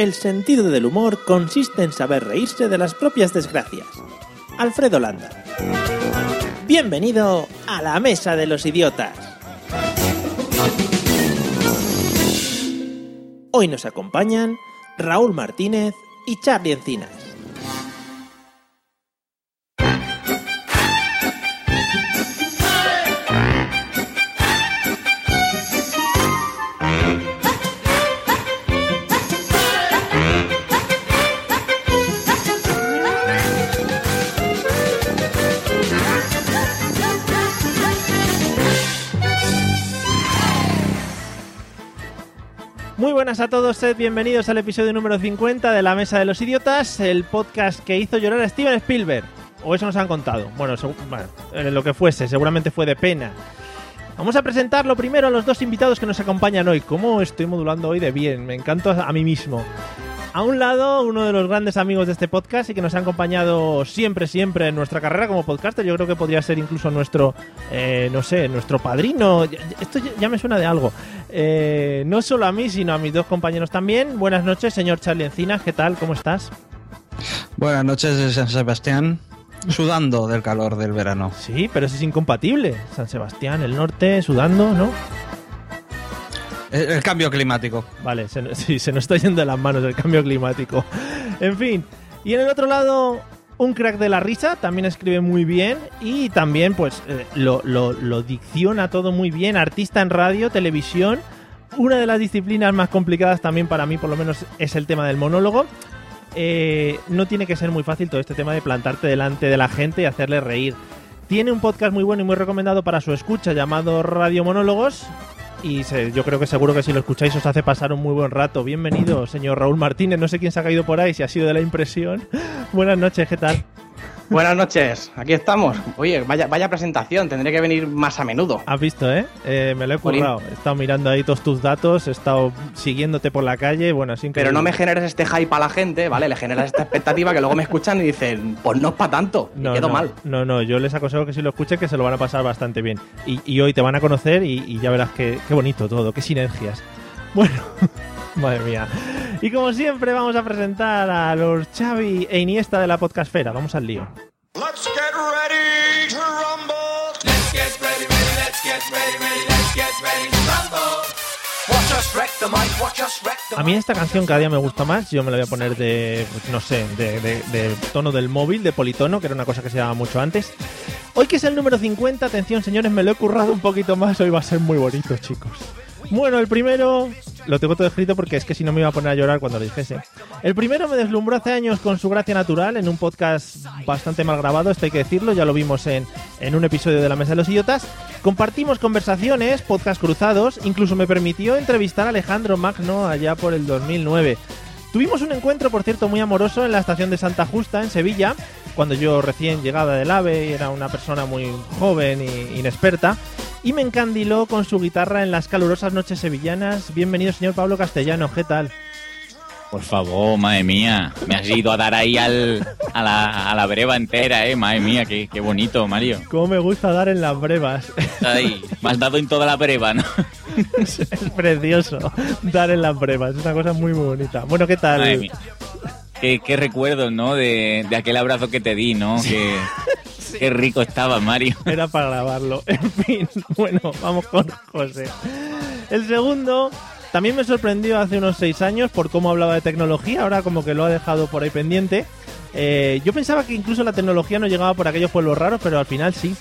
El sentido del humor consiste en saber reírse de las propias desgracias. Alfredo Landa. Bienvenido a la Mesa de los Idiotas. Hoy nos acompañan Raúl Martínez y Charlie Encinas. Muy buenas a todos, sed bienvenidos al episodio número 50 de La Mesa de los Idiotas, el podcast que hizo llorar a Steven Spielberg. O eso nos han contado. Bueno, eh, lo que fuese, seguramente fue de pena. Vamos a presentarlo primero a los dos invitados que nos acompañan hoy. ¿Cómo estoy modulando hoy de bien? Me encanto a mí mismo. A un lado, uno de los grandes amigos de este podcast y que nos ha acompañado siempre, siempre en nuestra carrera como podcaster. Yo creo que podría ser incluso nuestro, eh, no sé, nuestro padrino. Esto ya- ya me suena de algo. Eh, no solo a mí, sino a mis dos compañeros también. Buenas noches, señor Charlie Encinas. ¿Qué tal? ¿Cómo estás? Buenas noches de San Sebastián, sudando del calor del verano. Sí, pero eso es incompatible. San Sebastián, el norte, sudando, ¿no? El, el cambio climático. Vale, se, sí, se nos está yendo de las manos el cambio climático. En fin, y en el otro lado, un crack de la risa, también escribe muy bien y también pues eh, lo dicciona todo muy bien, artista en radio, televisión. Una de las disciplinas más complicadas también para mí, por lo menos, es el tema del monólogo. Eh, no tiene que ser muy fácil todo este tema de plantarte delante de la gente y hacerle reír. Tiene un podcast muy bueno y muy recomendado para su escucha llamado Radio Monólogos. Y se- yo creo que seguro que si lo escucháis os hace pasar un muy buen rato. Bienvenido, señor Raúl Martínez. No sé quién se ha caído por ahí, si ha sido de la impresión. Buenas noches, ¿qué tal? Buenas noches, aquí estamos. Oye, vaya, vaya presentación, tendré que venir más a menudo. Has visto, ¿eh? Eh, me lo he currado. He estado mirando ahí todos tus datos, he estado siguiéndote por la calle. Bueno, sin Pero no me generes este hype a la gente, ¿vale? Le generas esta expectativa que luego me escuchan y dicen, pues no es para tanto. Y No, quedo no, mal. No, no, yo les aconsejo que si lo escuchen que se lo van a pasar bastante bien. Y, y hoy te van a conocer y, y ya verás qué, qué bonito todo, qué sinergias. Bueno, madre mía. Y como siempre vamos a presentar a los Xavi e Iniesta de la podcastfera. Vamos al lío. Let's get ready to rumble. Let's get ready, ready, let's get ready, ready, let's get ready to rumble. Watch us wreck the mic, watch us wreck the A mí esta canción cada día me gusta más. Yo me la voy a poner de, pues, no sé, de, de- de tono del móvil, de politono, que era una cosa que se llamaba mucho antes. Hoy que es el número 50, atención señores, me lo he currado un poquito más. Hoy va a ser muy bonito, chicos. Bueno, el primero lo tengo todo escrito porque es que si no me iba a poner a llorar cuando lo dijese. El primero me deslumbró hace años con su gracia natural en un podcast bastante mal grabado, esto hay que decirlo, ya lo vimos en, en un episodio de La Mesa de los Idiotas. Compartimos conversaciones, podcast cruzados, incluso me permitió entrevistar a Alejandro Magno allá por el 2009. Tuvimos un encuentro, por cierto, muy amoroso en la estación de Santa Justa, en Sevilla, cuando yo recién llegada del AVE y era una persona muy joven e inexperta, y me encandiló con su guitarra en las calurosas noches sevillanas. Bienvenido, señor Pablo Castellano, ¿qué tal? Por favor, madre mía. Me has ido a dar ahí al, a, la, a la breva entera, eh. Madre mía, qué, qué bonito, Mario. ¿Cómo me gusta dar en las brevas? Ahí, me has dado en toda la breva, ¿no? es precioso dar en las brevas, es una cosa muy, muy bonita. Bueno, ¿qué tal? Madre mía. Qué, qué recuerdos, ¿no? De, de aquel abrazo que te di, ¿no? Qué, qué rico estaba, Mario. Era para grabarlo. En fin, bueno, vamos con José. El segundo también me sorprendió hace unos seis años por cómo hablaba de tecnología, ahora como que lo ha dejado por ahí pendiente. Eh, yo pensaba que incluso la tecnología no llegaba por aquellos pueblos raros, pero al final sí.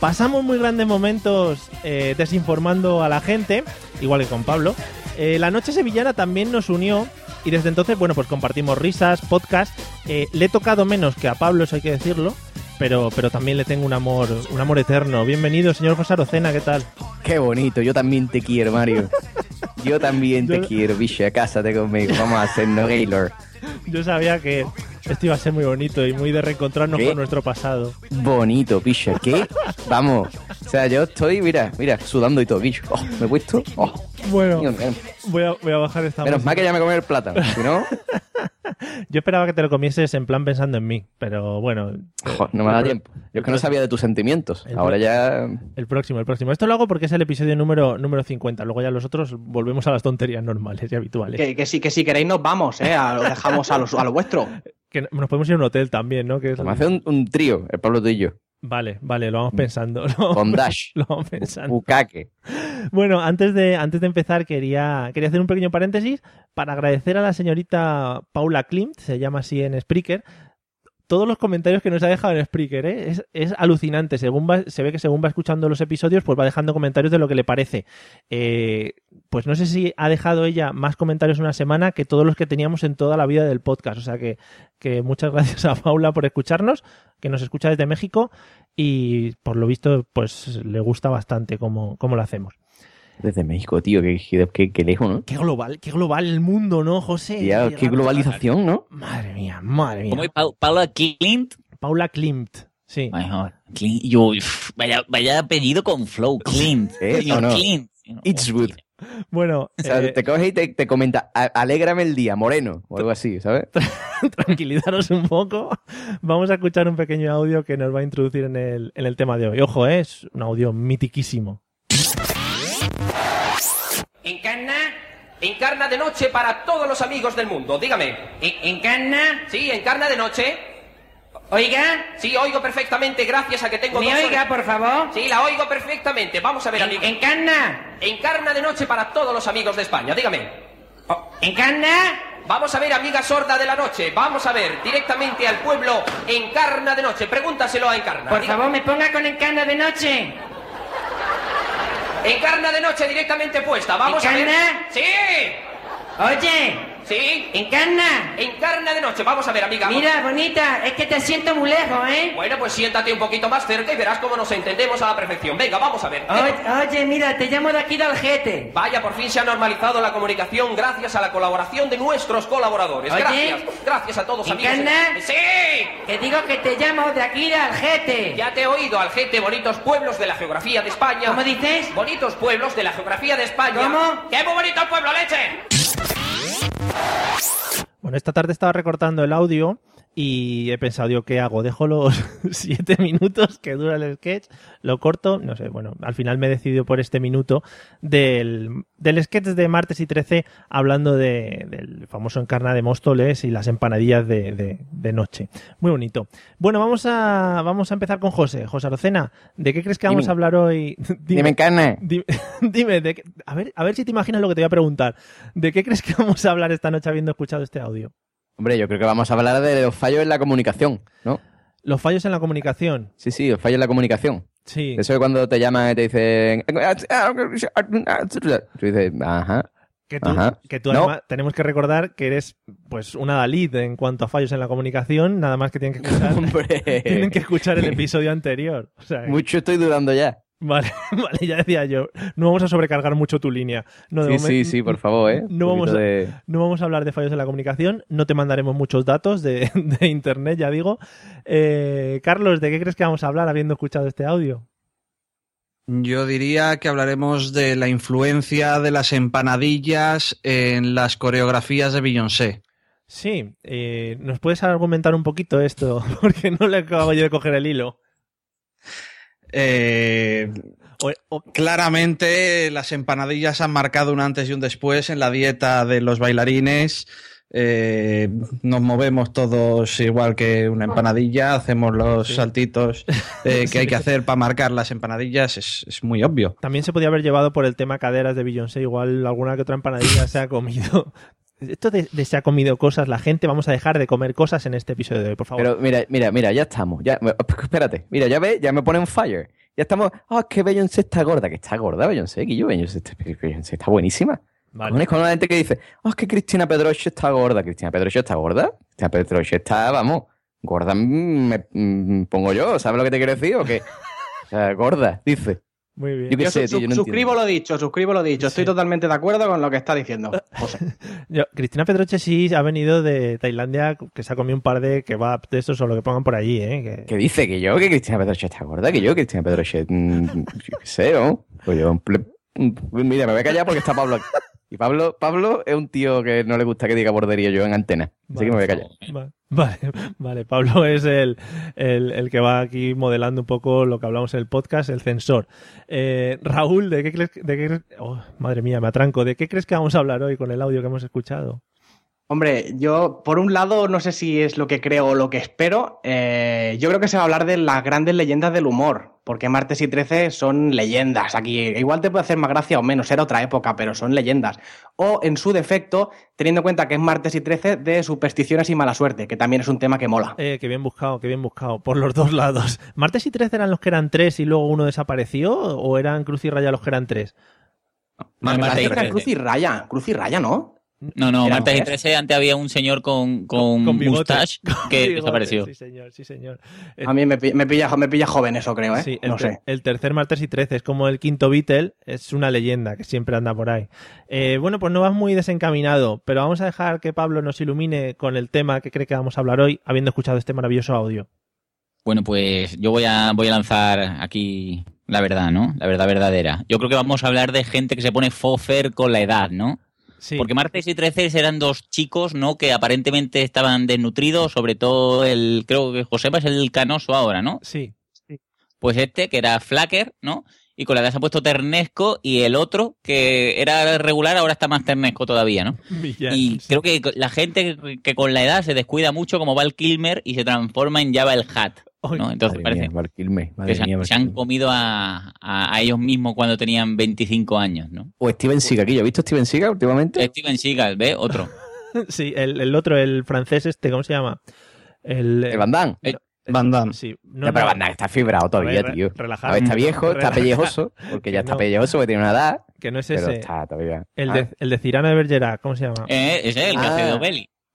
Pasamos muy grandes momentos eh, desinformando a la gente, igual que con Pablo. Eh, la noche sevillana también nos unió y desde entonces, bueno, pues compartimos risas, podcast. Eh, le he tocado menos que a Pablo, eso hay que decirlo, pero, pero también le tengo un amor, un amor eterno. Bienvenido, señor José Arocena, ¿qué tal? Qué bonito, yo también te quiero, Mario. Yo también te Yo- quiero, bicho. Cásate conmigo. Vamos a hacernos Gaylord. Yo sabía que esto iba a ser muy bonito y muy de reencontrarnos ¿Qué? con nuestro pasado. Bonito, bicho. ¿Qué? Vamos. O sea, yo estoy, mira, mira, sudando y todo, bicho. Oh, me he puesto. Oh, Bueno, mío. voy a, voy a bajar esta Menos música. mal que ya me comí el plátano. Si no, Yo esperaba que te lo comieses en plan pensando en mí, pero bueno, jo, no me da tiempo. Yo es que no sabía de tus sentimientos. El Ahora ya. el próximo, el próximo. Esto lo hago porque es el episodio número, número 50. Luego ya los otros volvemos a las tonterías normales y habituales. Que, que, sí, que si queréis nos vamos, ¿eh? A- Lo dejamos a, los, a lo vuestro. Que nos podemos ir a un hotel también, ¿no? Que es- hacer un, un trío, el Pablo tú y yo. Vale, vale, lo vamos pensando. Lo, Con Dash. lo vamos pensando. Bukake. Bueno, antes de, antes de empezar quería, quería hacer un pequeño paréntesis para agradecer a la señorita Paula Klimt, se llama así en Spreaker, todos los comentarios que nos ha dejado en Spreaker, ¿eh? es, es alucinante. Según va- se ve que según va escuchando los episodios, pues va dejando comentarios de lo que le parece. Eh, pues no sé si ha dejado ella más comentarios en una semana que todos los que teníamos en toda la vida del podcast. O sea que, que muchas gracias a Paula por escucharnos, que nos escucha desde México y por lo visto pues le gusta bastante cómo, cómo lo hacemos. Desde México, tío. Qué, qué, qué- lejos, ¿no? Qué global, qué global el mundo, ¿no, José? Tía, qué globalización, ¿no? Madre mía, madre mía. ¿Cómo es Pa- Paula Clint? Paula Klimt, sí. Mejor. Clint. Yo, vaya, vaya apellido con flow. Clint. ¿Eh? Señor ¿O no? Clint. Eastwood. Bueno, O sea, eh, te coge y te, te comenta, "A- alégrame el día, moreno, o algo así, ¿sabes? tranquilizaros un poco. Vamos a escuchar un pequeño audio que nos va a introducir en el, en el tema de hoy. Ojo, ¿eh? es un audio mitiquísimo. Encarna de noche para todos los amigos del mundo, dígame. ¿Encarna? Sí, encarna de noche. ¿Oiga? Sí, oigo perfectamente, gracias a que tengo ¿Me dos oiga, por favor? Sí, la oigo perfectamente. Vamos a ver, amigo. ¿Encarna? Encarna de noche para todos los amigos de España, dígame. ¿Encarna? Vamos a ver, amiga sorda de la noche. Vamos a ver, directamente al pueblo Encarna de noche. Pregúntaselo a Encarna. Por favor, me ponga con encarna de noche. Encarna de noche directamente puesta. Vamos a ver. ¿Encarna? Sí. Oye, Sí. encarna. Encarna de noche. Vamos a ver, amiga. Mira, bonita, es que te siento muy lejos, ¿eh? Bueno, pues siéntate un poquito más cerca y verás cómo nos entendemos a la perfección. Venga, vamos a ver. Oye, oye, mira, te llamo de aquí de Algete. Vaya, por fin se ha normalizado la comunicación gracias a la colaboración de nuestros colaboradores. Oye. Gracias. Gracias a todos, amigos. ¿Encarna? ¡Sí! Que digo que te llamo de aquí de Algete. Ya te he oído, Algete, bonitos pueblos de la geografía de España. ¿Cómo dices? Bonitos pueblos de la geografía de España. ¿Cómo? ¡Qué muy bonito el pueblo, leche! Bueno, esta tarde estaba recortando el audio y he pensado, digo, ¿qué hago? Dejo los siete minutos que dura el sketch, lo corto, no sé, bueno, al final me he decidido por este minuto del, del sketch de martes y 13 hablando de- del famoso encarna de Móstoles y las empanadillas de, de- de noche. Muy bonito. Bueno, vamos a, vamos a empezar con José. José Arocena, ¿de qué crees que vamos Dime. a hablar hoy? Dime, carne. Dime, dime, de qué- a, ver, a ver si te imaginas lo que te voy a preguntar. ¿De qué crees que vamos a hablar esta noche habiendo escuchado este audio? Hombre, yo creo que vamos a hablar de los fallos en la comunicación, ¿no? Los fallos en la comunicación. Sí, sí, los fallos en la comunicación. Sí. Eso es cuando te llaman y te dicen... Tú dices, ajá. Que tú, Ajá. que tú No. además, tenemos que recordar que eres pues una Dalí en cuanto a fallos en la comunicación, nada más que tienen que escuchar, tienen que escuchar el episodio anterior. O sea, Mucho estoy durando ya. Vale, vale, ya decía yo. No vamos a sobrecargar mucho tu línea. No, sí, sí, sí, por favor, ¿eh? No vamos, a, de- no vamos a hablar de fallos en la comunicación, no te mandaremos muchos datos de, de internet, ya digo. Eh, Carlos, ¿de qué crees que vamos a hablar habiendo escuchado este audio? Yo diría que hablaremos de la influencia de las empanadillas en las coreografías de Beyoncé. Sí, eh, ¿nos puedes argumentar un poquito esto? Porque no le acabo yo de coger el hilo. Eh, claramente las empanadillas han marcado un antes y un después en la dieta de los bailarines. Eh, nos movemos todos igual que una empanadilla, hacemos los Sí. saltitos eh, que hay que hacer para marcar las empanadillas, es, es muy obvio. También se podía haber llevado por el tema caderas de Beyoncé, igual alguna que otra empanadilla se ha comido. Esto de, de se ha comido cosas, la gente, vamos a dejar de comer cosas en este episodio de hoy, por favor. Pero mira, mira, mira, ya estamos. Ya, espérate, mira, ya ves, ya me ponen fire. Ya estamos. Ah, es que Beyoncé está gorda. Que está gorda Beyoncé, que yo Beyoncé está, Beyoncé está buenísima. Vale. Con la gente que dice, ah, es que Cristina Pedroche está gorda. Cristina Pedroche está gorda. Cristina Pedroche está, vamos, gorda mm, me mm, pongo yo. ¿Sabes lo que te quiero decir o qué? O sea, gorda, dice. Muy bien. Yo Yo sé, su- tío, yo no suscribo entiendo. lo dicho, suscribo lo dicho. Estoy Sí. totalmente de acuerdo con lo que está diciendo José. Yo- Cristina Pedroche sí ha venido de Tailandia, que se ha comido un par de kebab de estos o lo que pongan por allí, ¿eh? Que- ¿Qué dice? ¿Que yo? ¿Que Cristina Pedroche está gorda? ¿Que yo? Cristina Pedroche... mm, yo qué sé, ¿no? Pues yo... en Mira, me voy a callar porque está Pablo aquí. Y Pablo, Pablo es un tío que no le gusta que diga borderío yo en antena. Así que me voy a callar. Va- Vale, vale, Pablo es el, el, el que va aquí modelando un poco lo que hablamos en el podcast, el censor. Eh, Raúl, ¿de qué crees? que- De qué oh, madre mía, me atranco. ¿De qué crees que vamos a hablar hoy con el audio que hemos escuchado? Hombre, yo por un lado no sé si es lo que creo o lo que espero. eh, yo creo que se va a hablar de las grandes leyendas del humor, porque Martes y 13 son leyendas. Aquí igual te puede hacer más gracia o menos, era otra época, pero son leyendas. O en su defecto, teniendo en cuenta que es Martes y 13 de supersticiones y mala suerte, que también es un tema que mola. Eh, qué bien buscado, qué bien buscado, por los dos lados. ¿Martes y 13 eran los que eran tres y luego uno desapareció? ¿O eran Cruz y Raya los que eran tres? Martes y 13. Cruz y Raya, Cruz y Raya, ¿no? No, no, martes y tres. 13 antes había un señor con, con, mustache que Bigote, desapareció. Sí, señor, sí, señor. A mí me, me pilla, me pilla joven eso, creo, ¿eh? Sí, el, no sé. el tercer martes y 13 es como el quinto Beatle, es una leyenda que siempre anda por ahí. Eh, bueno, pues no vas muy desencaminado, pero vamos a dejar que Pablo nos ilumine con el tema que cree que vamos a hablar hoy, habiendo escuchado este maravilloso audio. Bueno, pues yo voy a, voy a lanzar aquí la verdad, ¿no? La verdad verdadera. Yo creo que vamos a hablar de gente que se pone fofer con la edad, ¿no? Sí, Porque martes y 13 eran dos chicos, ¿no? Que aparentemente estaban desnutridos, sobre todo el, creo que Josepa es el canoso ahora, ¿no? sí. Pues este, que era flacker, ¿no? Y con la edad se ha puesto ternesco y el otro, que era regular, ahora está más ternesco todavía, ¿no? Y sí. creo que la gente que- que con la edad se descuida mucho como Val Kilmer y se transforma en Java el Hat, ¿no? Entonces Madre parece mía, Val Kilmer, que se, mía, han- se comido a, a- a ellos mismos cuando tenían 25 años, ¿no? O Steven Seagal, aquí. ¿Yo he visto Steven Seagal últimamente? Steven Seagal, ¿ves? Otro. Sí, el, el otro, el francés este, ¿cómo se llama? El, El Van Damme. Eh, Van Damme. Sí, No, pero Van Damme está fibrado todavía, ver, tío. ver, está viejo, está pellejoso, porque ya está no. pellejoso, porque tiene una edad, que no es pero ese. está todavía. El, Ah, de, el de Cirano de Bergerac, ¿cómo se llama? Eh, ese es el que Ah. hace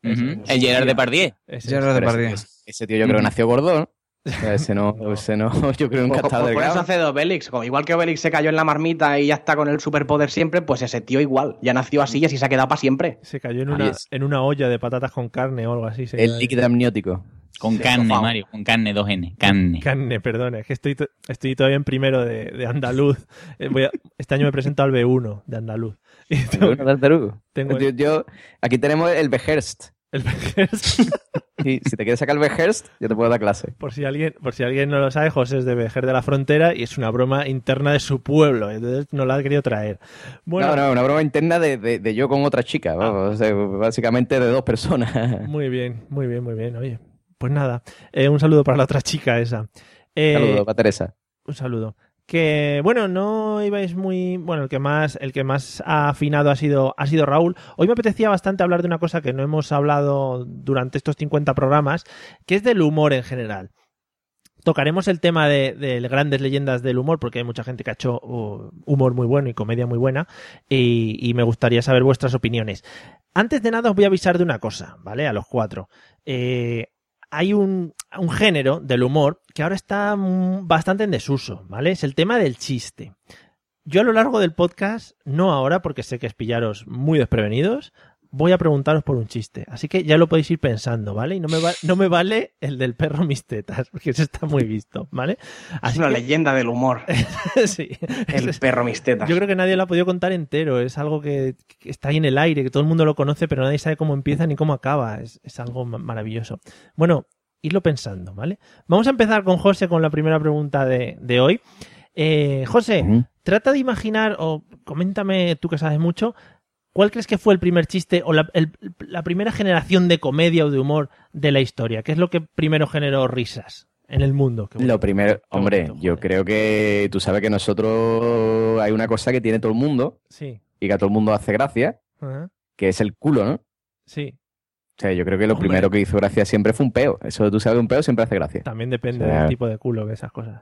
ese, El Gerard. Depardieu. Ese Gerard pero Depardieu. ese, ese tío yo creo que nació gordo, ese no, ese no, yo creo que nunca ha Por, eso hace de Obelix. Como Igual que Obelix se cayó en la marmita y ya está con el superpoder siempre, pues ese tío igual. Ya nació así y así se ha quedado para siempre. Se cayó en una, en una olla de patatas con carne o algo así. se El líquido amniótico. Con Sí, carne. Mario. Con carne, 2N. Carne. Carne, perdón, es que estoy, to- estoy todavía en primero de, de andaluz. Eh, voy a- este año me presento al B1 de andaluz. Y tengo, Perú. tengo Yo, el, yo- aquí tenemos el Behurst. El Y si te quieres sacar el Behurst, yo te puedo dar clase. por si alguien por si alguien no lo sabe, José es de Vejer de la Frontera y es una broma interna de su pueblo. Entonces no la ha querido traer. Bueno, No, no, una broma interna de, de- de yo con otra chica. vamos, sea, básicamente de dos personas. muy bien, muy bien, muy bien. Oye, pues nada, eh, un saludo para la otra chica esa. Eh, Saludos para Teresa. Un saludo. Que bueno, no ibais muy. Bueno, el que más, el que más ha afinado ha sido, ha sido Raúl. Hoy me apetecía bastante hablar de una cosa que no hemos hablado durante estos 50 programas, que es del humor en general. Tocaremos el tema de, de grandes leyendas del humor, porque hay mucha gente que ha hecho uh, humor muy bueno y comedia muy buena, y, y me gustaría saber vuestras opiniones. Antes de nada os voy a avisar de una cosa, ¿vale? A los cuatro. Eh, hay un, un género del humor que ahora está mm, bastante en desuso, ¿vale? Es el tema del chiste. Yo a lo largo del podcast, no ahora porque sé que es pillaros muy desprevenidos, voy a preguntaros por un chiste. Así que ya lo podéis ir pensando, ¿vale? Y no me, va- no me vale el del perro mis tetas, porque eso está muy visto, ¿vale? Es una que- leyenda del humor. sí. El perro mis tetas. yo creo que nadie lo ha podido contar entero. Es algo que, que está ahí en el aire, que todo el mundo lo conoce, pero nadie sabe cómo empieza ni cómo acaba. Es, es algo ma- maravilloso. Bueno, irlo pensando, ¿vale? Vamos a empezar con José con la primera pregunta de, de hoy. Eh, José, trata de imaginar, o coméntame tú que sabes mucho, ¿cuál crees que fue el primer chiste o la, el- la primera generación de comedia o de humor de la historia? ¿Qué es lo que primero generó risas en el mundo? Qué. Lo primero, Qué hombre, bonito, yo creo que tú sabes que nosotros hay una cosa que tiene todo el mundo Sí. y que a todo el mundo hace gracia, que es el culo, ¿no? Sí. O sea, yo creo que lo Hombre. primero que hizo gracia siempre fue un peo. Eso tú sabes un peo siempre hace gracia. También depende O sea, del tipo de culo que esas cosas.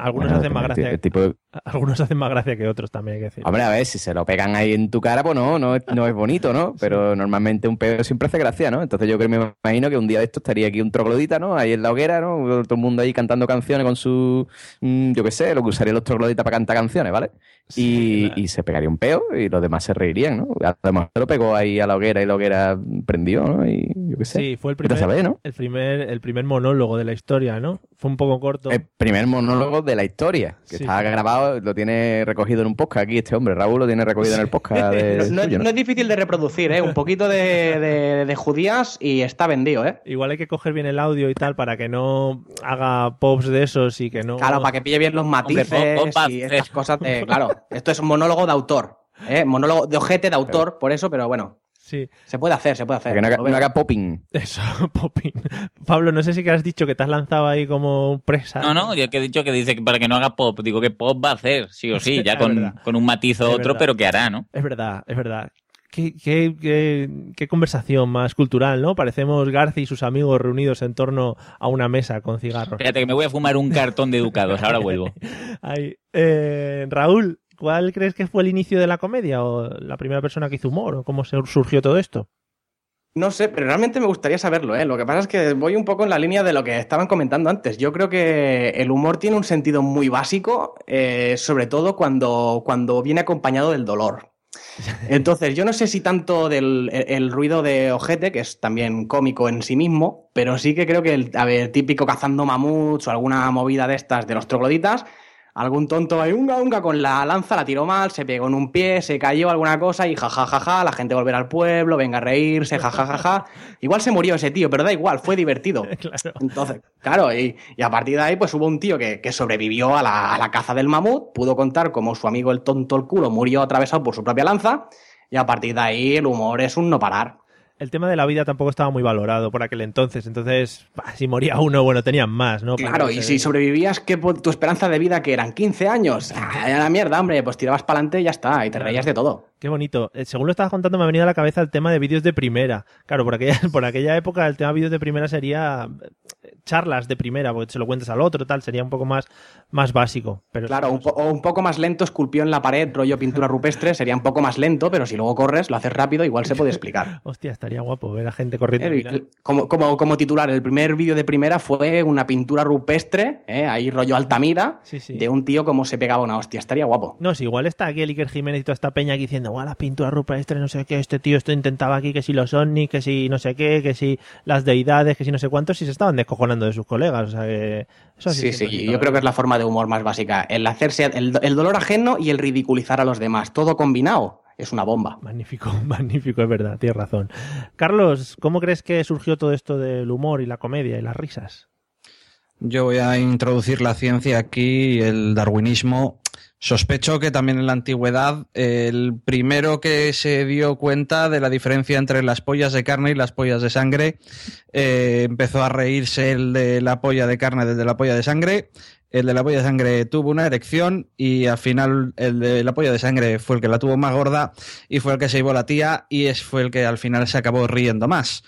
Algunos Bueno, hacen más gracia. tipo de- Algunos hacen más gracia que otros, también hay que decir. Hombre, a ver, si se lo pegan ahí en tu cara, pues no, no, es- no es bonito, ¿no? Pero normalmente un pedo siempre hace gracia, ¿no? Entonces yo creo, me imagino que un día de esto estaría aquí un troglodita, ¿no? Ahí en la hoguera, ¿no? Todo el mundo ahí cantando canciones con su, mm, yo qué sé, lo que usarían los trogloditas para cantar canciones, ¿vale? Y, y se pegaría un peo y los demás se reirían, ¿no? Además se lo pegó ahí a la hoguera y la hoguera prendió, ¿no? Y yo qué sé. Sí, fue el primer, ¿no? el primer, el primer monólogo de la historia, ¿no? Fue un poco corto. El primer monólogo de la historia, que Sí. está grabado, lo tiene recogido en un podcast aquí este hombre. Raúl lo tiene recogido en el podcast de No, no- suyo, ¿no? no es difícil de reproducir, ¿eh? Un poquito de, de- de judías y está vendido, ¿eh? Igual hay que coger bien el audio y tal para que no haga pops de esos y que no. Claro, para que pille bien los matices Hombre, pop- pop y estas cosas de... Claro, esto es un monólogo de autor, ¿eh? Monólogo de ojete de autor, por eso, pero bueno, Sí, se puede hacer, se puede hacer. Que no haga, no haga popping. eso, popping. Pablo, no sé si que has dicho que te has lanzado ahí como presa. No, no, yo que he dicho que dice que para que no haga pop, digo que pop va a hacer, sí o sí, ya con, con un matiz o Es otro, verdad. pero que hará, ¿no? Es verdad, es verdad. Qué, qué, qué, qué conversación más cultural, ¿no? Parecemos Garci y sus amigos reunidos en torno a una mesa con cigarros. Espérate que me voy a fumar un cartón de educados, ahora vuelvo. Ahí. Eh, Raúl, ¿cuál crees que fue el inicio de la comedia? ¿O la primera persona que hizo humor? ¿O cómo se surgió todo esto? No sé, pero realmente me gustaría saberlo, ¿eh? Lo que pasa es que voy un poco en la línea de lo que estaban comentando antes. Yo creo que el humor tiene un sentido muy básico, eh, sobre todo cuando, cuando viene acompañado del dolor. Entonces, yo no sé si tanto del el, el ruido de ojete, que es también cómico en sí mismo, pero sí que creo que el a ver, típico cazando mamuts o alguna movida de estas de los trogloditas, algún tonto ahí, unga, unga, con la lanza, la tiró mal, se pegó en un pie, se cayó alguna cosa y jajajaja, la gente volverá al pueblo, venga a reírse, jajajaja. Igual se murió ese tío, pero da igual, fue divertido. Claro. Entonces, claro, y, y a partir de ahí, pues hubo un tío que, que sobrevivió a la, a la caza del mamut, pudo contar cómo su amigo el tonto el culo murió atravesado por su propia lanza, y a partir de ahí el humor es un no parar. El tema de la vida tampoco estaba muy valorado por aquel entonces. Entonces, bah, si moría uno, bueno, tenían más, ¿no? Claro, que y si sobrevivías, ¿qué po- tu esperanza de vida que eran 15 años? Ah, a la mierda, hombre, pues tirabas para adelante y ya está, y te reías de todo. Qué bonito. Eh, Según lo estabas contando, me ha venido a la cabeza el tema de vídeos de primera. Claro, por aquella, por aquella época el tema de vídeos de primera sería eh, charlas de primera, porque se lo cuentas al otro, tal, sería un poco más, más básico. Pero Claro, un po- o un poco más lento, esculpió en la pared, rollo pintura rupestre, sería un poco más lento, pero si luego corres, lo haces rápido, igual se puede explicar. Hostia, estaría guapo ver a gente corriendo. Eh, Como, como, como titular, el primer vídeo de primera fue una pintura rupestre, eh, ahí rollo Altamira, Sí, sí. de un tío como se pegaba una hostia. Estaría guapo. No, si igual está aquí el Iker Jiménez y toda esta peña aquí diciendo, guau, las pinturas rupestres, no sé qué, este tío esto intentaba aquí, que si los ovnis, que si no sé qué, que si las deidades, que si no sé cuántos, y se estaban descojonando de sus colegas. O sea que. Eso Sí, sí, sido, yo creo que es la forma de humor más básica. El hacerse el, el dolor ajeno y el ridiculizar a los demás. Todo combinado es una bomba. Magnífico, magnífico, es verdad, tienes razón. Carlos, ¿cómo crees que surgió todo esto del humor y la comedia y las risas? Yo voy a introducir la ciencia aquí, y el darwinismo. Sospecho que también en la antigüedad el primero que se dio cuenta de la diferencia entre las pollas de carne y las pollas de sangre eh, empezó a reírse el de la polla de carne desde la polla de sangre. El de la polla de sangre tuvo una erección y al final el de la polla de sangre fue el que la tuvo más gorda y fue el que se llevó la tía y es, fue el que al final se acabó riendo más.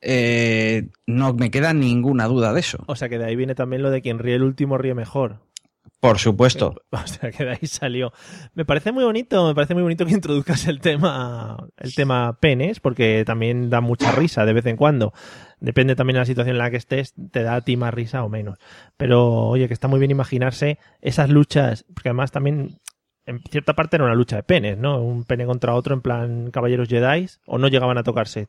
Eh, no me queda ninguna duda de eso. O sea que de ahí viene también lo de quien ríe el último ríe mejor. Por supuesto. O sea que de ahí salió. Me parece muy bonito, me parece muy bonito que introduzcas el tema, el tema penes, porque también da mucha risa de vez en cuando. Depende también de la situación en la que estés, te da a ti más risa o menos. Pero oye, que está muy bien imaginarse esas luchas, porque además también en cierta parte era una lucha de penes, ¿no? Un pene contra otro en plan caballeros Jedi, o no llegaban a tocarse.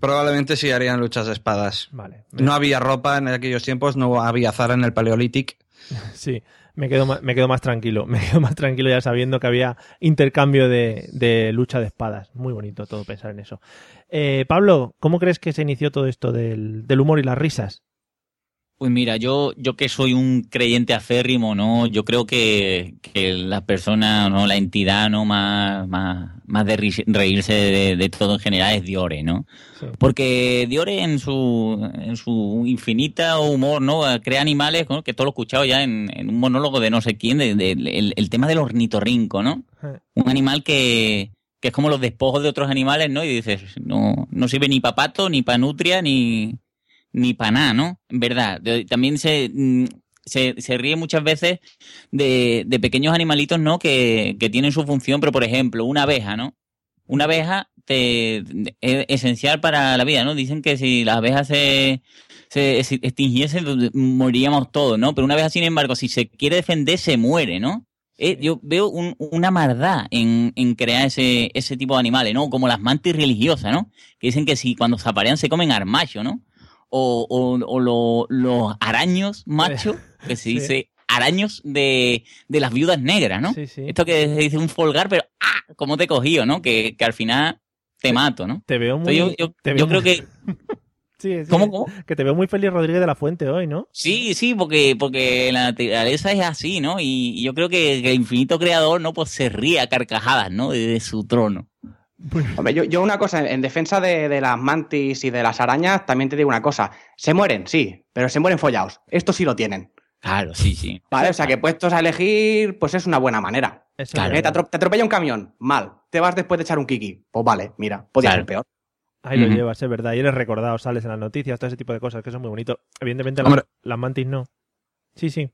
Probablemente sí harían luchas de espadas. Vale. No había ropa en aquellos tiempos, no había Zara en el Paleolític. Sí, me quedo, más, me quedo más tranquilo. Me quedo más tranquilo ya sabiendo que había intercambio de, de lucha de espadas. Muy bonito todo pensar en eso. Eh, Pablo, ¿cómo crees que se inició todo esto del, del humor y las risas? Pues mira, yo, yo que soy un creyente aférrimo, ¿no? Yo creo que, que la persona, ¿no? La entidad, ¿no? Más, más, más de reírse de, de todo en general es Diore, ¿no? Sí. Porque Diore en su, en su infinita humor, ¿no? Crea animales, ¿no? Que todo lo he escuchado ya en, en un monólogo de no sé quién, de, de- el, el tema del ornitorrinco, ¿no? Un animal que, que es como los despojos de otros animales, ¿no? Y dices, no, no sirve ni para pato, ni para nutria, ni, ni para nada, ¿no? En verdad. De- También se, mm, se, se ríe muchas veces de, de pequeños animalitos, ¿no? Que, que tienen su función, pero por ejemplo, una abeja, ¿no? Una abeja te, es esencial para la vida, ¿no? Dicen que si las abejas se, se extinguiesen, pues, moriríamos todos, ¿no? Pero una abeja, sin embargo, si se quiere defender, se muere, ¿no? Eh, yo veo un- una maldad en, en crear ese, ese tipo de animales, ¿no? Como las mantis religiosas, ¿no? Que dicen que si cuando se aparean se comen armacho, ¿no? O, o, o lo- los araños machos, que se Sí. dice araños de, de las viudas negras, ¿no? Sí, sí. Esto que se dice un folgar, pero ¡ah! ¿Cómo te he cogido, no? Que, que al final te mato, ¿no? Te veo muy. Entonces yo, yo- te yo veo creo muy- que Sí, sí, ¿Cómo, cómo? Que te veo muy feliz Rodríguez de la Fuente hoy, ¿no? Sí, sí, porque, porque la naturaleza es así, ¿no? Y, y yo creo que, que el infinito creador, ¿no? Pues se ríe a carcajadas, ¿no? Desde su trono. Hombre, yo, yo una cosa, en defensa de, de las mantis y de las arañas, también te digo una cosa. Se mueren, sí, pero se mueren follados. Esto sí lo tienen. Claro, sí, sí. Vale, o sea que puestos a elegir, pues es una buena manera. Eso Claro. es Eh, te, atropella un camión, mal. Te vas después de echar un kiki. Pues vale, mira, podía Claro. ser peor. Ahí lo llevas, es verdad. Y eres recordado, sales en las noticias, todo ese tipo de cosas, que es muy bonito. Evidentemente, la- las mantis no. Sí, sí.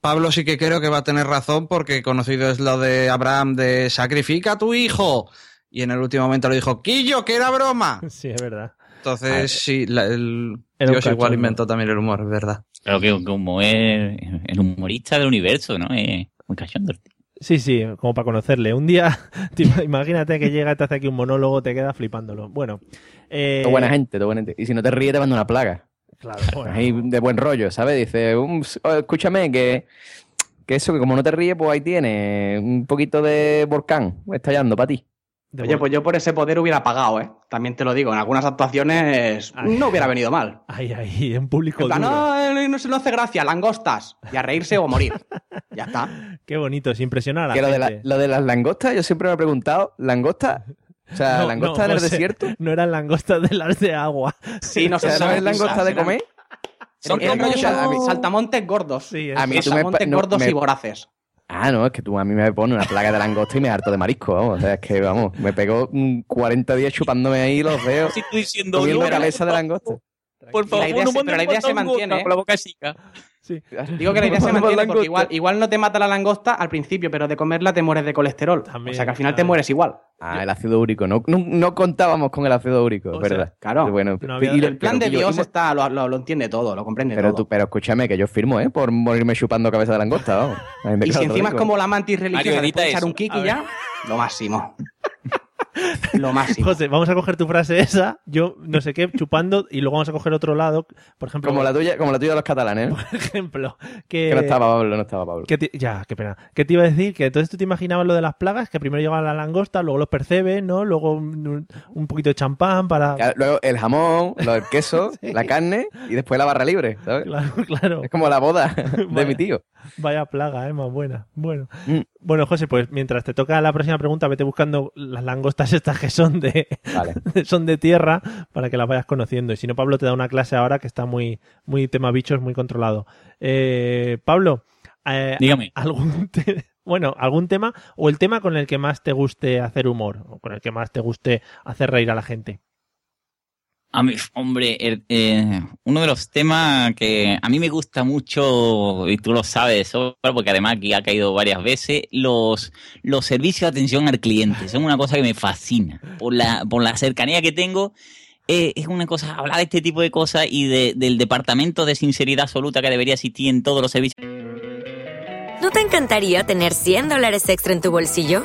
Pablo sí que creo que va a tener razón porque conocido es lo de Abraham de sacrifica a tu hijo. Y en el último momento le dijo, Quillo, que era broma. Sí, es verdad. Entonces, sí, la- el Dios igual inventó también el humor, es verdad. Creo que como es el humorista del universo, ¿no? Es muy cachondo. Sí, sí, como para conocerle. Un día, te ima- imagínate que llega y te hace aquí un monólogo, te queda flipándolo. Bueno. Eh, Todo buena gente, todo buena gente. Y si no te ríes, te manda una plaga. Claro, bueno. Ahí de buen rollo, ¿sabes? Dice, "Um, oh, escúchame, que, que eso, que como no te ríes, pues ahí tienes un poquito de volcán estallando para ti. De Oye, pues yo por ese poder hubiera pagado, ¿eh? También te lo digo, en algunas actuaciones Ay. no hubiera venido mal. Ahí, ahí, en público. En plan, duro. no, eh, no se lo hace gracia, langostas. Y a reírse o morir. Ya está. Qué bonito, es impresionar a la Que lo de, la- gente. lo de las langostas, yo siempre me he preguntado, ¿langosta? O sea, No, ¿langosta no, en el José, desierto? No eran langostas de las de agua. Sí, no O sea, sé, ¿no es son langosta de comer? Son como- saltamontes gordos. Sí, A mí me Saltamontes no, gordos me- y voraces. Ah, no, es que tú a mí me pones una plaga de langosta y me harto de marisco, vamos. O sea, es que, vamos, me pegó mm, 40 días chupándome ahí los dedos, Si estoy diciendo comiendo cabeza de langosta. Por favor, La idea no se- pero la idea se mantiene, gota ¿eh? con la boca chica. Sí. Digo que la idea se mantiene porque igual, igual no te mata la langosta al principio, pero de comerla te mueres de colesterol. También, o sea que al final te mueres igual. Ah, el ácido úrico. No, no, no contábamos con el ácido úrico, O es sea, verdad. claro. Bueno, No había- y El plan de Dios está, lo, lo- lo entiende todo, lo comprende pero, todo. tú, pero escúchame, que yo firmo, ¿eh? Por morirme chupando cabeza de langosta, vamos. Y si encima es como la mantis religiosa de echar un kiki ya, lo máximo. lo máximo. José, vamos a coger tu frase esa, yo no sé qué, chupando, y luego vamos a coger otro lado, por ejemplo, Como la tuya, como la tuya de los catalanes, ¿eh? por ejemplo, que, Que no estaba Pablo, no estaba Pablo. que te- ya, qué pena. ¿Qué te iba a decir? Que entonces tú te imaginabas lo de las plagas, que primero llegaba la langosta, luego los percebes, ¿no? Luego un, un poquito de champán para... Luego el jamón, lo- el queso, Sí. la carne y después la barra libre, ¿sabes? Claro, claro. Es como la boda de Vaya. mi tío. Vaya plaga, ¿eh? Más buena. Bueno. Mm. Bueno, José, pues mientras te toca la próxima pregunta, vete buscando las langostas estas que son de, Vale. son de tierra para que las vayas conociendo. Y si no, Pablo te da una clase ahora que está muy, muy tema bichos, muy controlado. Eh, Pablo, eh, Dígame. algún te- bueno, algún tema o el tema con el que más te guste hacer humor o con el que más te guste hacer reír a la gente. A mí, hombre, eh, uno de los temas que a mí me gusta mucho, y tú lo sabes porque además aquí ha caído varias veces, los, los servicios de atención al cliente. Son una cosa que me fascina. Por la, por la cercanía que tengo, eh, es una cosa, hablar de este tipo de cosas y de- del departamento de sinceridad absoluta que debería existir en todos los servicios. ¿No te encantaría tener 100 dólares extra en tu bolsillo?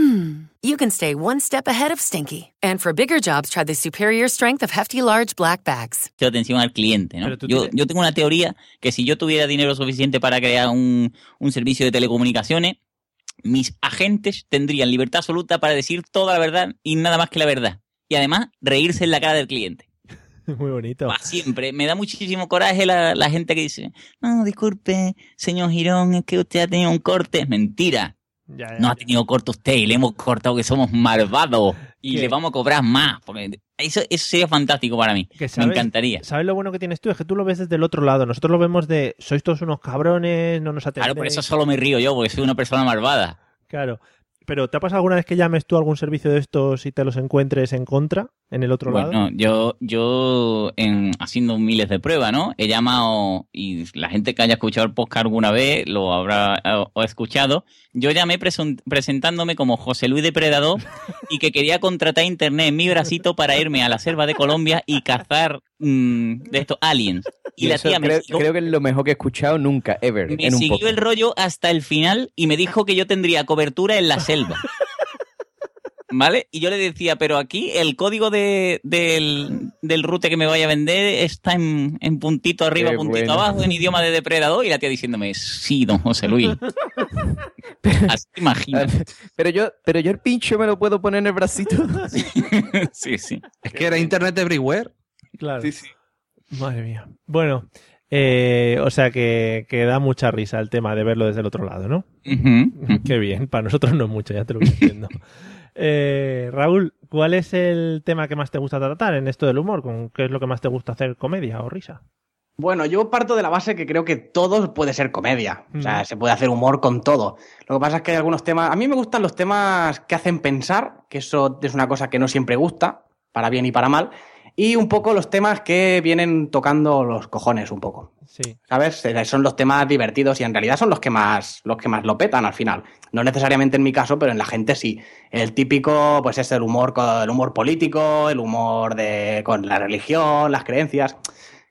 Hmm, you can stay one step ahead of Stinky. And for bigger jobs, try the superior strength of hefty large black bags. atención al cliente, ¿no? Yo, tienes- yo tengo una teoría que si yo tuviera dinero suficiente para crear un, un servicio de telecomunicaciones, mis agentes tendrían libertad absoluta para decir toda la verdad y nada más que la verdad. Y además, reírse en la cara del cliente. Muy bonito. Para siempre. Me da muchísimo coraje la, la gente que dice, no, disculpe, señor Girón, es que usted ha tenido un corte. Es mentira. Ya, ya, No ha tenido corte usted y le hemos cortado que somos malvados. Y ¿Qué? le vamos a cobrar más. Porque eso, eso sería fantástico para mí. Me encantaría. ¿Sabes lo bueno que tienes tú? Es que tú lo ves desde el otro lado. Nosotros lo vemos de sois todos unos cabrones, no nos atendéis. Claro, por eso solo me río yo, porque soy una persona malvada. Claro. Pero ¿te ha pasado alguna vez que llames tú a algún servicio de estos y te los encuentres en contra en el otro lado? Bueno, yo, yo en, haciendo miles de pruebas, ¿no? He llamado, y la gente que haya escuchado el podcast alguna vez lo habrá o, o escuchado. Yo llamé presentándome como José Luis Depredador y que quería contratar internet en mi bracito para irme a la selva de Colombia y cazar mm, de estos aliens. Y, la tía me creo, siguió- creo que es lo mejor que he escuchado nunca, ever, me en un siguió podcast. el rollo hasta el final y me dijo que yo tendría cobertura en la selva. ¿Vale? Y yo le decía, pero aquí el código de, del, del route que me vaya a vender está en, en puntito arriba, Qué puntito bueno. abajo, en idioma de depredador. Y la tía diciéndome, sí, don José Luis. Así te imaginas. Pero yo, pero yo el pincho me lo puedo poner en el bracito. sí, sí. Es que era Internet Everywhere. Claro. Madre mía. Bueno, eh, o sea que, que da mucha risa el tema de verlo desde el otro lado, ¿no? Qué bien. Para nosotros no es mucho, ya te lo voy diciendo. Eh, Raúl, ¿cuál es el tema que más te gusta tratar en esto del humor? ¿Con ¿Qué es lo que más te gusta hacer? ¿Comedia o risa? Bueno, yo parto de la base que creo que todo puede ser comedia. O sea, Ujú. se puede hacer humor con todo. Lo que pasa es que hay algunos temas. A mí me gustan los temas que hacen pensar, que eso es una cosa que no siempre gusta, para bien y para mal. Y un poco los temas que vienen tocando los cojones un poco. Sí. ¿Sabes? Eh, Son los temas divertidos y en realidad son los que más, los que más lo petan al final. No necesariamente en mi caso, pero en la gente sí. El típico, pues es el humor, el humor político, el humor de, con la religión, las creencias.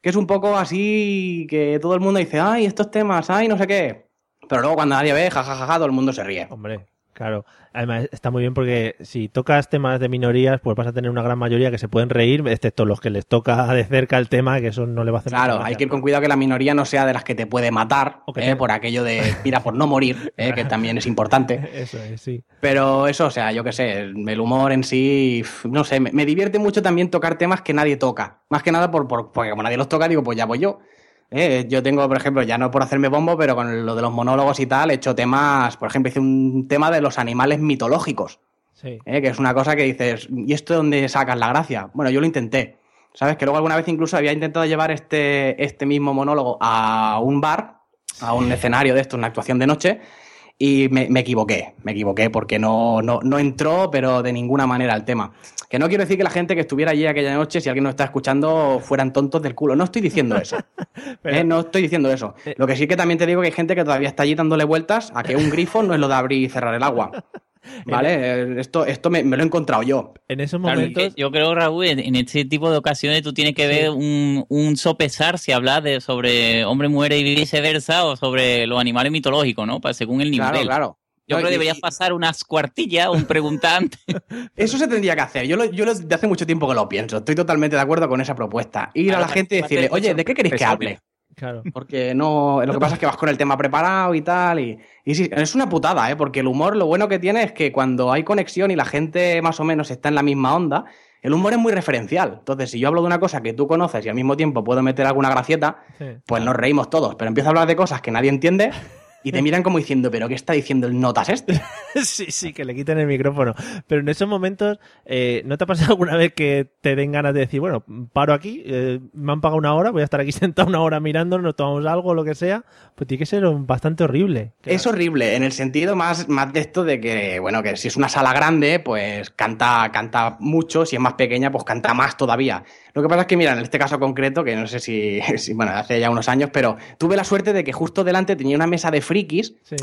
Que es un poco así que todo el mundo dice, ay, estos temas, ay, no sé qué. Pero luego cuando nadie ve, jajajaja, todo el mundo se ríe. Hombre, claro. Además, está muy bien porque si tocas temas de minorías, pues vas a tener una gran mayoría que se pueden reír, excepto los que les toca de cerca el tema, que eso no le va a hacer Claro, hay que ir con cuidado que la minoría no sea de las que te puede matar, eh, por aquello de, mira, por no morir, eh, que también es importante. Eso es, sí. Pero eso, o sea, yo qué sé, el humor en sí, no sé, me, me divierte mucho también tocar temas que nadie toca. Más que nada por, por- porque como nadie los toca, digo, pues ya voy yo. Eh, yo tengo, por ejemplo, ya no por hacerme bombo, pero con lo de los monólogos y tal, he hecho temas, por ejemplo, hice un tema de los animales mitológicos, Sí. eh, que es una cosa que dices, ¿y esto de dónde sacas la gracia? Bueno, yo lo intenté. ¿Sabes? Que luego alguna vez incluso había intentado llevar este, este mismo monólogo a un bar, a un escenario de esto, una actuación de noche, y me, me equivoqué, me equivoqué porque no, no, no entró, pero de ninguna manera el tema. Que no quiero decir que la gente que estuviera allí aquella noche, si alguien nos está escuchando, fueran tontos del culo. No estoy diciendo eso. Pero- ¿eh? No estoy diciendo eso. Eh. Lo que sí que también te digo que hay gente que todavía está allí dándole vueltas a que un grifo no es lo de abrir y cerrar el agua. ¿Vale? Esto, esto me, me lo he encontrado yo. En esos momentos... yo creo, Raúl, en, este tipo de ocasiones tú tienes que ver un, un sopesar si hablas de sobre hombre, mujer y viceversa o sobre los animales mitológicos, ¿no? Para, según el nivel. Claro, claro. Yo No, creo que deberías y- pasar unas cuartillas, un preguntante. Eso se tendría que hacer. Yo, lo, yo lo- de hace mucho tiempo que lo pienso. Estoy totalmente de acuerdo con esa propuesta. Ir a la gente y decirle, oye, ¿de qué queréis que hable? Claro. Porque no. Lo que pasa es que vas con el tema preparado y tal. Y, y sí, es una putada, ¿eh? Porque el humor, lo bueno que tiene es que cuando hay conexión y la gente más o menos está en la misma onda, el humor es muy referencial. Entonces, si yo hablo de una cosa que tú conoces y al mismo tiempo puedo meter alguna gracieta, Sí. pues nos reímos todos. Pero empiezo a hablar de cosas que nadie entiende y te miran como diciendo, ¿pero qué está diciendo el notas este? sí, sí, que le quiten el micrófono. Pero en esos momentos, eh, ¿no te ha pasado alguna vez que te den ganas de decir, bueno, paro aquí, eh, me han pagado una hora, voy a estar aquí sentado una hora mirando, nos tomamos algo, lo que sea? Pues tiene que ser bastante horrible. Es horrible, en el sentido más, más de esto de que, bueno, que si es una sala grande, pues canta, canta mucho, si es más pequeña, pues canta más todavía. Lo que pasa es que, mira, en este caso concreto, que no sé si, bueno, hace ya unos años, pero tuve la suerte de que justo delante tenía una mesa de frikis Sí.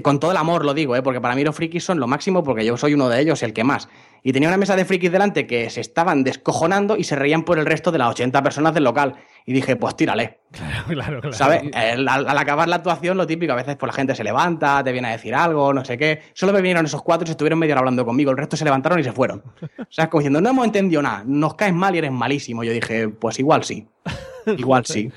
Con todo el amor lo digo, ¿eh? porque para mí los frikis son lo máximo porque yo soy uno de ellos, el que más. Y tenía una mesa de frikis delante que se estaban descojonando y se reían por el resto de las 80 personas del local. Y dije, pues tírale. Claro, claro, claro. ¿Sabes? Al, al acabar la actuación, lo típico, a veces pues, la gente se levanta, te viene a decir algo, no sé qué. Solo me vinieron esos cuatro y se estuvieron media hora hablando conmigo. El resto se levantaron y se fueron. O sea, como diciendo, no hemos entendido nada, nos caes mal y eres malísimo. Yo dije, pues igual sí. Igual sí.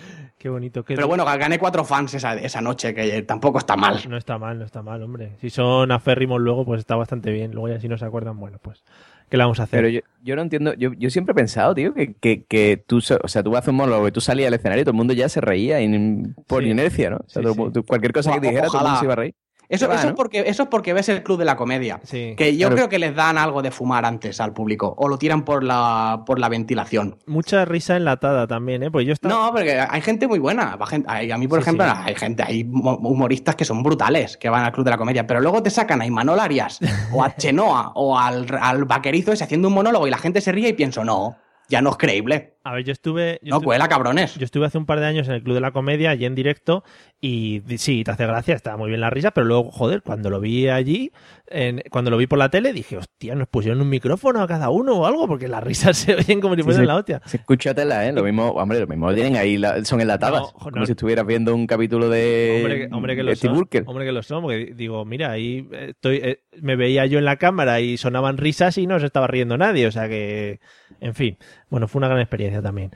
Qué bonito. qué Pero bueno, gané cuatro fans esa, esa noche, que tampoco está mal. No está mal, no está mal, hombre. Si son aférrimos luego, pues está bastante bien. Luego ya si no se acuerdan, bueno, pues, ¿qué le vamos a hacer? Pero yo, yo no entiendo, yo, yo siempre he pensado, tío, que, que, que tú, o sea, tú haces un monólogo y tú salías al escenario y todo el mundo ya se reía y- por Sí. inercia, ¿no? O sea, Sí, todo el sí. mundo- tú- cualquier cosa que O- te dijera, todo el mundo se iba a reír. Eso, eso, es porque, eso es porque ves el club de la comedia. Sí. Que yo Claro. creo que les dan algo de fumar antes al público. O lo tiran por la, por la ventilación. Mucha risa enlatada también, ¿eh? Pues yo estaba... No, porque hay gente muy buena. Hay- A mí, por Sí, ejemplo, sí. hay gente, hay mo- humoristas que son brutales, que van al club de la comedia. Pero luego te sacan a Imanol Arias, o a Chenoa, o al, al vaquerizo ese haciendo un monólogo y la gente se ríe y pienso, no, ya no es creíble. A ver, yo estuve... yo No estu- cuela, cabrones. Yo estuve hace un par de años en el Club de la Comedia, allí en directo, y sí, te hace gracia, estaba muy bien la risa, pero luego, joder, cuando lo vi allí, en- cuando lo vi por la tele, dije, hostia, nos pusieron un micrófono a cada uno o algo, porque las risas se oyen como si fueran sí. la hostia. Se escucha tela, ¿eh? Lo mismo, hombre, lo mismo tienen ahí, la- son enlatadas. No, como no. si estuvieras viendo un capítulo de, Hombre, que- hombre que lo son. Burker. Hombre que lo son, porque digo, mira, ahí estoy, eh, me veía yo en la cámara y sonaban risas y no se estaba riendo nadie, o sea que, en fin, bueno, fue una gran experiencia también.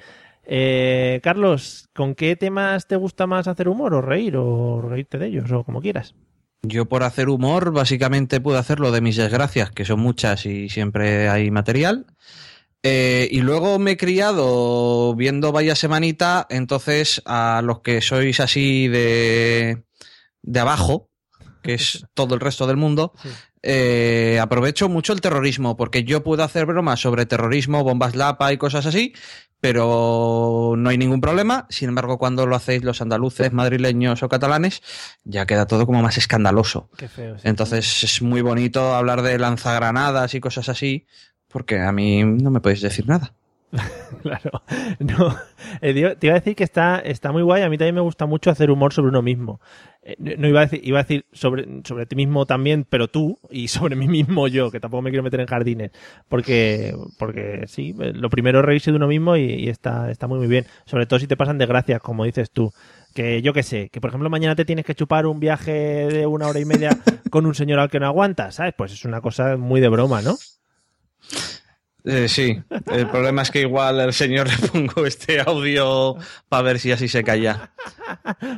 Eh, Carlos, ¿con qué temas te gusta más hacer humor o reír o reírte de ellos o como quieras? Yo por hacer humor básicamente puedo hacerlo de mis desgracias, que son muchas y siempre hay material. Eh, y luego me he criado viendo Vaya Semanita, entonces a los que sois así de, de abajo, que es todo el resto del mundo, eh, aprovecho mucho el terrorismo, porque yo puedo hacer bromas sobre terrorismo, bombas lapa y cosas así, pero no hay ningún problema. Sin embargo, cuando lo hacéis los andaluces, madrileños o catalanes, ya queda todo como más escandaloso. Qué feo. sí. Entonces es muy bonito hablar de lanzagranadas y cosas así, porque a mí no me podéis decir nada. Claro. No, eh, digo- te iba a decir que está, está muy guay. A mí también me gusta mucho hacer humor sobre uno mismo. Eh, no no iba a decir, iba a decir sobre, sobre ti mismo también, pero tú, y sobre mí mismo yo, que tampoco me quiero meter en jardines. Porque, porque sí, eh, lo primero es reírse de uno mismo y, y está, está muy, muy bien. Sobre todo si te pasan desgracias, como dices tú. Que yo qué sé, que por ejemplo mañana te tienes que chupar un viaje de una hora y media con un señor al que no aguantas, ¿sabes? Pues es una cosa muy de broma, ¿no? Eh, sí, el problema es que igual al señor le pongo este audio para ver si así se calla.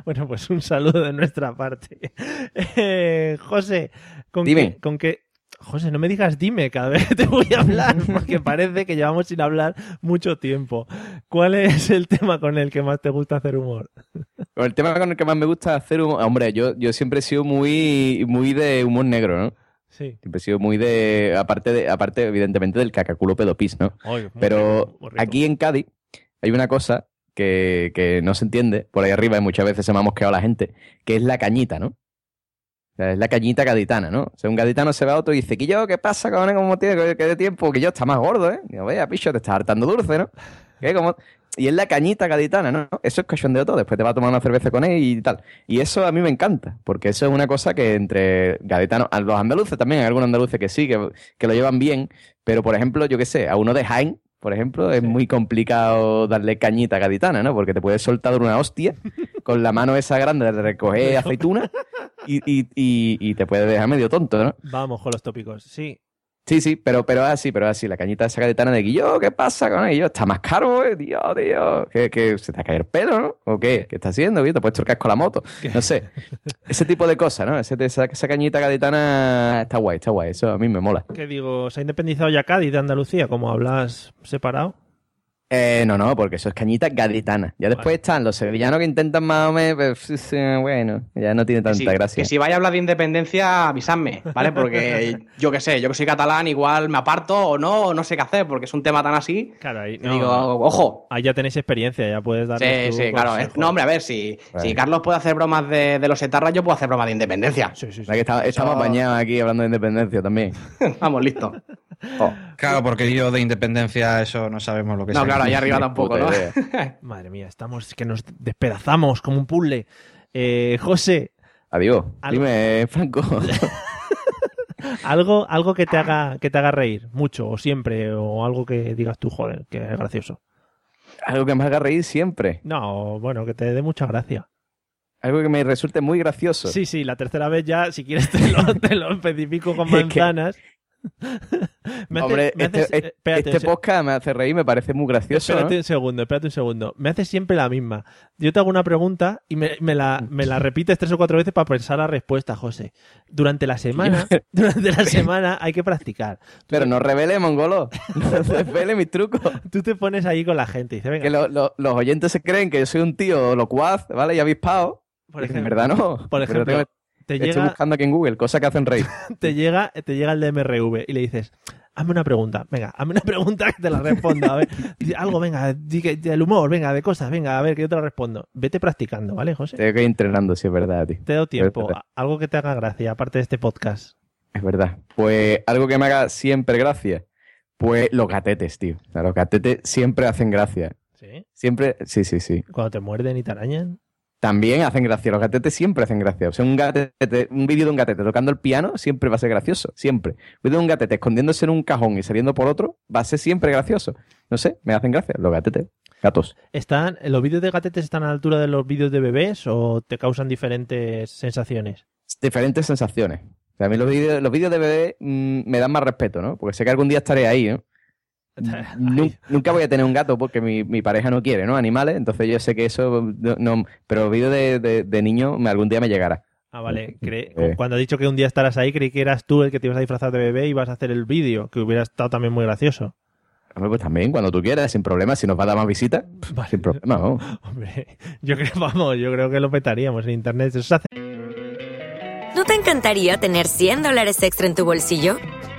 Bueno, pues un saludo de nuestra parte. Eh, José, ¿con Dime. qué, con qué- José, no me digas dime cada vez que te voy a hablar, porque parece que llevamos sin hablar mucho tiempo. ¿Cuál es el tema con el que más te gusta hacer humor? El tema con el que más me gusta hacer humor, hombre, yo, yo siempre he sido muy, muy de humor negro, ¿no? Sí. Siempre he sido muy de, aparte de, aparte evidentemente del cacaculo pedopis, ¿no? Pero rico, muy rico. aquí en Cádiz hay una cosa que, que no se entiende por ahí arriba y muchas veces se me ha mosqueado la gente, que es la cañita, ¿no? O sea, es la cañita gaditana, ¿no? O sea, un gaditano se va a otro y dice, que yo, ¿qué pasa, cabrón? ¿Cómo tiene que de tiempo? Que yo está más gordo, ¿eh? Digo, vaya, picho, te estás hartando dulce, ¿no? ¿Qué? ¿Cómo? Y es la cañita gaditana, ¿no? Eso es cachondeo todo. Después te vas a tomar una cerveza con él y tal. Y eso a mí me encanta, porque eso es una cosa que entre gaditanos, a los andaluces también, hay algunos andaluces que sí, que, que lo llevan bien, pero por ejemplo, yo qué sé, a uno de Jaén, por ejemplo, es muy complicado darle cañita gaditana, ¿no? Porque te puedes soltar una hostia con la mano esa grande de recoger aceituna y, y, y, y te puede dejar medio tonto, ¿no? Vamos con los tópicos. Sí, Sí, sí, pero, pero así, pero así. La cañita esa gaditana de Guillo, ¿qué pasa con ello? Está más caro, eh, tío, tío. ¿Qué, qué, se te ha caído el pelo, no? ¿O qué? ¿Qué está haciendo? tío? ¿Te casco a la moto? No sé. Ese tipo de cosas, ¿no? Ese, esa, esa cañita gaditana está guay, está guay. Eso a mí me mola. que digo, se ha independizado ya Cádiz de Andalucía, como hablas separado. Eh, no, no, porque eso es cañita gaditana. Ya después están los sevillanos que intentan más o menos, pues, sí, bueno, ya no tiene Que tanta si, gracia. que si vais a hablar de independencia, avisadme, ¿vale? Porque yo que sé, yo que soy catalán, igual me aparto o no, o no sé qué hacer, porque es un tema tan así. Claro, ahí, no, digo, ojo. ahí ya tenéis experiencia, ya puedes dar. Sí, sí, claro. es- no, hombre, a ver, si, si Carlos puede hacer bromas de, de los etarras, yo puedo hacer bromas de independencia. Sí, sí, está- estamos bañados aquí hablando de independencia también. Vamos, listo. Oh, Claro, porque yo de independencia eso no sabemos lo que No, es. Allá arriba tampoco, ¿no? Madre mía, estamos que nos despedazamos como un puzzle. Eh, José, Adiós. Algo- Dime, Franco. Algo, algo que te haga, que te haga reír mucho, o siempre, o algo que digas tú, joder, que es gracioso. Algo que me haga reír siempre. No, bueno, que te dé mucha gracia. Algo que me resulte muy gracioso. Sí, sí, la tercera vez ya, si quieres, te lo, te lo especifico con Es que- Me hace- me este, eh, espérate, este podcast me hace reír, me parece muy gracioso. Espérate ¿no? un segundo, espérate un segundo. Me haces siempre la misma. Yo te hago una pregunta y me, me la, me la repites tres o cuatro veces para pensar la respuesta, José. Durante la semana, durante la semana hay que practicar. Pero no revele, mongolo. No revele mis trucos. Tú te pones ahí con la gente y dices, venga, Que lo- lo- los oyentes se creen que yo soy un tío locuaz, ¿vale? Y avispado. por en verdad no. por ejemplo, tengo- te estoy llega, buscando aquí en Google cosas que hacen reír. te llega, te llega el DMRV y le dices, hazme una pregunta, venga, hazme una pregunta que te la responda, a ver, algo, venga, di que- del humor, venga, de cosas, venga, a ver, que yo te la respondo. Vete practicando, ¿vale, José? Tengo que ir entrenando, sí, es verdad, tío. Te dado tiempo, algo que te haga gracia, aparte de este podcast. Es verdad. Pues algo que me haga siempre gracia. Pues los gatetes, tío. O sea, los gatetes siempre hacen gracia. ¿Sí? Siempre, sí, sí, sí. Cuando te muerden y te arañan. También hacen gracia. Los gatetes siempre hacen gracia. O sea, un gatete, un vídeo de un gatete tocando el piano siempre va a ser gracioso. Siempre. Un vídeo de un gatete escondiéndose en un cajón y saliendo por otro va a ser siempre gracioso. No sé, me hacen gracia. Los gatetes. Gatos. ¿Están, ¿Los vídeos de gatetes están a la altura de los vídeos de bebés o te causan diferentes sensaciones? Diferentes sensaciones. O sea, a mí los vídeos, los vídeos de bebé mm, me dan más respeto, ¿no? Porque sé que algún día estaré ahí, ¿no? Nu- Nunca voy a tener un gato porque mi, mi pareja no quiere, ¿no? Animales, entonces yo sé que eso no, no- pero vídeo de, de, de niño algún día me llegará. Ah, vale. Cre- Eh. Cuando has dicho que un día estarás ahí, creí que eras tú el que te ibas a disfrazar de bebé y ibas a hacer el vídeo, que hubiera estado también muy gracioso. Hombre, pues también, cuando tú quieras, sin problema, si nos va a dar más visitas, sin problema, ¿no? Hombre, yo creo, vamos, yo creo que lo petaríamos en internet. Eso se hace. ¿No te encantaría tener 100 dólares extra en tu bolsillo?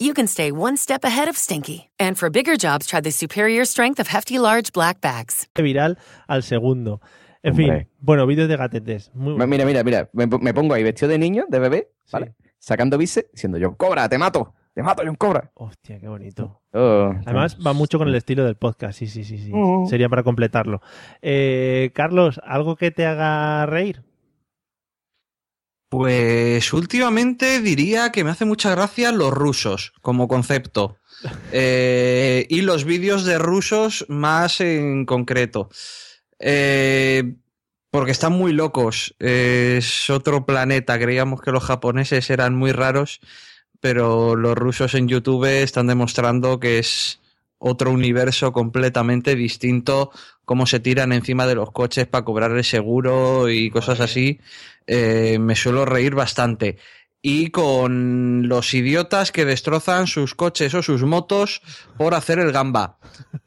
you can stay one step ahead of stinky. And for bigger jobs, try the superior strength of Hefty Large Black Bags. viral al segundo. En Hombre. fin, bueno, vídeos de gatetes. Muy Ma- Mira, mira, mira, me, me pongo ahí vestido de niño, de bebé, ¿vale? Sacando bice, diciendo yo, cobra, te mato, te mato, yo cobra. Hostia, qué bonito. Oh, Además, va mucho con el estilo del podcast, sí, sí, sí, sí. Mm. Sería para completarlo. Eh, Carlos, ¿algo que te haga reír? Pues últimamente diría que me hace mucha gracia los rusos como concepto. Eh, y los vídeos de rusos más en concreto. Eh, porque están muy locos. Es otro planeta. Creíamos que los japoneses eran muy raros, pero los rusos en YouTube están demostrando que es otro universo completamente distinto. Cómo se tiran encima de los coches para cobrar el seguro y cosas así. Eh, me suelo reír bastante. Y con los idiotas que destrozan sus coches o sus motos por hacer el gamba.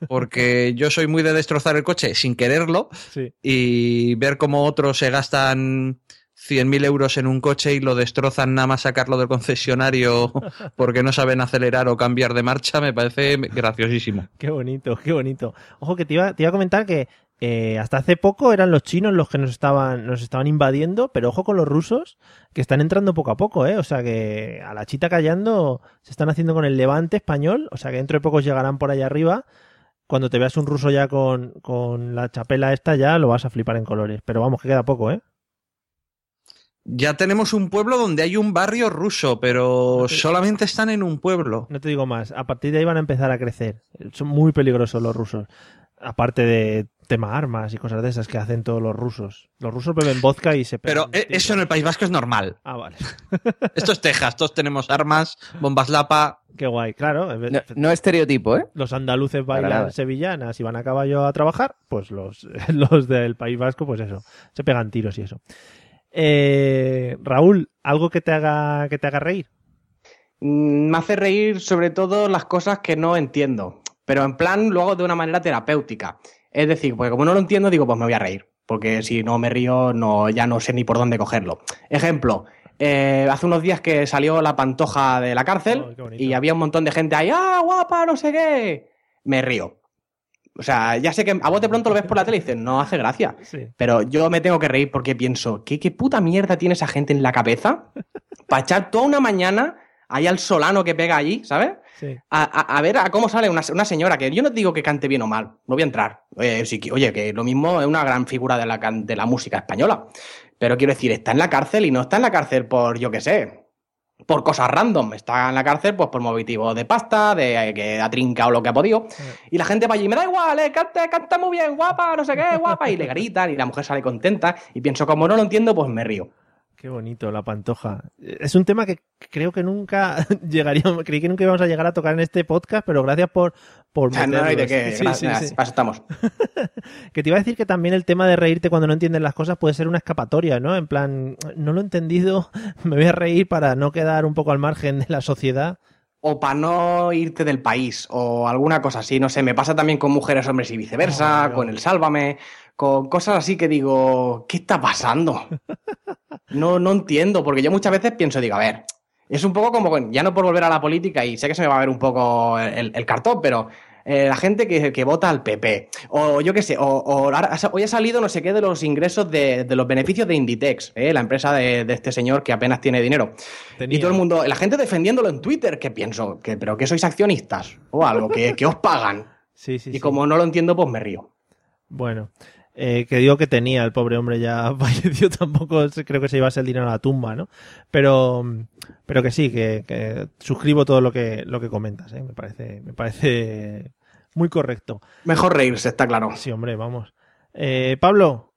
Porque yo soy muy de destrozar el coche sin quererlo Sí. y ver cómo otros se gastan 100.000 euros en un coche y lo destrozan nada más sacarlo del concesionario porque no saben acelerar o cambiar de marcha me parece graciosísimo. Qué bonito, qué bonito. Ojo, que te iba, te iba a comentar que eh, hasta hace poco eran los chinos los que nos estaban, nos estaban invadiendo, pero ojo con los rusos, que están entrando poco a poco, ¿eh? O sea que a la chita callando se están haciendo con el levante español, o sea que dentro de pocos llegarán por allá arriba. Cuando te veas un ruso ya con, con la chapela esta, ya lo vas a flipar en colores. Pero vamos, que queda poco, ¿eh? Ya tenemos un pueblo donde hay un barrio ruso, pero solamente están en un pueblo. No te digo más. A partir de ahí van a empezar a crecer. Son muy peligrosos los rusos. Aparte de tema armas y cosas de esas que hacen todos los rusos. Los rusos beben vodka y se Pero pegan eh, eso en el País Vasco es normal. Ah, vale. Esto es Texas, todos tenemos armas, bombas lapa. Qué guay, claro. No, no estereotipo, ¿eh? Los andaluces bailan sevillanas y van a caballo a trabajar, pues los, los del País Vasco, pues eso, se pegan tiros y eso. Eh, Raúl, ¿algo que te haga, que te haga reír? Mm, Me hace reír sobre todo las cosas que no entiendo, pero en plan luego de una manera terapéutica. Es decir, porque como no lo entiendo, digo, pues me voy a reír, porque si no me río, no, ya no sé ni por dónde cogerlo. Ejemplo, eh, hace unos días que salió la pantoja de la cárcel Oh, y había un montón de gente ahí, ¡ah, guapa, no sé qué! Me río. O sea, ya sé que a vos de pronto lo ves por la tele y dices, no hace gracia. Sí. Pero yo me tengo que reír porque pienso, ¿qué, qué puta mierda tiene esa gente en la cabeza para echar toda una mañana ahí al solano que pega allí, ¿sabes? Sí. A, a- a ver a cómo sale una, una señora, que yo no digo que cante bien o mal, no voy a entrar. Eh, sí oye, que lo mismo es una gran figura de la, de la música española. Pero quiero decir, está en la cárcel y no está en la cárcel por, yo qué sé, por cosas random. Está en la cárcel pues por motivos de pasta, de que ha trincado lo que ha podido. Y la gente va allí, me da igual, eh, canta, canta muy bien, guapa, no sé qué, guapa. Y le gritan y la mujer sale contenta. Y pienso, como no lo entiendo, pues me río. Qué bonito, la pantoja. Es un tema que creo que nunca llegaríamos, creí que nunca íbamos a llegar a tocar en este podcast, pero gracias por, por O sea, no hay de qué, Sí, estamos. Que te iba a decir que también el tema de reírte cuando no entiendes las cosas puede ser una escapatoria, ¿no? En plan, no lo he entendido, me voy a reír para no quedar un poco al margen de la sociedad. O para no irte del país, o alguna cosa así, no sé, me pasa también con mujeres, hombres y viceversa, con el sálvame, con cosas así que digo, ¿qué está pasando? No, no entiendo, porque yo muchas veces pienso, digo, a ver, es un poco como, ya no por volver a la política, y sé que se me va a ver un poco el, el cartón, pero eh, la gente que, que vota al PP, o yo qué sé, o, hoy ha salido no sé qué de los ingresos de, de los beneficios de Inditex, eh, la empresa de, de este señor que apenas tiene dinero. Tenía. Y todo el mundo, la gente defendiéndolo en Twitter, que pienso, que, pero que sois accionistas o algo, que, que os pagan. Sí, sí, Y sí. como no lo entiendo, pues me río. Bueno, eh, que digo que tenía, el pobre hombre ya falleció, tampoco creo que se llevase el dinero a la tumba, ¿no? Pero, pero que sí, que, que suscribo todo lo que, lo que comentas, ¿eh? Me parece, me parece muy correcto. Mejor reírse, está claro. Sí, hombre, vamos. Eh, Pablo,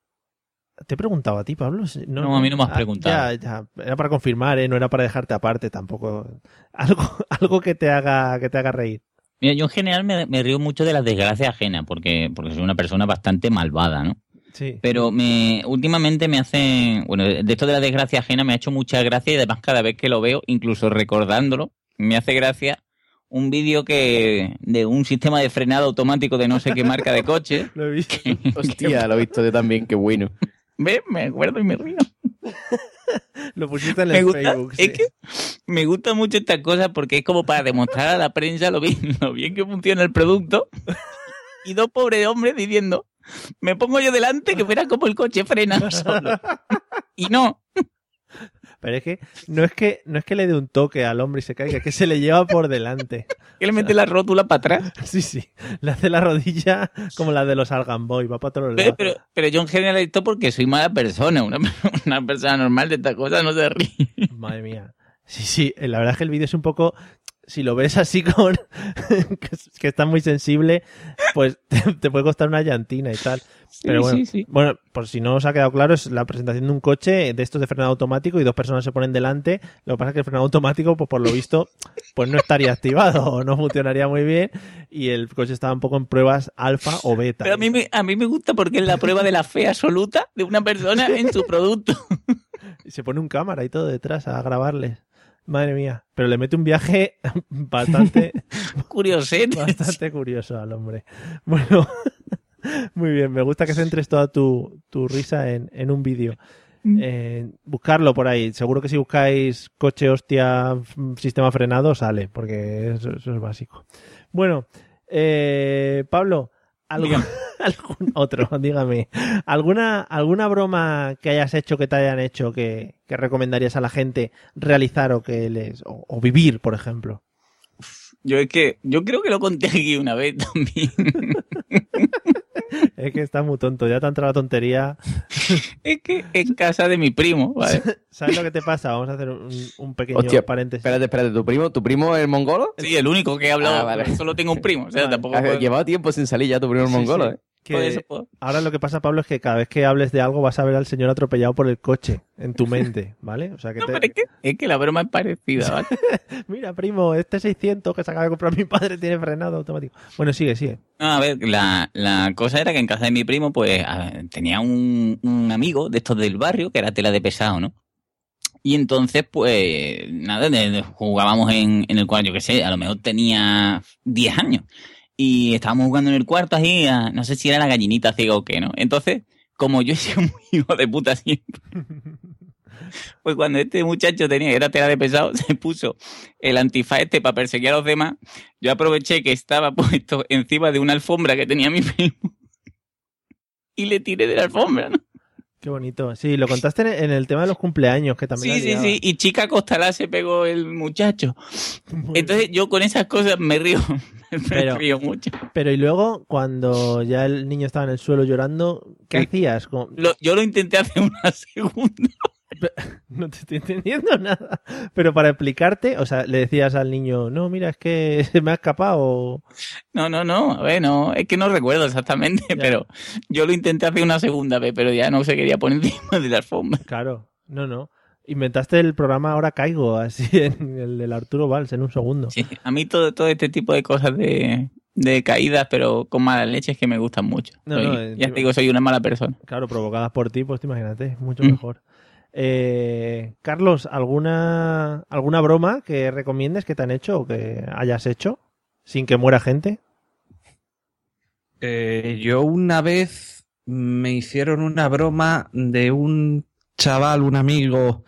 te he preguntado a ti, Pablo. Si- No, a mí no me has Ah, preguntado. ya, ya. Era para confirmar, ¿eh? No era para dejarte aparte tampoco. Algo, algo que te haga, que te haga reír. Mira, yo en general me, me río mucho de las desgracias ajenas, porque, porque soy una persona bastante malvada, ¿no? Sí. Pero me, últimamente me hace, bueno, de esto de la desgracia ajena me ha hecho mucha gracia y además cada vez que lo veo, incluso recordándolo, me hace gracia un vídeo que de un sistema de frenado automático de no sé qué marca de coche. Lo he visto. Hostia, lo he visto yo también, qué bueno. ¿Ves? Me acuerdo y me río. Lo pusiste en Me el gusta, Facebook. es sí. que me gusta mucho estas cosas porque es como para demostrar a la prensa lo bien, lo bien que funciona el producto. Y dos pobres hombres diciendo, me pongo yo delante que verás como el coche frena solo. Y no, Pero es que no es que no es que le dé un toque al hombre y se caiga, es que se le lleva por delante. que le mete la rótula para atrás. Sí, sí. Le hace la rodilla como la de los Argan Boy, va para todos Pero, lados. pero, pero yo en general esto porque soy mala persona. Una, una persona normal de estas cosas no se ríe. Madre mía. Sí, sí, la verdad es que el vídeo es un poco. Si lo ves así con. que, es- que está muy sensible, pues te, te puede costar una llantina y tal. Pero bueno, sí, sí. bueno, por si no os ha quedado claro, es la presentación de un coche de estos de frenado automático y dos personas se ponen delante. Lo que pasa es que el frenado automático, pues por lo visto, pues no estaría activado o no funcionaría muy bien. Y el coche estaba un poco en pruebas alfa o beta. Pero a mí, me, a mí me gusta porque es la prueba de la fe absoluta de una persona en su producto. Y se pone un cámara y todo detrás a grabarles. Madre mía. Pero le mete un viaje bastante, Curiosete. bastante curioso al hombre. Bueno, muy bien. Me gusta que centres toda tu, tu risa en, en un vídeo. Eh, buscarlo por ahí. Seguro que si buscáis coche hostia sistema frenado sale, porque eso, eso es básico. Bueno, eh, Pablo, ¿algo- algún otro, dígame. ¿Alguna, ¿Alguna broma que hayas hecho, que te hayan hecho, que, que recomendarías a la gente realizar o que les o, o vivir, por ejemplo? Yo es que, yo creo que lo conté aquí una vez también. Es que está muy tonto, ya te ha entrado la tontería. Es que en casa de mi primo, ¿vale? ¿Sabes lo que te pasa? Vamos a hacer un, un pequeño Hostia, paréntesis. espérate, espérate, ¿tu primo, ¿tu primo es mongolo? Sí, el único que he hablado, Ah, vale. solo tengo un primo, o sea, Vale. tampoco... Puedo- llevado tiempo sin salir ya tu primo es Sí, mongolo, sí. ¿eh? Que ahora lo que pasa, Pablo, es que cada vez que hables de algo vas a ver al señor atropellado por el coche en tu mente, ¿vale? O sea que No, te- pero es que, es que la broma es parecida, ¿vale? Mira, primo, este 600 que se acaba de comprar mi padre tiene frenado automático. Bueno, sigue, sigue. No, a ver, la, la cosa era que en casa de mi primo, pues, ver, tenía un, un amigo de estos del barrio que era tela de pesado, ¿no? Y entonces, pues, nada, jugábamos en, en el cuarto, yo qué sé, a lo mejor tenía 10 años. Y estábamos jugando en el cuarto así, a- no sé si era la gallinita ciega o qué, ¿no? Entonces, como yo he sido muy hijo de puta siempre, pues cuando este muchacho tenía, era tela de pesado, se puso el antifaz este para perseguir a los demás, yo aproveché que estaba puesto encima de una alfombra que tenía mi primo y le tiré de la alfombra, ¿no? Qué bonito. Sí, lo contaste en- el tema de los cumpleaños, que también Sí, sí, sí. Y chica costalá se pegó el muchacho. Entonces yo con esas cosas me río. Me Pero- río mucho. Pero y luego, cuando ya el niño estaba en el suelo llorando, ¿qué Sí. hacías? Lo- yo lo intenté hace una segunda. No te estoy entendiendo nada. Pero para explicarte, o sea, le decías al niño, no, mira, es que se me ha escapado. No, no, no. A ver, no. Es que no recuerdo exactamente, pero yo lo intenté hace una segunda vez, pero ya no se quería poner encima de la alfombra. Claro, no, no. Inventaste el programa Ahora Caigo, así en el del Arturo Valls, en un segundo. Sí, a mí todo, todo este tipo de cosas de, de caídas, pero con malas leches que me gustan mucho. No, Soy- no, ya te digo, soy una mala persona. Claro, provocadas por ti, pues te imagínate, mucho Mm. mejor. Eh, Carlos, ¿alguna, ¿alguna broma que recomiendes que te han hecho o que hayas hecho sin que muera gente? Eh, yo una vez me hicieron una broma de un chaval, un amigo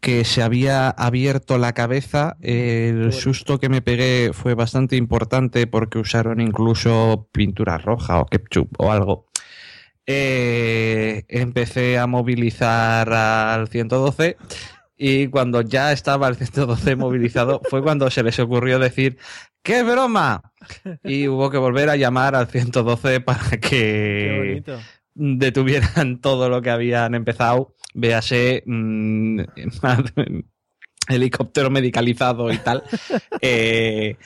que se había abierto la cabeza. El susto que me pegué fue bastante importante porque usaron incluso pintura roja o ketchup o algo. Eh, empecé a movilizar al 112 y cuando ya estaba el 112 movilizado fue cuando se les ocurrió decir ¡Qué broma! Y hubo que volver a llamar al 112 para que detuvieran todo lo que habían empezado. Véase mm, helicóptero medicalizado y tal. Eh,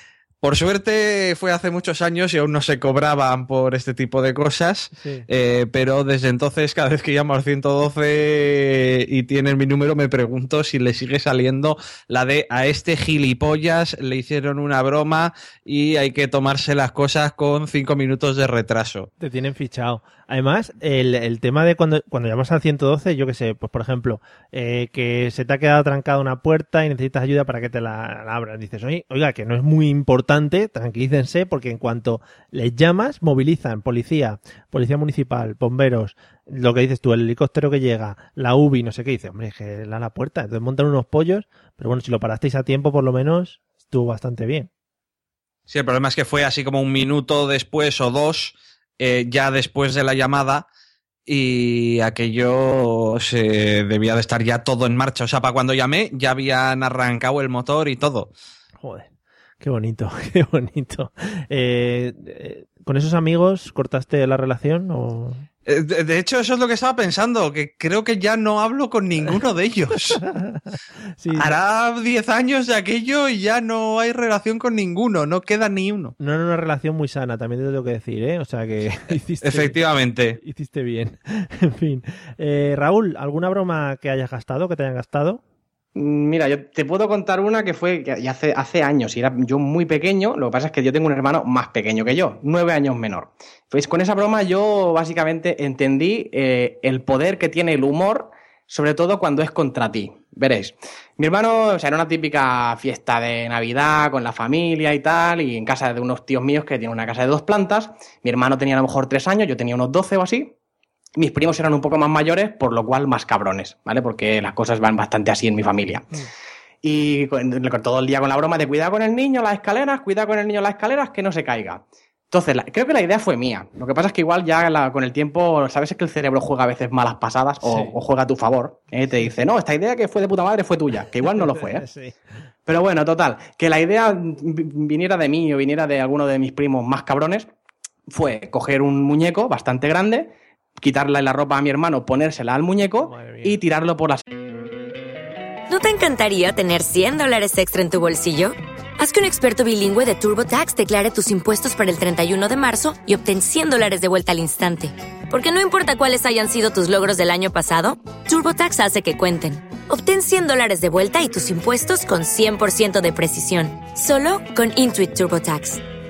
por suerte fue hace muchos años y aún no se cobraban por este tipo de cosas. Sí. Eh, pero desde entonces, cada vez que llamo al 112 y tienen mi número, me pregunto si le sigue saliendo la de a este gilipollas le hicieron una broma y hay que tomarse las cosas con cinco minutos de retraso. Te tienen fichado. Además, el, tema de cuando, cuando llamas al 112, yo qué sé, pues por ejemplo, eh, que se te ha quedado trancada una puerta y necesitas ayuda para que te la, la abran. Dices, oye, oiga, que no es muy importante, tranquilícense, porque en cuanto les llamas, movilizan policía, policía municipal, bomberos, lo que dices tú, el helicóptero que llega, la UBI, no sé qué, dice, hombre, es que la la puerta. Entonces montan unos pollos, pero bueno, si lo parasteis a tiempo, por lo menos, estuvo bastante bien. Sí, el problema es que fue así como un minuto después o dos, eh, ya después de la llamada, y aquello se debía de estar ya todo en marcha. O sea, para cuando llamé ya habían arrancado el motor y todo. Joder, qué bonito, qué bonito. Eh, eh, ¿Con esos amigos cortaste la relación o...? Eh, De, hecho, eso es lo que estaba pensando, que creo que ya no hablo con ninguno de ellos. Sí, Hará 10 años de aquello y ya no hay relación con ninguno, no queda ni uno. no era una relación muy sana, también te tengo que decir, ¿eh? O sea que hiciste, Efectivamente. hiciste bien. en fin. Eh, Raúl, ¿alguna broma que hayas gastado, que te hayan gastado? Mm, Mira, yo te puedo contar una que fue que hace años y era yo muy pequeño. Lo que pasa es que yo tengo un hermano más pequeño que yo, nueve años menor. Pues con esa broma yo básicamente entendí eh, el poder que tiene el humor, sobre todo cuando es contra ti. Veréis. Mi hermano, o sea, era una típica fiesta de Navidad con la familia y tal, y en casa de unos tíos míos que tienen una casa de dos plantas. Mi hermano tenía a lo mejor tres años, yo tenía unos doce o así. Mis primos eran un poco más mayores, por lo cual más cabrones, ¿vale? Porque las cosas van bastante así en mi familia. Y con, con todo el día con la broma de cuidado con el niño, las escaleras, cuidado con el niño, las escaleras, que no se caiga. Entonces, la- creo que la idea fue mía. Lo que pasa es que igual ya la- con el tiempo, sabes que el cerebro juega a veces malas pasadas o, Sí. o juega a tu favor. ¿eh? Te dice, no, esta idea que fue de puta madre fue tuya, que igual no lo fue. ¿eh? Sí. Pero bueno, total, que la idea vi- viniera de mí o viniera de alguno de mis primos más cabrones fue coger un muñeco bastante grande, quitarle la ropa a mi hermano, ponérsela al muñeco y tirarlo por las... ¿No te encantaría tener 100 dólares extra en tu bolsillo? Haz que un experto bilingüe de TurboTax declare tus impuestos para el 31 de marzo y obtén 100 dólares de vuelta al instante. Porque no importa cuáles hayan sido tus logros del año pasado, TurboTax hace que cuenten. Obtén 100 dólares de vuelta y tus impuestos con 100% de precisión. Solo con Intuit TurboTax.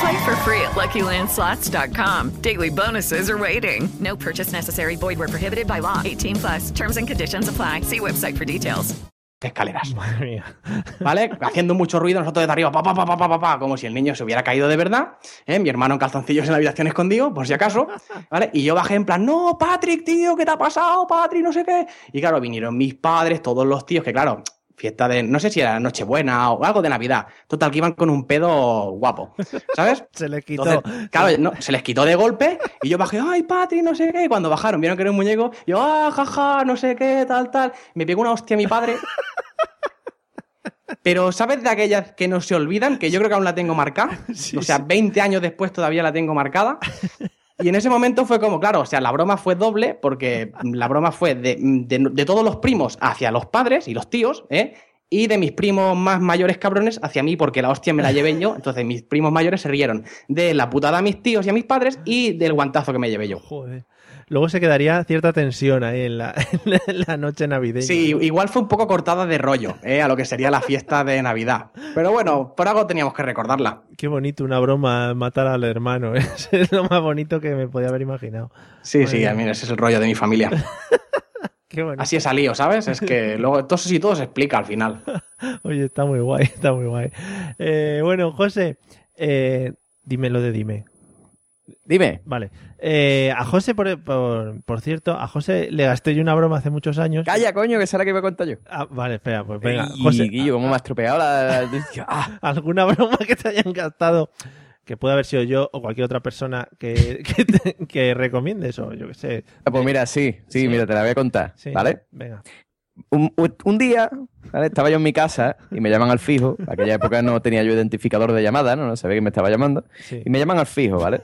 Play for free at LuckyLandSlots.com. Daily bonuses are waiting. No purchase necessary. Void where prohibited by law. 18 plus. Terms and conditions apply. See website for details. escaleras. Madre mía. ¿Vale? Haciendo mucho ruido, nosotros desde arriba, pa, pa, pa, pa, pa, pa, pa, como si el niño se hubiera caído de verdad. ¿eh? Mi hermano en calzoncillos en la habitación escondido, por si acaso. ¿Vale? Y yo bajé en plan, no, Patrick, tío, ¿qué te ha pasado, Patrick? No sé qué. Y claro, vinieron mis padres, todos los tíos, que claro, fiesta de, no sé si era Nochebuena o algo de Navidad. Total, que iban con un pedo guapo, ¿sabes? Se les quitó. Entonces, claro, no, se les quitó de golpe y yo bajé, ay, Patrick, no sé qué. Y cuando bajaron, vieron que era un muñeco, yo, ah, jaja, no sé qué, tal, tal. Me pegó una hostia a mi padre. Pero, ¿sabes de aquellas que no se olvidan? Que yo creo que aún la tengo marcada. o sea, 20 años después todavía la tengo marcada. Y en ese momento fue como, claro, o sea, la broma fue doble, porque la broma fue de, todos los primos hacia los padres y los tíos, ¿eh? Y de mis primos más mayores cabrones hacia mí, porque la hostia me la llevé yo. Entonces mis primos mayores se rieron de la putada a mis tíos y a mis padres y del guantazo que me llevé yo. Joder. Luego se quedaría cierta tensión ahí en la, en la noche navideña. Sí, igual fue un poco cortada de rollo, ¿eh? a lo que sería la fiesta de Navidad. Pero bueno, por algo teníamos que recordarla. Qué bonito una broma matar al hermano. ¿eh? Es lo más bonito que me podía haber imaginado. Sí, sí, a mí ese es el rollo de mi familia. Qué. Así es lío, ¿sabes? Es que luego todo y todo se explica al final. Oye, está muy guay, está muy guay. Eh, bueno, José, eh, dime lo de dime. Dime. Vale. Eh, a José, por, por, por cierto, a José le gasté yo una broma hace muchos años. Calla, coño, que será que iba a contar yo. Ah, vale, espera, pues venga. Y José, Guillo, cómo me has tropeado la... la- Ah, ¿alguna broma que te hayan gastado que pueda haber sido yo o cualquier otra persona que, que, te- que recomiendes o yo qué sé? pues mira, sí, sí, Sí. mira, te la voy a contar, Sí, ¿vale? Venga. Un, un- un día, ¿vale? Estaba yo en mi casa y me llaman al fijo. En aquella época no tenía yo identificador de llamada, ¿no? No sabía que me estaba llamando. Sí. Y me llaman al fijo, ¿vale?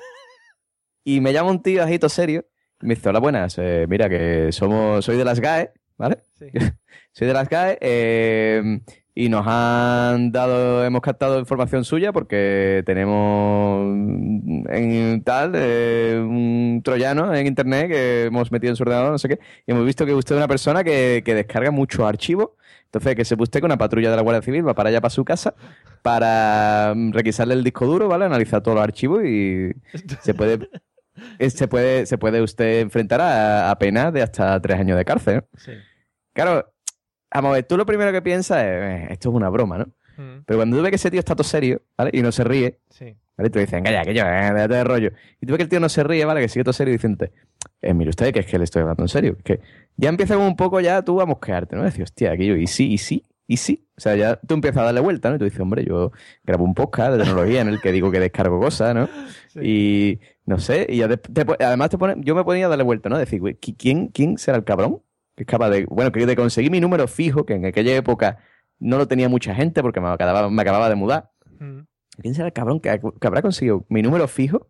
Y me llama un tío ajito serio y me dice, hola, buenas, eh, mira que somos, soy de las GAE, ¿vale? Sí. soy de las GAE eh, y nos han dado, hemos captado información suya porque tenemos en tal eh, un troyano en internet que hemos metido en su ordenador, no sé qué, y hemos visto que usted es una persona que, que descarga muchos archivos. Entonces, que se usted con una patrulla de la Guardia Civil va para allá, para su casa, para requisarle el disco duro, ¿vale? Analizar todos los archivos y se puede, se puede, se puede usted enfrentar a, a penas de hasta tres años de cárcel. ¿no? Sí. Claro, vamos a ver, tú lo primero que piensas es, "Eh, esto es una broma, ¿no? Mm, Pero cuando tú ves que ese tío está todo serio, ¿vale? Y no se ríe, Sí. ¿vale? Y tú dices, calla, que yo, eh, déjate de rollo. Y tú ves que el tío no se ríe, ¿vale? Que sigue todo serio diciéndote, eh, mire usted, que es que le estoy hablando en serio. Que ya empieza como un poco ya tú a mosquearte, ¿no? Decir, hostia, aquello, y sí, y sí, y sí. O sea, ya tú empiezas a darle vuelta, ¿no? Y tú dices, hombre, yo grabo un podcast de tecnología en el que digo que descargo cosas, ¿no? Y no sé, y ya te- te además te pone, yo me ponía a darle vuelta, ¿no? Decir, güey, ¿qui- ¿quién, ¿quién será el cabrón? Que es capaz de, bueno, que de conseguir mi número fijo, que en aquella época no lo tenía mucha gente porque me acababa, me acababa de mudar. mm. ¿Quién será el cabrón que, que habrá conseguido mi número fijo,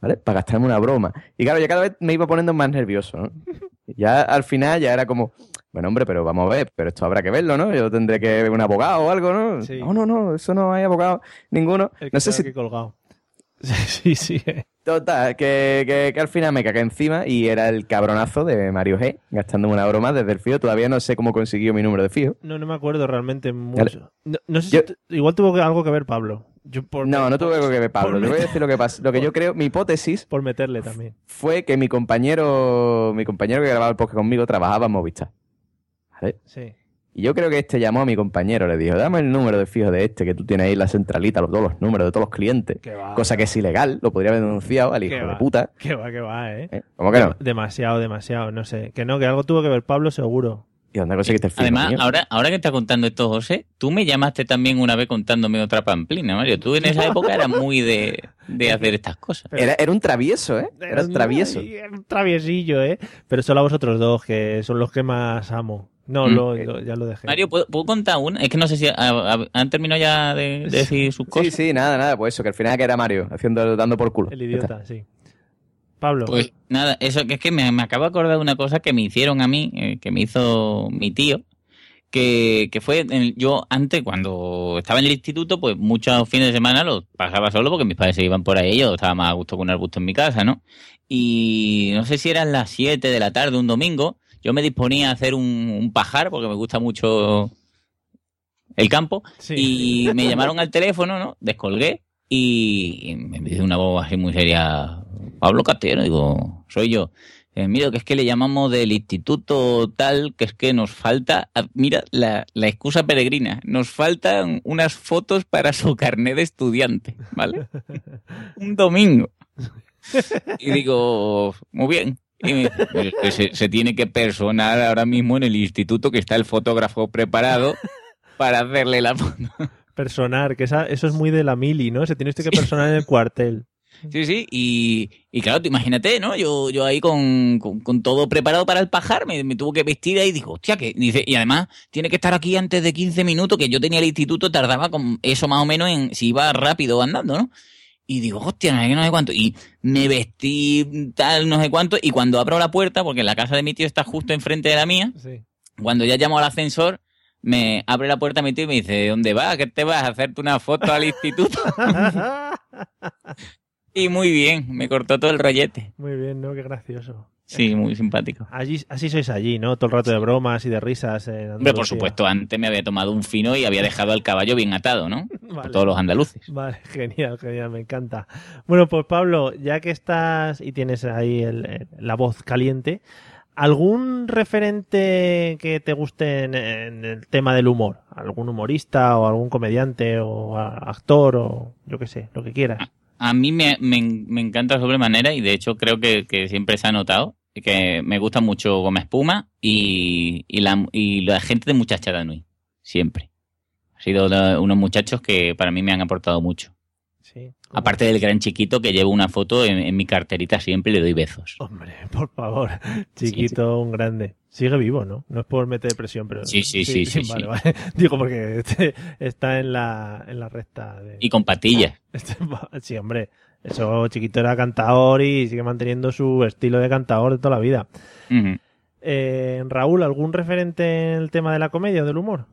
¿vale? Para gastarme una broma. Y claro, ya cada vez me iba poniendo más nervioso, ¿no? Ya al final ya era como, bueno, hombre, pero vamos a ver, pero esto habrá que verlo, ¿no? Yo tendré que ver un abogado o algo, ¿no? Sí. No, no, no, eso no hay abogado ninguno. El que No sé si colgado. Sí, sí, sí. Total, que, que- que al final me cagué encima y era el cabronazo de Mario G, gastándome una broma desde el fijo. Todavía no sé cómo consiguió mi número de fijo. No, no me acuerdo realmente mucho. No, no sé Yo- si tu- igual tuvo algo que ver Pablo. Yo por No, no tuve algo que ver, Pablo. Te voy a decir lo que pasa. Lo que yo creo, mi hipótesis Por meterle también. fue que mi compañero, mi compañero que grababa el podcast conmigo trabajaba en Movistar. Sí. Y yo creo que este llamó a mi compañero, le dijo, dame el número de fijo de este, que tú tienes ahí la centralita, los- todos los números de todos los clientes. Que va. Cosa que es ilegal, lo podría haber denunciado al Que hijo de puta. Que va, que va, ¿eh? ¿Eh? ¿Cómo que no? Demasiado, demasiado. No sé. Que no, que algo tuvo que ver Pablo seguro. ¿Y dónde conseguiste el fijo? Además, ahora, ahora que está contando esto, José, tú me llamaste también una vez contándome otra pamplina, Mario. Tú en esa época eras muy de, de hacer estas cosas. Era, era un travieso, ¿eh? Era un travieso. Ay, un traviesillo, ¿eh? Pero solo a vosotros dos, que son los que más amo. No, Mm. lo- lo- ya lo dejé. Mario, ¿puedo, puedo contar una? Es que no sé si ha- ha- han terminado ya de, de decir sus Sí, cosas. sí, nada, nada, pues eso, que al final que era Mario, haciendo, dando por culo. El idiota, sí. Pablo. Pues nada, eso que es que me, me acabo de acordar de una cosa que me hicieron a mí, eh, que me hizo mi tío, que, que fue, en- yo antes, cuando estaba en el instituto, pues muchos fines de semana los pasaba solo porque mis padres se iban por ahí, yo estaba más a gusto con un arbusto en mi casa, ¿no? Y no sé si eran las 7 de la tarde un domingo, yo me disponía a hacer un, un pajar porque me gusta mucho el campo y me llamaron al teléfono, ¿no? Descolgué y, me dice una voz así muy seria, Pablo Castelo, digo, soy yo. Eh, mira, que es que le llamamos del instituto tal, que es que nos falta, mira, la, la excusa peregrina, nos faltan unas fotos para su carnet de estudiante, ¿vale? Un domingo. Y digo, muy bien. Y me dice, "Pues es que se, se tiene que personar ahora mismo en el instituto que está el fotógrafo preparado para hacerle la foto. Personar, que esa- eso es muy de la mili, ¿no? Se tiene usted que personar en el cuartel. Sí, sí, y, y claro, tú imagínate, ¿no? Yo, yo ahí con, con, con todo preparado para el pajar, me, me tuvo que vestir ahí y digo, hostia, que dice, y además tiene que estar aquí antes de 15 minutos, que yo tenía el instituto, tardaba con eso más o menos en si iba rápido andando, ¿no? Y digo, hostia, no sé qué, no sé cuánto. Y me vestí tal, no sé cuánto, y cuando abro la puerta, porque la casa de mi tío está justo enfrente de la mía, Sí. cuando ya llamo al ascensor, me abre la puerta mi tío y me dice, ¿dónde vas? ¿Qué te vas a hacerte una foto al instituto? y muy bien, me cortó todo el rollete. Muy bien, ¿no? Qué gracioso. Sí, muy simpático. Allí, así sois allí, ¿no? Todo el rato de bromas y de risas. en Hombre, por supuesto, antes me había tomado un fino y había dejado al caballo bien atado, ¿no? Por Vale. todos los andaluces. Vale, genial, genial, me encanta. Bueno, pues Pablo, ya que estás y tienes ahí el- la voz caliente, ¿algún referente que te guste en, en el tema del humor? ¿Algún humorista o algún comediante o actor o yo qué sé, lo que quieras? A mí me, me, me encanta sobremanera y de hecho creo que, que siempre se ha notado que me gusta mucho Goma Espuma y, y, la, y la gente de Muchachada Nui. Siempre. Ha sido unos muchachos que para mí me han aportado mucho. Aparte del gran chiquito que llevo una foto en, en mi carterita siempre y le doy besos. Hombre, por favor, chiquito, un grande. Sigue vivo, ¿no? No es por meter presión, pero... Sí, sí, sí, sí, Vale, vale. Digo porque este está en la, en la recta de... Y con patillas. Este- Sí, hombre. Eso chiquito era cantador y sigue manteniendo su estilo de cantador de toda la vida. Eh, Raúl, ¿algún referente en el tema de la comedia o del humor?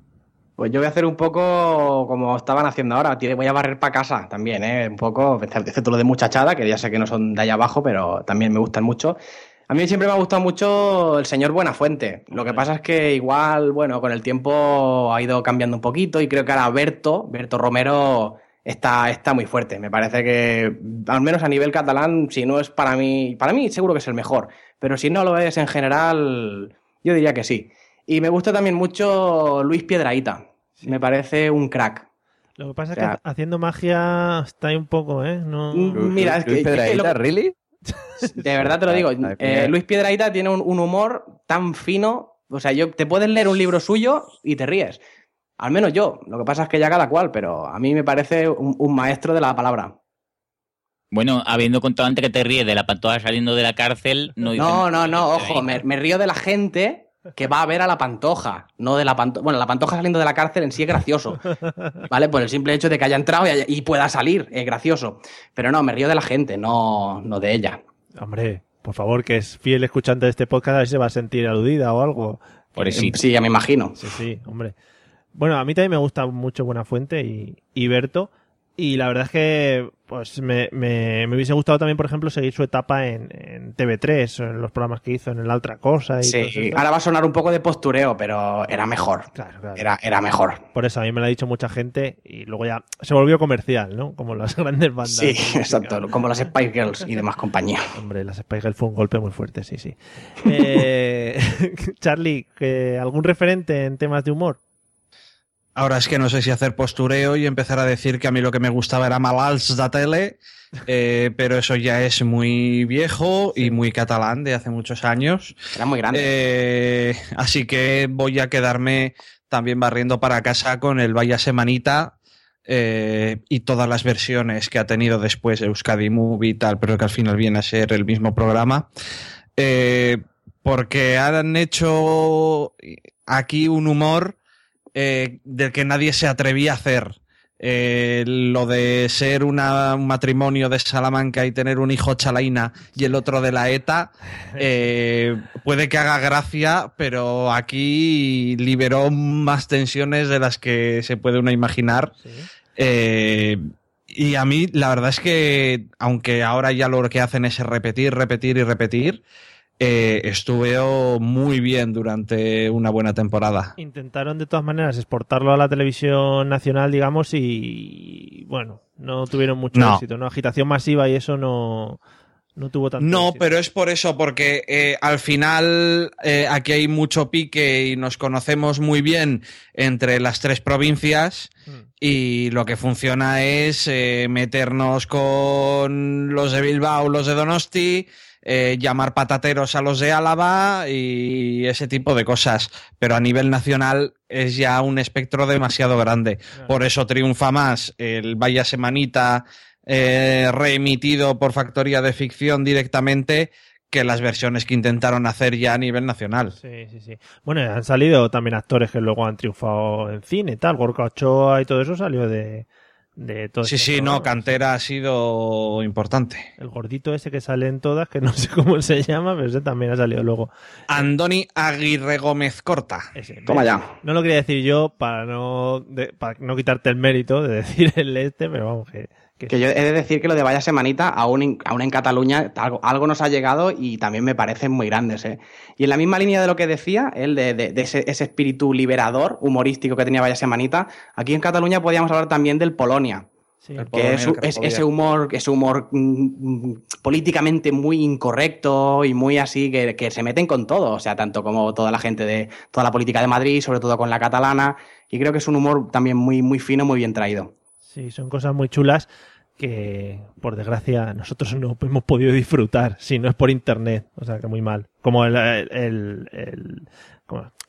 Pues yo voy a hacer un poco como estaban haciendo ahora. Voy a barrer para casa también, ¿eh? Un poco, excepto lo de muchachada, que ya sé que no son de allá abajo, pero también me gustan mucho. A mí siempre me ha gustado mucho el señor Buenafuente. Lo que pasa es que igual, bueno, con el tiempo ha ido cambiando un poquito y creo que ahora Berto, Berto Romero, está, está muy fuerte. Me parece que, al menos a nivel catalán, si no es para mí, para mí seguro que es el mejor, pero si no lo es en general, yo diría que sí. Y me gusta también mucho Luis Piedraíta. Me parece un crack. Lo que pasa O sea- es que haciendo magia está ahí un poco, ¿eh? No... Mm, Mira, es que, es que lo- ¿really? de verdad te lo digo. Ay, eh. Luis Piedraíta tiene un, un humor tan fino. O sea, yo te puedes leer un libro suyo y te ríes. Al menos yo. Lo que pasa es que ya cada cual, pero a mí me parece un, un maestro de la palabra. Bueno, habiendo contado antes que te ríes de la pantoja saliendo de la cárcel, no No, no, no, ojo, me, me río de la gente que va a ver a la pantoja, no de la pantoja. Bueno, la pantoja saliendo de la cárcel en sí es gracioso, ¿vale? Por el simple hecho de que haya entrado y, haya- y pueda salir, es gracioso. Pero no, me río de la gente, no, no de ella. Hombre, por favor, que es fiel escuchante de este podcast, a ver si se va a sentir aludida o algo. Pobrecito. Sí, ya me imagino. Sí, sí, hombre. Bueno, a mí también me gusta mucho Buenafuente y, y Berto. Y la verdad es que pues me, me, me hubiese gustado también, por ejemplo, seguir su etapa en, en TV3, en los programas que hizo en el Altra Cosa. Y Sí, ahora va a sonar un poco de postureo, pero era mejor. Claro, claro. Era, era mejor. Por eso a mí me lo ha dicho mucha gente y luego ya se volvió comercial, ¿no? Como las grandes bandas. Sí, exacto, como las Spice Girls y demás compañía. Hombre, las Spice Girls fue un golpe muy fuerte, sí, sí. Eh, Charlie, ¿que ¿algún referente en temas de humor? Ahora es que no sé si hacer postureo y empezar a decir que a mí lo que me gustaba era Malals da tele, eh, pero eso ya es muy viejo y muy catalán de hace muchos años. Era muy grande. Eh, así que voy a quedarme también barriendo para casa con el Vaya Semanita eh, y todas las versiones que ha tenido después Euskadi Movie y tal, pero que al final viene a ser el mismo programa. Porque han hecho aquí un humor eh, del que nadie se atrevía a hacer. Eh, lo de ser una- un matrimonio de Salamanca y tener un hijo chalaina y el otro de la ETA, eh, puede que haga gracia, pero aquí liberó más tensiones de las que se puede uno imaginar. Eh, y a mí, la verdad es que, aunque ahora ya lo que hacen es repetir, repetir y repetir, eh, estuve muy bien durante una buena temporada. Intentaron de todas maneras exportarlo a la televisión nacional, digamos, y bueno, no tuvieron mucho No. éxito, ¿no? Agitación masiva y eso no, no tuvo tanto No, éxito. pero es por eso, porque eh, al final eh, aquí hay mucho pique y nos conocemos muy bien entre las tres provincias y lo que funciona es eh, meternos con los de Bilbao, los de Donosti, eh, llamar patateros a los de Álava y ese tipo de cosas. Pero a nivel nacional es ya un espectro demasiado grande. Por eso triunfa más el Vaya Semanita eh, reemitido por Factoría de Ficción directamente que las versiones que intentaron hacer ya a nivel nacional. Sí, sí, sí. Bueno, han salido también actores que luego han triunfado en cine, tal. Gorka Ochoa y todo eso salió de, de todo Sí, este sí, programa. no, Cantera ha sido importante. El gordito ese que sale en todas, que no sé cómo se llama, pero ese también ha salido luego. Andoni Aguirre Gómez Corta. Toma ya. No lo quería decir yo para no, de- para no quitarte el mérito de decir el este, pero vamos, que, que Que yo he de decir que lo de Vaya Semanita, aún en, aún en Cataluña, algo, algo nos ha llegado y también me parecen muy grandes. ¿eh? Y en la misma línea de lo que decía, él de, de- de ese, ese espíritu liberador, humorístico que tenía Vaya Semanita, aquí en Cataluña podíamos hablar también del Polonia. El que Polonia, es- el ese humor, ese humor mm, mm, políticamente muy incorrecto y muy así, que, que se meten con todo, o sea, tanto como toda la gente de toda la política de Madrid, sobre todo con la catalana, y creo que es un humor también muy, muy fino, muy bien traído. sí, son cosas muy chulas que, por desgracia, nosotros no hemos podido disfrutar si no es por internet. O sea, que muy mal. Como el, el, el,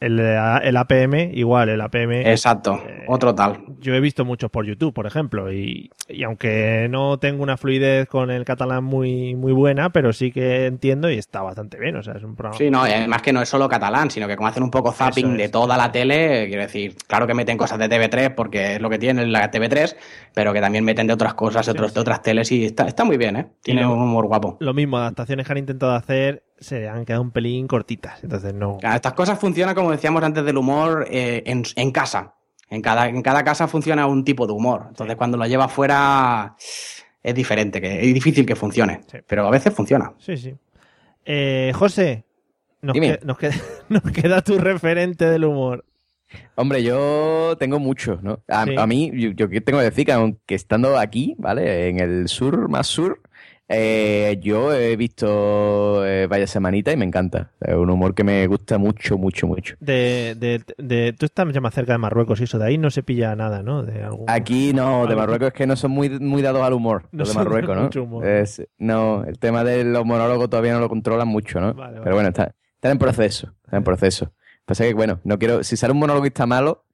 el- APM, igual, el APM. Exacto, otro tal. Yo he visto muchos por YouTube, por ejemplo, y, y aunque no tengo una fluidez con el catalán muy, muy buena, pero sí que entiendo y está bastante bien. O sea, es un programa. Sí, no, además que no es solo catalán, sino que como hacen un poco zapping es. de toda la tele, quiero decir, claro que meten cosas de TV3 porque es lo que tiene la TV3, pero que también meten de otras cosas, de, otros, de otras teles y está, está muy bien, ¿eh? Tiene lo- un humor guapo. Lo mismo, adaptaciones que han intentado hacer se han quedado un pelín cortitas. Entonces no. Claro, Estas cosas funcionan, como decíamos antes del humor, eh, en, en casa. En cada, en cada casa funciona un tipo de humor. Entonces, cuando lo lleva fuera es diferente, que es difícil que funcione. Pero a veces funciona. Sí, sí. Eh, José, nos, que- nos queda, nos queda tu referente del humor. Hombre, yo tengo muchos, ¿no? A, Sí. a mí, yo, yo tengo que decir que aunque estando aquí, ¿vale? En el sur, más sur, eh, yo he visto eh, Vaya Semanita y me encanta. Es un humor que me gusta mucho, mucho, mucho. De, de, de- tú estás ya más cerca de Marruecos y eso, de ahí no se pilla nada, ¿no? De algún... Aquí no, de Marruecos es que no son muy, muy dados al humor, No los de Marruecos, ¿no? mucho humor. Es- no, el tema de los monólogos todavía no lo controlan mucho, ¿no? Vale, vale. Pero bueno, está, está en proceso, está en proceso. Pasa que, bueno, no quiero, si sale un está malo,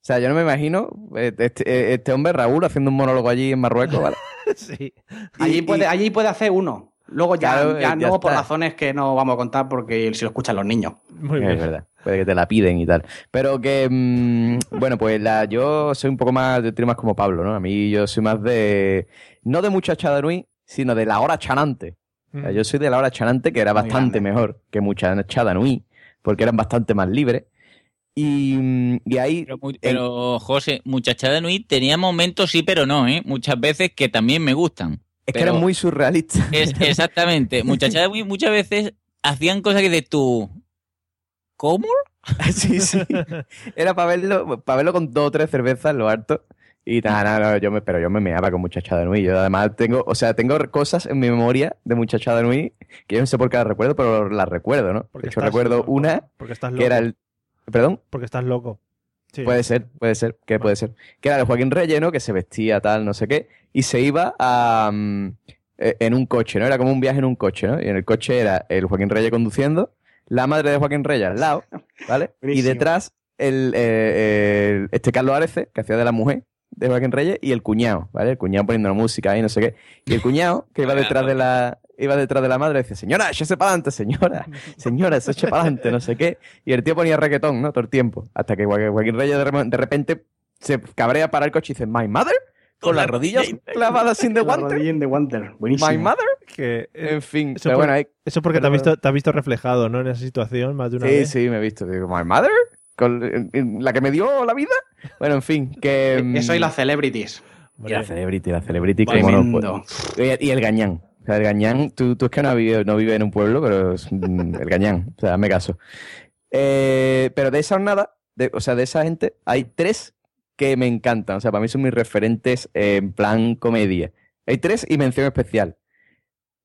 o sea, yo no me imagino eh, este, este hombre, Raúl, haciendo un monólogo allí en Marruecos, ¿vale? sí. Allí puede, allí puede hacer uno. Luego ya, Claro, ya ya luego por razones que no vamos a contar porque si lo escuchan los niños. Muy Es verdad, puede que te la piden y tal. Pero que, mm, bueno, pues la, yo soy un poco más, yo tiro más como Pablo, ¿no? A mí yo soy más de, no de muchachada nui, sino de la hora chanante. O sea, yo soy de la hora chanante que era Muy bastante mejor que muchachada nui, porque eran bastante más libres. Y, y ahí... Pero, pero, José, Muchachada Nui tenía momentos sí, pero no, ¿eh? Muchas veces que también me gustan. Es que eran muy surrealistas. es- exactamente. Muchachada Nui muchas veces hacían cosas que de tú. ¿Cómo? sí, sí. Era para verlo, para verlo con dos o tres cervezas, lo harto. Y nada, nada, yo me, pero yo me meaba con Muchachada Nui. Yo además tengo, o sea, tengo cosas en mi memoria de Muchachada Nui que yo no sé por qué las recuerdo, pero las recuerdo, ¿no? Porque de hecho, recuerdo una Porque estás loco. que era el. ¿Perdón? Porque estás loco. Sí. Puede ser, puede ser, que puede ser. Que era el Joaquín Reyes, ¿no? Que se vestía tal, no sé qué, y se iba a, mm, eh, en un coche, ¿no? Era como un viaje en un coche, ¿no? Y en el coche era el Joaquín Reyes conduciendo, la madre de Joaquín Reyes al lado, ¿vale? y detrás el, eh, el- este Carlos Arece, que hacía de la mujer de Joaquín Reyes, y el cuñado, ¿vale? El cuñado poniendo la música ahí, no sé qué. Y el cuñado, que iba detrás de la, iba detrás de la madre, decía, señora, échese para adelante, señora, señora, se eche para adelante, no sé qué. Y el tío ponía reggaetón, ¿no? Todo el tiempo. Hasta que Joaquín Reyes de, de repente se cabrea para el coche y dice, my mother, con las rodillas clavadas sin de La guante. the Wanter. Buenísimo. My mother. Que, En fin, eso, pero por- bueno, hay- eso porque te has, visto, te has visto reflejado, ¿no? En esa situación más de una Sí, vez. sí, me he visto. Digo, my mother, con en- en la que me dio la vida. Bueno, en fin, que... mm, Eso y las celebrities. Y la celebrity, la celebrity, Tremendo. no Y, y el gañán. Sea, el gañán, tú, tú es que no vives no vive en un pueblo, pero es mm, el gañán. O sea, hazme caso. Eh, pero de esa jornada, de, o sea, de esa gente, hay tres que me encantan. O sea, para mí son mis referentes en plan comedia. Hay tres y mención especial.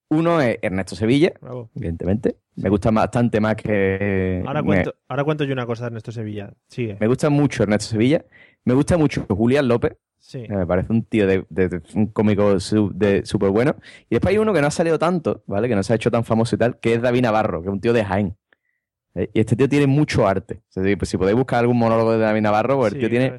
Uno es Ernesto Sevilla, Bravo. evidentemente. Me gusta bastante más que. Ahora me- cuento, ahora cuento yo una cosa de Ernesto Sevilla. Sigue. me gusta mucho Ernesto Sevilla. Me gusta mucho Julián López. Sí. que Me parece un tío de, de- de- un cómico su- súper bueno. Y después hay uno que no ha salido tanto, ¿vale? Que no se ha hecho tan famoso y tal, que es David Navarro, que es un tío de Jaén. Eh, Y este tío tiene mucho arte. O sea, si- pues si podéis buscar algún monólogo de David Navarro, pues el tío tiene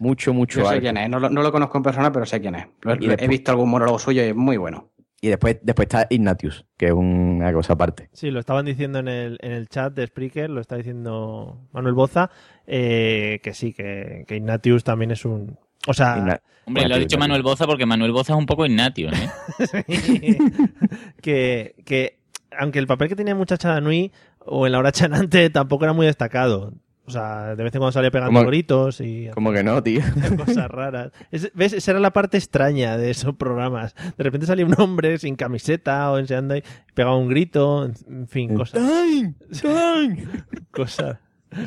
mucho, mucho Yo sé arte. quién es. No lo, no lo conozco en persona, pero sé quién es. Lo- He visto algún monólogo suyo y es muy bueno. Y después, después está Ignatius, que es una cosa aparte. Sí, lo estaban diciendo en el, en el chat de Spreaker, lo está diciendo Manuel Boza, eh, que sí, que, que Ignatius también es un... O sea, Igna- Hombre, lo ha dicho Manuel Boza porque Manuel Boza es un poco Ignatio, ¿eh? que, que aunque el papel que tenía Muchacha Nui o en la hora chanante tampoco era muy destacado. O sea, de vez en cuando salía pegando ¿Cómo- gritos y Como que no, tío. cosas raras. Es- ¿Ves? Esa era la parte extraña de esos programas. De repente salía un hombre sin camiseta o enseñando ahí, pegaba un grito, en- fin, cosas. cosas,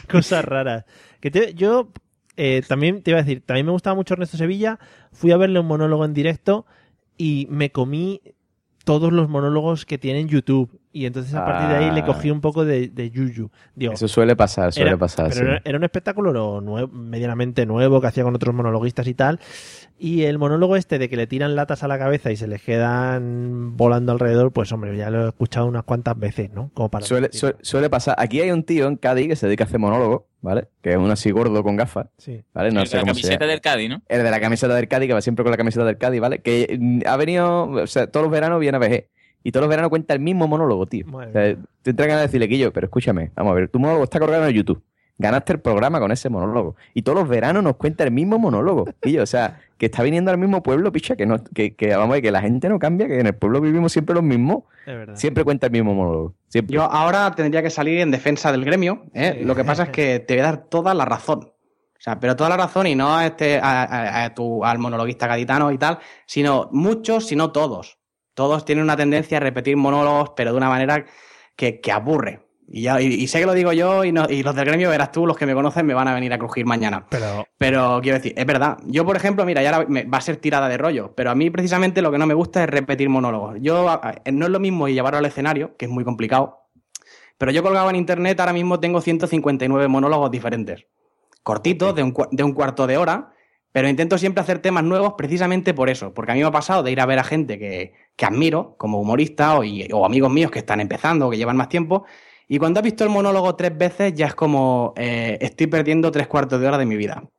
cosas raras. Que te- yo eh, también te iba a decir, también me gustaba mucho Ernesto Sevilla. Fui a verle un monólogo en directo y me comí todos los monólogos que tiene en YouTube. Y entonces a partir de ahí le Ah. cogí un poco de, de yuyu. Digo, Eso suele pasar, suele era- pasar. pero sí. era, era un espectáculo medianamente nuevo que hacía con otros monologuistas y tal. Y el monólogo este de que le tiran latas a la cabeza y se les quedan volando alrededor, pues hombre, ya lo he escuchado unas cuantas veces, ¿no? Como para Suele, suele, suele pasar. Aquí hay un tío en Cádiz que se dedica a hacer monólogo, ¿vale? Que es un así gordo con gafas. Sí. ¿Vale? No El de la camiseta del Cádiz, ¿no? El de la camiseta del Cádiz, que va siempre con la camiseta del Cádiz, ¿vale? Que mm, ha venido, o sea, todos los veranos viene a VG. Y todos los veranos cuenta el mismo monólogo, tío. O sea, te entra ganas de decirle, Quillo, pero escúchame, vamos a ver, tu monólogo está colgado en YouTube. Ganaste el programa con ese monólogo. Y todos los veranos nos cuenta el mismo monólogo, Quillo. O sea, que está viniendo al mismo pueblo, picha, que, no, que, que, vamos a ver, que la gente no cambia, que en el pueblo vivimos siempre los mismos. Siempre cuenta el mismo monólogo. Siempre. Yo ahora tendría que salir en defensa del gremio. ¿eh? Lo que pasa es que te voy a dar toda la razón. O sea, pero toda la razón y no a este, a, a- a tu- al monologuista gaditano y tal, sino muchos, sino todos. Todos tienen una tendencia a repetir monólogos, pero de una manera que, que aburre. Y, ya, y, y sé que lo digo yo y, no- y los del gremio, verás tú, los que me conocen me van a venir a crujir mañana. Pero, Pero quiero decir, es verdad. Yo, por ejemplo, mira, ya ahora me- va a ser tirada de rollo, pero a mí precisamente lo que no me gusta es repetir monólogos. Yo, a- no es lo mismo llevarlo al escenario, que es muy complicado, pero yo colgado en internet ahora mismo tengo 159 monólogos diferentes. Cortitos, de un, de un cuarto de hora, pero intento siempre hacer temas nuevos precisamente por eso, porque a mí me ha pasado de ir a ver a gente que, que admiro como humorista o, amigos míos que están empezando o que llevan más tiempo, y cuando has visto el monólogo tres veces ya es como eh, estoy perdiendo tres cuartos de hora de mi vida.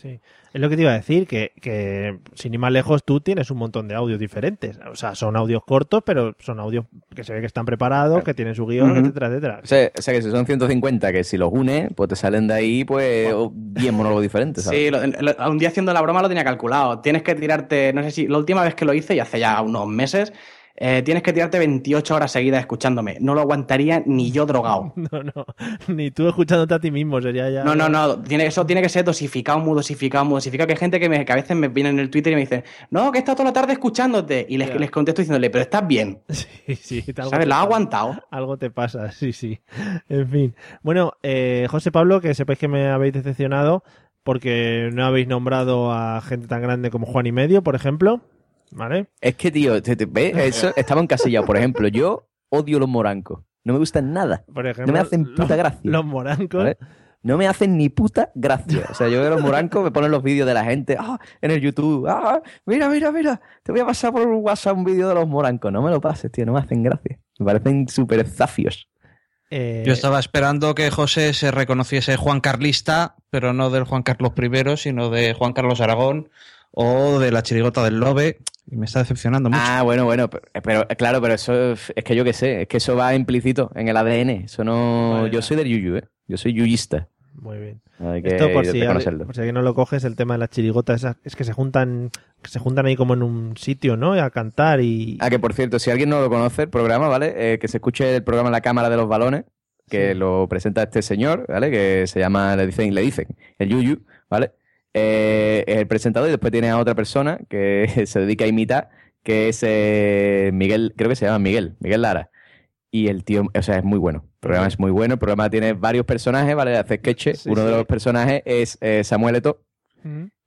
Sí. Es lo que te iba a decir, que, que sin ir más lejos tú tienes un montón de audios diferentes. O sea, son audios cortos, pero son audios que se ve que están preparados, que tienen su guion, Ujú. etcétera, etcétera. O sea, o sea, que si son 150, que si los une, pues te salen de ahí, pues, o 10 monólogos diferentes, ¿sabes? Sí, lo- lo- un día haciendo la broma lo tenía calculado. Tienes que tirarte, no sé si, la última vez que lo hice, y hace ya unos meses, eh, tienes que tirarte 28 horas seguidas escuchándome. No lo aguantaría ni yo drogado. No, no. Ni tú escuchándote a ti mismo sería ya. No, no, no. Tiene, eso tiene que ser dosificado, muy dosificado, muy dosificado. Que hay gente que, me, que a veces me viene en el Twitter y me dice, no, que he estado toda la tarde escuchándote. Y les, les contesto diciéndole, pero estás bien. Sí, sí. ¿Sabes? La ha pasa. aguantado. Algo te pasa, sí, sí. En fin. Bueno, eh, José Pablo, que sepáis que me habéis decepcionado porque no habéis nombrado a gente tan grande como Juan y Medio, por ejemplo. ¿Vale? Es que, tío, te- te- ¿ves? Eso estaba encasillado. Por ejemplo, yo odio los morancos. No me gustan nada. Por ejemplo, no me hacen puta los- gracia. Los morancos. ¿Vale? no me hacen ni puta gracia. O sea, yo veo los morancos, me ponen los vídeos de la gente ah, en el YouTube. Ah, mira, mira, mira, te voy a pasar por WhatsApp un vídeo de los morancos. No me lo pases, tío, no me hacen gracia. Me parecen súper zafios. Eh, Yo estaba esperando que José se reconociese Juan Carlista, pero no del Juan Carlos I, sino de Juan Carlos Aragón o de la chirigota del Lobe. Y me está decepcionando mucho. Ah, bueno, bueno, pero, pero, claro, pero eso es que yo qué sé, es que eso va implícito en el ADN. Eso no. Vale. Yo soy del yuyu, ¿eh? Yo soy yuyista. Muy bien. Hay que Esto por si, reconocerlo. por si alguien no lo coges, el tema de las chirigotas esas- es que se juntan, que se juntan ahí como en un sitio, ¿no? A cantar y... Ah, que por cierto, si alguien no lo conoce, el programa, ¿vale? Eh, que se escuche el programa La Cámara de los Balones, que lo presenta este señor, ¿vale? Que se llama, le dicen, le dicen, el Yuyu, ¿vale? Eh, es el presentador y después tiene a otra persona que se dedica a imitar, que es eh, Miguel, creo que se llama Miguel, Miguel Lara. Y el tío, o sea, es muy bueno. El programa es muy bueno. El programa tiene varios personajes, ¿vale? Hace sketches. Uno de los personajes es eh, Samuel Eto'o.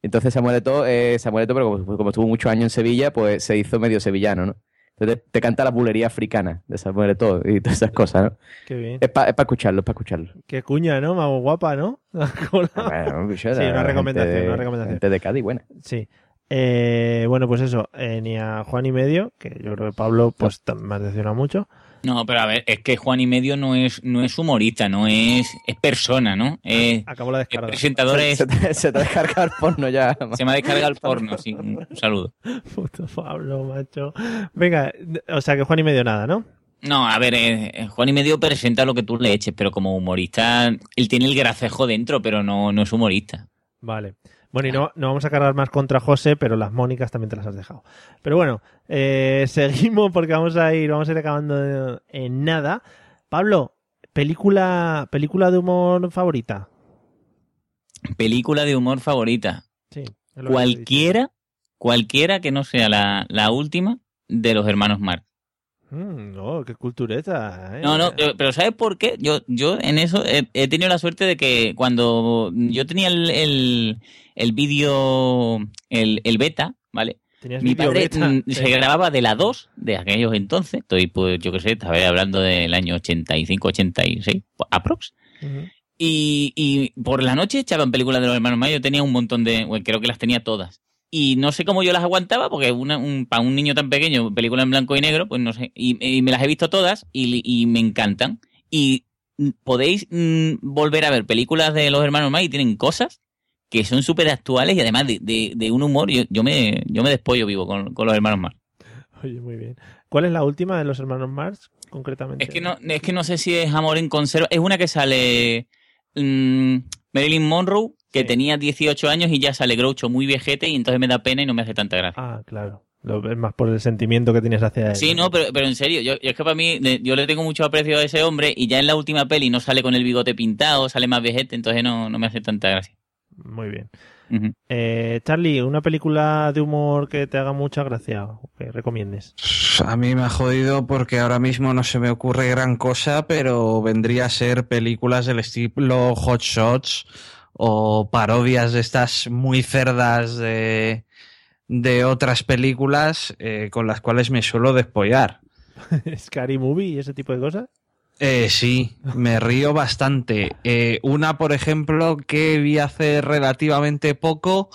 Entonces Samuel Eto'o, eh, Samuel Eto'o, pero como, como estuvo muchos años en Sevilla, pues se hizo medio sevillano, ¿no? Entonces te canta la bulería africana de Samuel Eto'o y todas esas cosas, ¿no? Qué bien. Es para escucharlo, es para escucharlo. Qué cuña, ¿no? Más guapa, ¿no? Cola. Bueno, pues, sí, una recomendación, gente- una recomendación. gente de Cádiz, buena. Sí. Eh, bueno, pues eso, eh, ni a Juan y medio, que yo creo que Pablo pues tam- me ha decepcionado mucho. No, pero a ver, es que Juan y medio no es, no es humorista, no es, es persona, ¿no? Es, Acabó la el descarga. presentador es, Se te, se te ha descargado el porno ya. se me ha descargado el porno, sí, un saludo. Puto Pablo, macho. Venga, o sea que Juan y medio nada, ¿no? No, a ver, eh, Juan y medio presenta lo que tú le eches, pero como humorista, él tiene el gracejo dentro, pero no, no es humorista. Vale. Bueno, y no, no vamos a cargar más contra José, pero las Mónicas también te las has dejado. Pero bueno, eh, seguimos porque vamos a ir, vamos a ir acabando en nada. Pablo, película, película de humor favorita. Película de humor favorita. Sí. que Cualquiera, cualquiera que no sea la, la última de los hermanos Marx. Mm, no, qué cultureta. ¿eh? No, no, pero, pero ¿sabes por qué? Yo, yo en eso he, he tenido la suerte de que cuando yo tenía el, el, el vídeo, el, el beta, ¿vale? Mi padre mm, se grababa de la 2 de aquellos entonces. Estoy, pues, yo qué sé, estaba hablando del año 85, 86, aprox. Ujú. Y, y por la noche echaban películas de los hermanos Marx. Yo tenía un montón de. bueno, creo que las tenía todas. Y no sé cómo yo las aguantaba, porque una, un, para un niño tan pequeño, película en blanco y negro, pues no sé. Y, y me las he visto todas y, y me encantan. Y podéis mm, volver a ver películas de los hermanos Marx y tienen cosas que son súper actuales y además de, de- de un humor. Yo, yo, me, yo me despollo vivo con, con los hermanos Marx. Oye, muy bien. ¿Cuál es la última de los hermanos Marx, concretamente? Es que no, es que no sé si es Amor en conserva. Es una que sale mm, Marilyn Monroe, que tenía 18 años y ya sale Groucho muy viejete y entonces me da pena y no me hace tanta gracia. Ah, claro. Lo, es más por el sentimiento que tienes hacia él. Sí, no, pero, pero en serio, yo, yo es que para mí, yo le tengo mucho aprecio a ese hombre y ya en la última peli no sale con el bigote pintado, sale más viejete, entonces no, no me hace tanta gracia. Muy bien. Eh, Charlie, una película de humor que te haga mucha gracia o que recomiendes. A mí me ha jodido porque ahora mismo no se me ocurre gran cosa, pero vendría a ser películas del estilo Hot Shots o parodias de estas muy cerdas de, de otras películas eh, con las cuales me suelo despollar. Scary Movie y ese tipo de cosas. Eh, sí, me río bastante. Eh, una, por ejemplo, que vi hace relativamente poco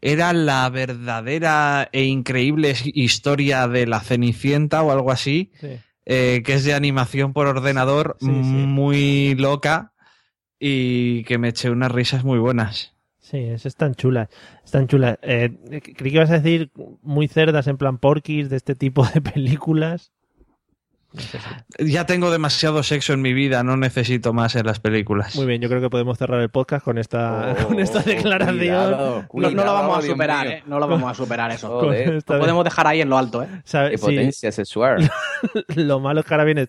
era la verdadera e increíble historia de la Cenicienta o algo así, Sí. eh, que es de animación por ordenador muy loca y que me eché unas risas muy buenas. Sí, es, es tan chula. Es tan chula. Eh, creí que ibas a decir muy cerdas en plan porquis de este tipo de películas. Ya tengo demasiado sexo en mi vida, no necesito más en las películas. Muy bien, yo creo que podemos cerrar el podcast con esta, Oh, con esta declaración. cuidado, No, no lo vamos a superar. ¿eh? No lo vamos a superar eso. Joder. Lo podemos dejar ahí en lo alto, ¿eh? Sabe- Qué sí, potencia sexual. lo malo es que ahora viene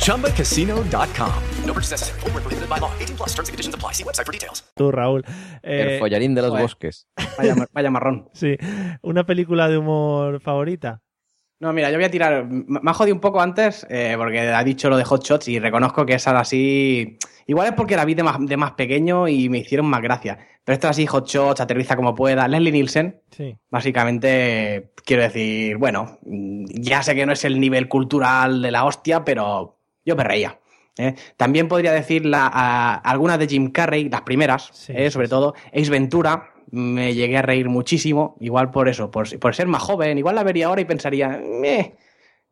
ChumbaCasino.com. No purchase necessary. Void where prohibited by law. 18 plus terms and conditions apply. See website for details. Tú, Raúl. El eh, follarín de los bosques. Vaya, vaya marrón. Sí. ¿Una película de humor favorita? No, mira, yo voy a tirar. Me ha jodido un poco antes eh, porque ha dicho lo de Hot Shots y reconozco que esa así. Igual es porque la vi de más, de más pequeño y me hicieron más gracia. Pero esta así, Hot Shots, aterriza como pueda. Leslie Nielsen, Sí. básicamente, quiero decir, bueno, ya sé que no es el nivel cultural de la hostia, pero yo me reía. ¿eh? También podría decir la, a- algunas de Jim Carrey, las primeras, ¿eh? sobre todo Ace Ventura, me llegué a reír muchísimo, igual por eso, por, por ser más joven, igual la vería ahora y pensaría, "Meh",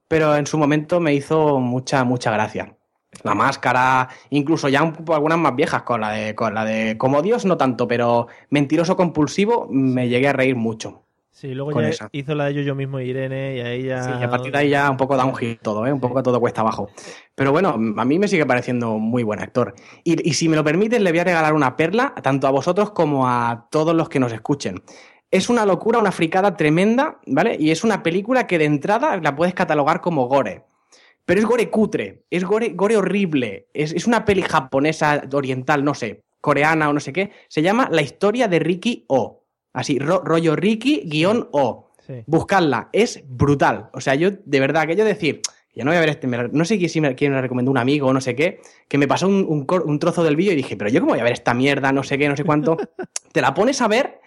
pero en su momento me hizo mucha, mucha gracia. La máscara, incluso ya algunas más viejas, con la de, con la de Como Dios no tanto, pero Mentiroso Compulsivo me llegué a reír mucho. Sí, luego ya esa. hizo la de yo, yo mismo Irene y ahí ya... Sí, y a partir de ahí ya un poco downhill todo, ¿eh? un poco todo cuesta abajo. Pero bueno, a mí me sigue pareciendo muy buen actor. Y, y si me lo permiten, le voy a regalar una perla, tanto a vosotros como a todos los que nos escuchen. Es una locura, una fricada tremenda, ¿vale? Y es una película que de entrada la puedes catalogar como gore. Pero es gore cutre, es gore, gore horrible. Es, es una peli japonesa, oriental, no sé, coreana o no sé qué. Se llama La historia de Ricky O. Así, ro- rollo Ricky guion O. Sí. Buscadla, es brutal. O sea, yo, de verdad, aquello de decir, yo no voy a ver este, me no sé quién, si me, quién me la recomendó un amigo o no sé qué, que me pasó un, un trozo del vídeo y dije, pero yo cómo voy a ver esta mierda, no sé qué, no sé cuánto. Te la pones a ver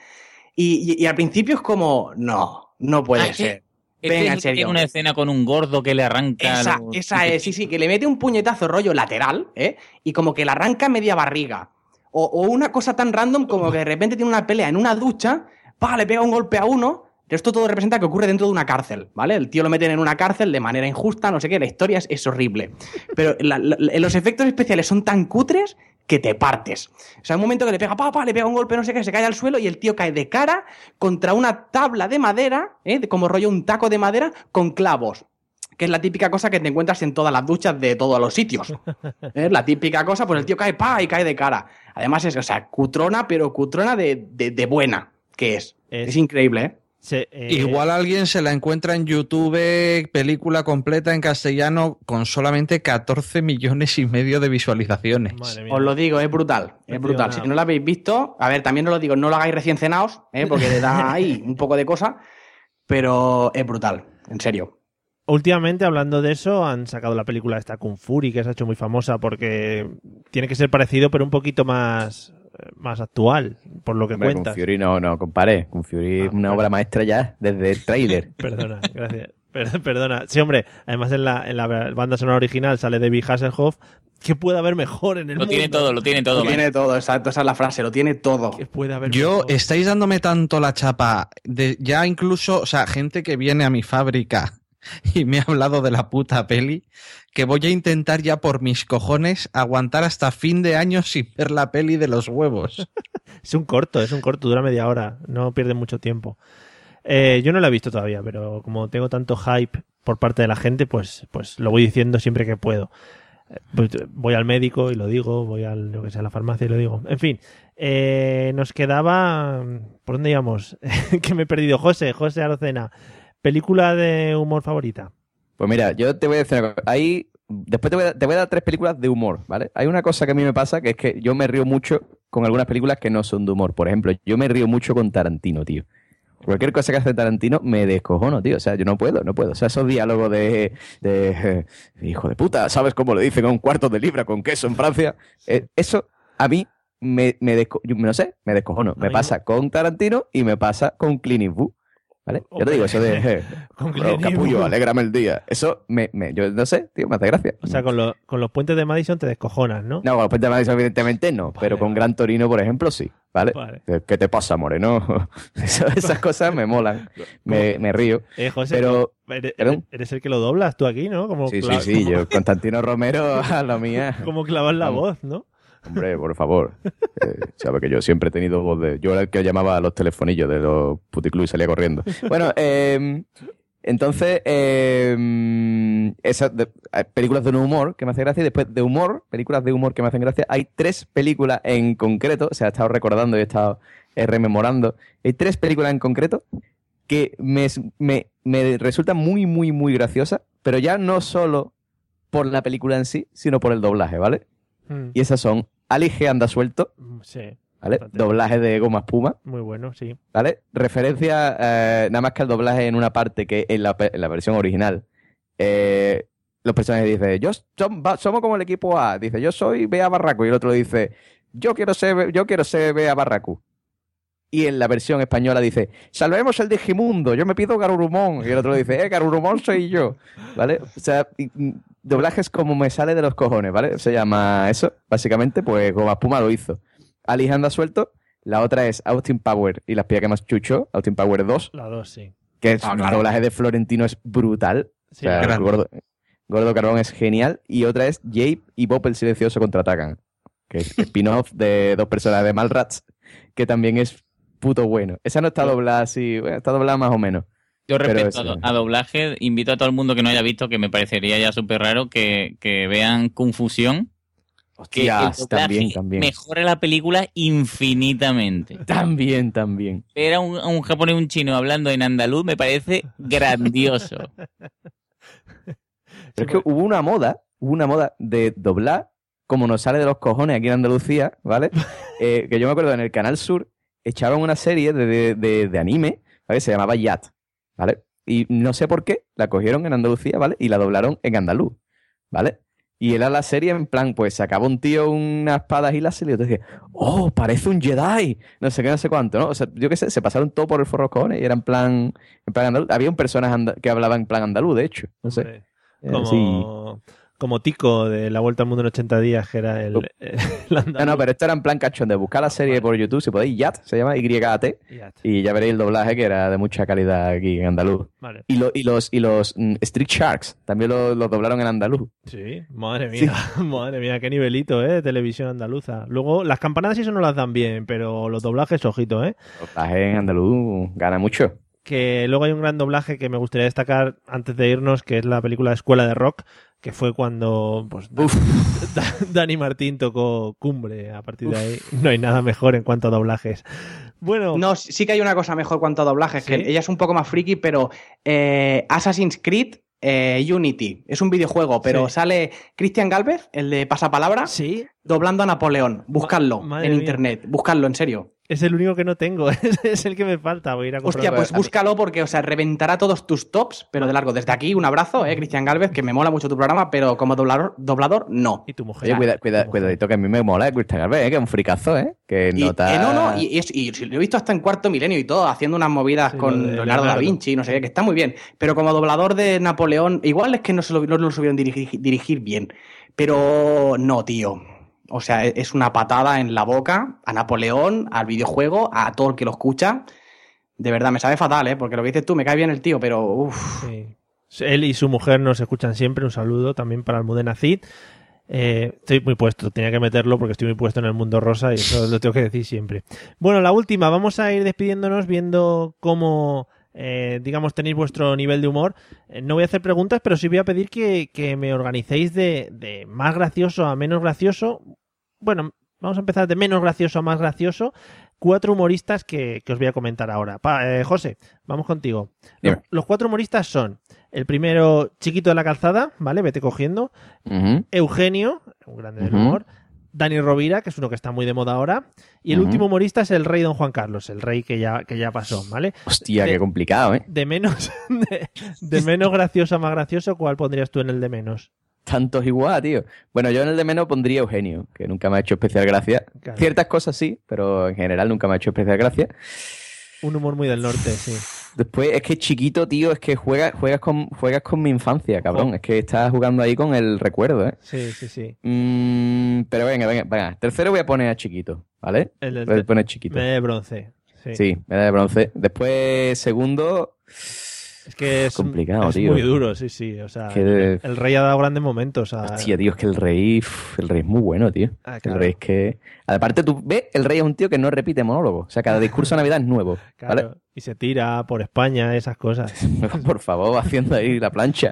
y, y- y al principio es como, no, no puede Ah, ser. Este Venga, es en serio. Tiene una escena con un gordo que le arranca. Esa, los- esa es, sí, sí, que le mete un puñetazo rollo lateral, ¿eh? Y como que le arranca media barriga. O, una cosa tan random como que de repente tiene una pelea en una ducha, pa, le pega un golpe a uno. Esto todo representa que ocurre dentro de una cárcel, ¿vale? El tío lo meten en una cárcel de manera injusta, no sé qué, la historia es, horrible. Pero los efectos especiales son tan cutres que te partes. O sea, un momento que le pega, pa, pa, le pega un golpe, no sé qué, se cae al suelo y el tío cae de cara contra una tabla de madera, ¿eh? como rollo un taco de madera, con clavos que es la típica cosa que te encuentras en todas las duchas de todos los sitios. Es la típica cosa, pues el tío cae pa y cae de cara. Además es, o sea, cutrona, pero cutrona de, de- de buena que es. es. increíble, ¿eh? Igual alguien se la encuentra en YouTube, película completa en castellano, con solamente 14 millones y medio de visualizaciones. Os lo digo, es brutal. Es brutal. Si no lo habéis visto, a ver, también os lo digo, no lo hagáis recién cenados, ¿eh? porque le da ahí un poco de cosa, pero es brutal, en serio. Últimamente, hablando de eso, han sacado la película esta Kung Fury, que se ha hecho muy famosa porque tiene que ser parecido, pero un poquito más, eh, más actual, por lo que Hombre, con cuentas. Fury no, no, comparé. Con Fury es una obra maestra ya desde el tráiler. Perdona, gracias. Per- Perdona. Sí, hombre, además en la, en la banda sonora original sale David Hasselhoff. ¿Qué puede haber mejor en el Lo mundo? tiene todo, lo tiene todo. Lo man. tiene todo, exacto, esa es la frase, lo tiene todo. puede haber Yo, estáis dándome tanto la chapa, de ya incluso, o sea, gente que viene a mi fábrica y me ha hablado de la puta peli, que voy a intentar ya por mis cojones aguantar hasta fin de año sin ver la peli de los huevos. Es un corto, es un corto, dura media hora, no pierde mucho tiempo. Eh, yo no la he visto todavía, pero como tengo tanto hype por parte de la gente, pues, pues lo voy diciendo siempre que puedo. Eh, pues, voy al médico y lo digo, voy al, lo que sea, a la farmacia y lo digo. En fin, eh, nos quedaba... ¿Por dónde íbamos? que me he perdido. José, José Arocena. ¿Película de humor favorita? Pues mira, yo te voy a decir una cosa. Hay, después te voy, a, te voy a dar tres películas de humor, ¿vale? Hay una cosa que a mí me pasa, que es que yo me río mucho con algunas películas que no son de humor. Por ejemplo, yo me río mucho con Tarantino, tío. Cualquier cosa que hace Tarantino me descojono, tío. O sea, yo no puedo, no puedo. O sea, esos diálogos de, de hijo de puta, ¿sabes cómo le dicen a un cuarto de libra con queso en Francia? Eh, eso a mí me, me desco- yo no sé, me descojono. Me pasa con Tarantino y me pasa con Clint Eastwood. ¿Vale? Yo te digo, eso de eh, Con bro, capullo, alégrame el día. Eso me, me- yo no sé, tío, me hace gracia. O sea, con, lo- con los puentes de Madison te descojonas, ¿no? No, con los puentes de Madison, evidentemente no, pero con Gran Torino, por ejemplo, sí, ¿vale? Vale. ¿Qué- ¿Qué te pasa, Moreno? Esas cosas me molan, me, me río. Eh, José, pero, eres, el que lo doblas tú aquí, ¿no? Como Sí, sí, sí, yo, Constantino Romero, a lo mía. Como clavas la voz, ¿no? Hombre, por favor. Eh, sabe que yo siempre he tenido voz de. Yo era el que llamaba a los telefonillos de los puticlubs y salía corriendo. Bueno, eh, entonces, de- eh, películas de un humor que me hacen gracia y después de humor, películas de humor que me hacen gracia, hay tres películas en concreto, o sea, he estado recordando y he estado eh, rememorando, hay tres películas en concreto que me, me, me resultan muy, muy, muy graciosas, pero ya no solo por la película en sí, sino por el doblaje, ¿vale? Mm, Y esas son Ali G anda suelto, Sí, ¿vale? Doblaje de Goma Espuma, muy bueno, sí. ¿vale? Referencia eh, nada más que al doblaje en una parte que en la, en la versión original eh, los personajes dicen, yo somos como el equipo A, dice, yo soy Bea Barracu, y el otro dice, yo quiero ser, yo quiero ser Bea Barracu. Y en la versión española dice, salvemos el Digimundo, yo me pido Garurumón. Y el otro dice, eh, Garurumón soy yo. ¿Vale? O sea, y doblajes como me sale de los cojones, ¿vale? Se llama eso, básicamente, pues Goma Espuma lo hizo. Ali anda suelto, la otra es Austin Power y las pía que más chucho, Austin Power 2, La dos, sí. que es, Ah, el doblaje de Florentino es brutal. Sí, o sea. Gordo, Gordo Carbón es genial. Y otra es Jape y Bob el Silencioso contraatacan, que es spin-off de dos personas de Malrats, que también es puto bueno. Esa no está doblada así, bueno, está doblada más o menos. Yo respecto es- a, do- a doblaje, invito a todo el mundo que no haya visto, que me parecería ya súper raro, que, que vean Confusión. Que el Hostias, también, también. mejora la película infinitamente. También, también. Ver a un, a un japonés y un chino hablando en andaluz me parece grandioso. Pero es que hubo una moda, hubo una moda de doblar, como nos sale de los cojones aquí en Andalucía, ¿vale? Eh, que yo me acuerdo en el Canal Sur echaban una serie de, de- de- de anime, ¿vale? Se llamaba Yat, ¿vale? Y no sé por qué la cogieron en Andalucía, ¿vale? Y la doblaron en andaluz, ¿vale? Y era la serie en plan, pues sacaba un tío una espada y láser y otro decía, oh, parece un Jedi, no sé qué, no sé cuánto, ¿no? O sea, yo qué sé, se pasaron todo por el forro cojones y era en plan, en plan andaluz. Había un personaje anda- que hablaba en plan andaluz, de hecho, no sé. Hombre, Eh, Como, sí. Como Tico de La Vuelta al Mundo en 80 días, que era el, el No, no, pero esto era en plan cachón de buscar la serie por YouTube, si podéis, YAT, se llama Y-A-T, Yat. y ya veréis el doblaje que era de mucha calidad aquí en andaluz. Vale. Y, lo- y los, y los mm, Street Sharks también los lo doblaron en andaluz. Sí, madre mía, madre mía, qué nivelito, ¿eh? Televisión andaluza. Luego, las campanadas eso no las dan bien, pero los doblajes, ojito, ¿eh? Doblaje en andaluz gana mucho. Que luego hay un gran doblaje que me gustaría destacar antes de irnos, que es la película Escuela de Rock, que fue cuando pues, Da- Dani Martín tocó Cumbre. A partir de ahí no hay nada mejor en cuanto a doblajes. Bueno, No, sí sí que hay una cosa mejor cuanto a doblajes, que ella es un poco más friki, pero eh, Assassin's Creed eh, Unity es un videojuego, pero Sí. sale Cristian Galvez, el de Pasapalabra, doblando a Napoleón. Buscadlo en internet, buscadlo, en serio. Es el único que no tengo, es, el que me falta. Voy a ir a Hostia, pues búscalo porque, o sea, reventará todos tus tops, pero de largo. Desde aquí, un abrazo, eh, Cristian Galvez, que me mola mucho tu programa, pero como doblador, doblador no. Y tu mujer. Oye, cuida, cuida- cuidadito que a mí me mola eh, Cristian Galvez, eh, que es un fricazo, ¿eh? Que Y, nota... eh, no, no, y, y es- y lo he visto hasta en cuarto milenio y todo, haciendo unas movidas Sí, con Leonardo, da. Vinci, no sé qué, que está muy bien. Pero como doblador de Napoleón, igual es que no, se lo, no lo supieron dirigir, dirigir bien. Pero no, tío. O sea, e- es una patada en la boca a Napoleón, al videojuego, a todo el que lo escucha. De verdad, me sabe fatal, ¿eh? Porque lo que dices tú, me cae bien el tío, pero uff. Él y su mujer nos escuchan siempre. Un saludo también para Almudena Cid. Eh, estoy muy puesto, tenía que meterlo porque estoy muy puesto en el mundo rosa y eso lo tengo que decir siempre. Bueno, la última, vamos a ir despidiéndonos viendo cómo, eh, digamos, tenéis vuestro nivel de humor. Eh, no voy a hacer preguntas, pero sí voy a pedir que, que me organicéis de, de más gracioso a menos gracioso. Bueno, vamos a empezar de menos gracioso a más gracioso. Cuatro humoristas que, que os voy a comentar ahora. Pa- eh, José, vamos contigo. Los, cuatro humoristas son el primero, Chiquito de la Calzada, ¿vale? Vete cogiendo. Eugenio, un grande del humor. Dani Rovira, que es uno que está muy de moda ahora. Y el último humorista es el rey Don Juan Carlos, el rey que ya, que ya pasó, ¿vale? Hostia, De- qué complicado, ¿eh? De menos, de, de menos gracioso a más gracioso, ¿cuál pondrías tú en el de menos? Tantos igual, tío. Bueno, yo en el de menos pondría Eugenio, que nunca me ha hecho especial gracia. Claro. Ciertas cosas sí, pero en general nunca me ha hecho especial gracia. Un humor muy del norte, sí. Después es que chiquito, tío, es que juegas, juegas, con, juegas con mi infancia, cabrón. Oh. Es que estás jugando ahí con el recuerdo, ¿eh? Sí, sí, sí. Mm, pero venga, venga, venga. Tercero voy a poner a chiquito, ¿vale? El del voy a poner chiquito. Me de bronce. Sí. Sí, medalla de bronce. Después, segundo. Es que es, complicado, es tío. muy duro, sí, sí. O sea, Que- el, rey ha dado grandes momentos. a- Hostia, tío, es que el rey, el rey es muy bueno, tío. Ah, El rey es que. Aparte, tú ves, el rey es un tío que no repite monólogo. O sea, cada discurso de Navidad es nuevo. ¿Vale? Claro, y se tira por España, esas cosas. Por favor, haciendo ahí la plancha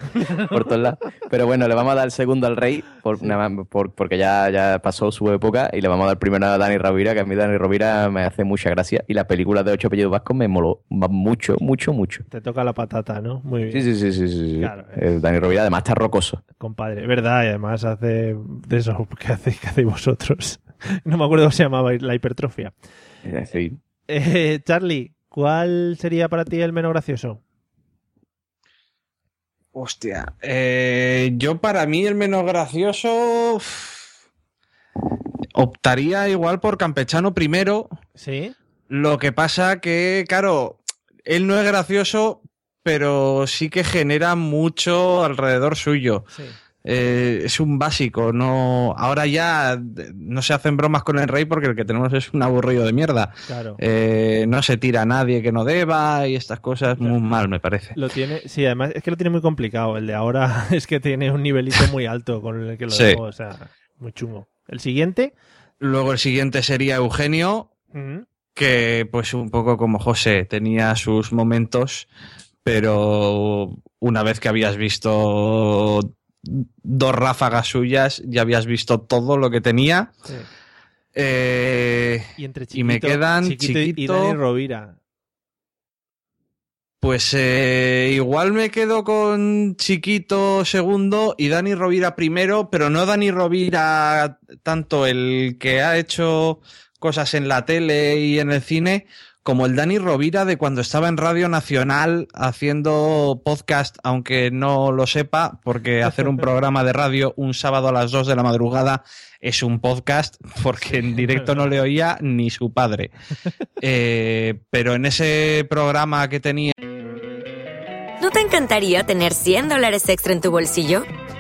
por todos lados. Pero bueno, le vamos a dar el segundo al rey por, nada más por- porque ya, ya pasó su época y le vamos a dar primero a Dani Rovira, que a mí Dani Rovira me hace mucha gracia y la película de Ocho Apellidos Vascos me moló mucho, mucho, mucho. Te toca la patata, ¿no? Muy bien. Sí, sí, sí, sí, sí. sí. Claro. Eh, Dani Rovira además está rocoso. Compadre, es verdad, y además hace de eso que hacéis, que hacéis vosotros. No me acuerdo cómo se llamaba la hipertrofia. Es decir, Eh, Charlie, ¿cuál sería para ti el menos gracioso? Hostia. eh, yo para mí el menos gracioso optaría igual por Campechano primero. Sí. Lo que pasa que, claro, él no es gracioso, pero sí que genera mucho alrededor suyo. Sí. Eh, es un básico, no. Ahora ya no se hacen bromas con el rey porque el que tenemos es un aburrido de mierda. Claro. Eh, no se tira a nadie que no deba y estas cosas muy mal, me parece. Lo tiene, sí, además es que lo tiene muy complicado. El de ahora es que tiene un nivelito muy alto con el que lo Sí. dejo, o sea, muy chungo. El siguiente, Luego el siguiente sería Eugenio, que pues un poco como José, tenía sus momentos, pero una vez que habías visto dos ráfagas suyas, ya habías visto todo lo que tenía. Sí. Eh, y entre y me quedan Chiquito y- Chiquito, y Dani Rovira. Pues eh, igual me quedo con Chiquito segundo y Dani Rovira primero, pero no Dani Rovira tanto el que ha hecho cosas en la tele y en el cine, como el Dani Rovira de cuando estaba en Radio Nacional haciendo podcast, aunque no lo sepa, porque hacer un programa de radio un sábado a las 2 de la madrugada es un podcast, porque en directo no le oía ni su padre. Eh, pero en ese programa que tenía... ¿No te encantaría tener 100 dólares extra en tu bolsillo?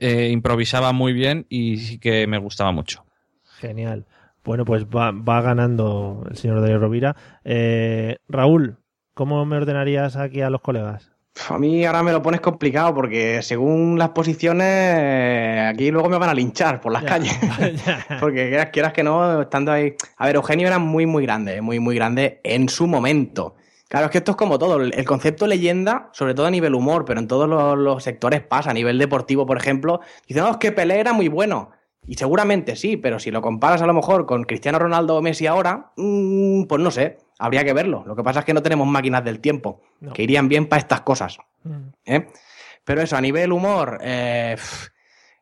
eh, improvisaba muy bien y sí que me gustaba mucho. Genial. Bueno, pues va, va ganando el señor Dani Rovira. Eh, Raúl, ¿cómo me ordenarías aquí a los colegas? A mí ahora me lo pones complicado porque según las posiciones, aquí luego me van a linchar por las calles. porque quieras, quieras que no, estando ahí. A ver, Eugenio era muy, muy grande, muy, muy grande en su momento. Claro, es que esto es como todo. El concepto leyenda, sobre todo a nivel humor, pero en todos los, los sectores pasa. A nivel deportivo, por ejemplo, dicen, no, es que Pelé era muy bueno. Y seguramente sí, pero si lo comparas a lo mejor con Cristiano Ronaldo o Messi ahora, mm, pues no sé, habría que verlo. Lo que pasa es que no tenemos máquinas del tiempo No. que irían bien para estas cosas. ¿eh? Pero eso, a nivel humor, eh,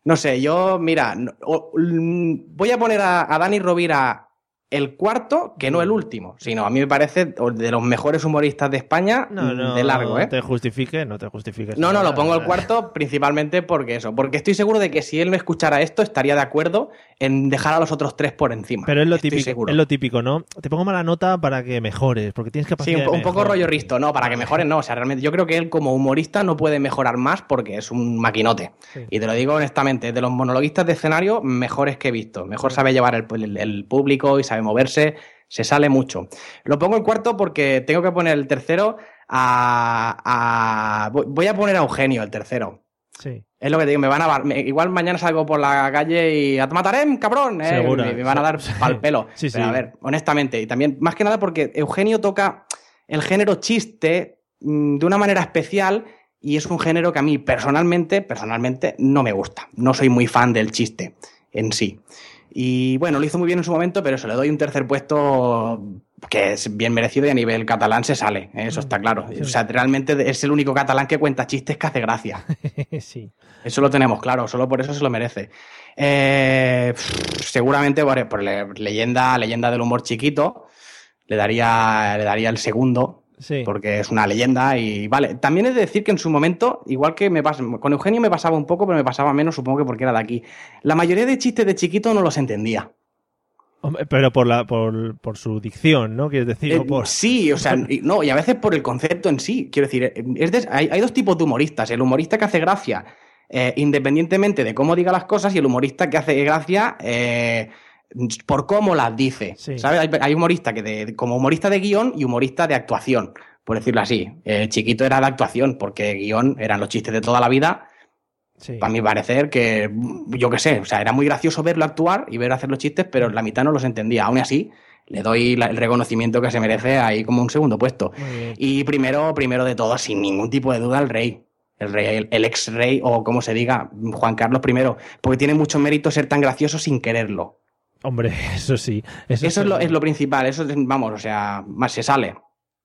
no sé, yo, mira, mm, voy a poner a, a Dani Rovira el cuarto, que no el último, sino a mí me parece de los mejores humoristas de España No, mm, no, de largo, ¿eh? te justifique, no te justifiques. No, no, lo pongo el cuarto principalmente porque eso, porque estoy seguro de que si él me escuchara esto estaría de acuerdo en dejar a los otros tres por encima. Pero es lo Estoy típico, seguro. es lo típico, ¿no? Te pongo mala nota para que mejores, porque tienes Sí, un, po- de un poco rollo risto, no, para que mejore, no. O sea, realmente yo creo que él como humorista no puede mejorar más porque es un maquinote. Sí. Y te lo digo honestamente, de los monologuistas de escenario, mejores que he visto. Mejor sabe llevar el, el- el público y sabe moverse, se sale mucho. Lo pongo el cuarto porque tengo que poner el tercero a... a- voy- a poner a Eugenio, el tercero. Sí. Es lo que te digo, me van a me- igual mañana salgo por la calle y a te mataré, cabrón, eh, me, me van a dar pal pelo. Sí, Pero sí. a ver, honestamente, y también más que nada porque Eugenio toca el género chiste mm, de una manera especial y es un género que a mí personalmente, personalmente no me gusta. No soy muy fan del chiste en sí. Y bueno, lo hizo muy bien en su momento, pero se le doy un tercer puesto que es bien merecido y a nivel catalán se sale, ¿eh? eso está claro. O sea, realmente es el único catalán que cuenta chistes que hace gracia. sí. Eso lo tenemos claro, solo por eso se lo merece. Eh, seguramente por, por le- leyenda, leyenda del humor chiquito, le daría, le daría el segundo. Sí. Porque es una leyenda y vale. También es de decir que en su momento, igual que me pasa, con Eugenio me pasaba un poco, pero me pasaba menos, supongo que porque era de aquí. La mayoría de chistes de chiquito no los entendía. Hombre, Pero por, la, por, por su dicción, ¿no? Quieres decir, Eh, o por... Sí, o sea, y- no, y a veces por el concepto en sí. Quiero decir, eh, es de- hay, hay dos tipos de humoristas. El humorista que hace gracia eh, independientemente de cómo diga las cosas y el humorista que hace gracia eh, por cómo las dice. ¿Sabes? Hay, hay humorista que de- como humorista de guion y humorista de actuación, por decirlo así. Eh, chiquito era de actuación, porque guion eran los chistes de toda la vida. Para mi parecer, que yo qué sé, o sea, era muy gracioso verlo actuar y ver hacer los chistes, pero la mitad no los entendía. Aún así, le doy el reconocimiento que se merece ahí como un segundo puesto. Y primero, primero de todo, sin ningún tipo de duda, el rey. El rey, el, el ex rey, o como se diga, Juan Carlos I, porque tiene mucho mérito ser tan gracioso sin quererlo. Hombre, eso sí. Eso, Eso, es, lo, es lo principal, eso es, vamos, o sea, más se sale.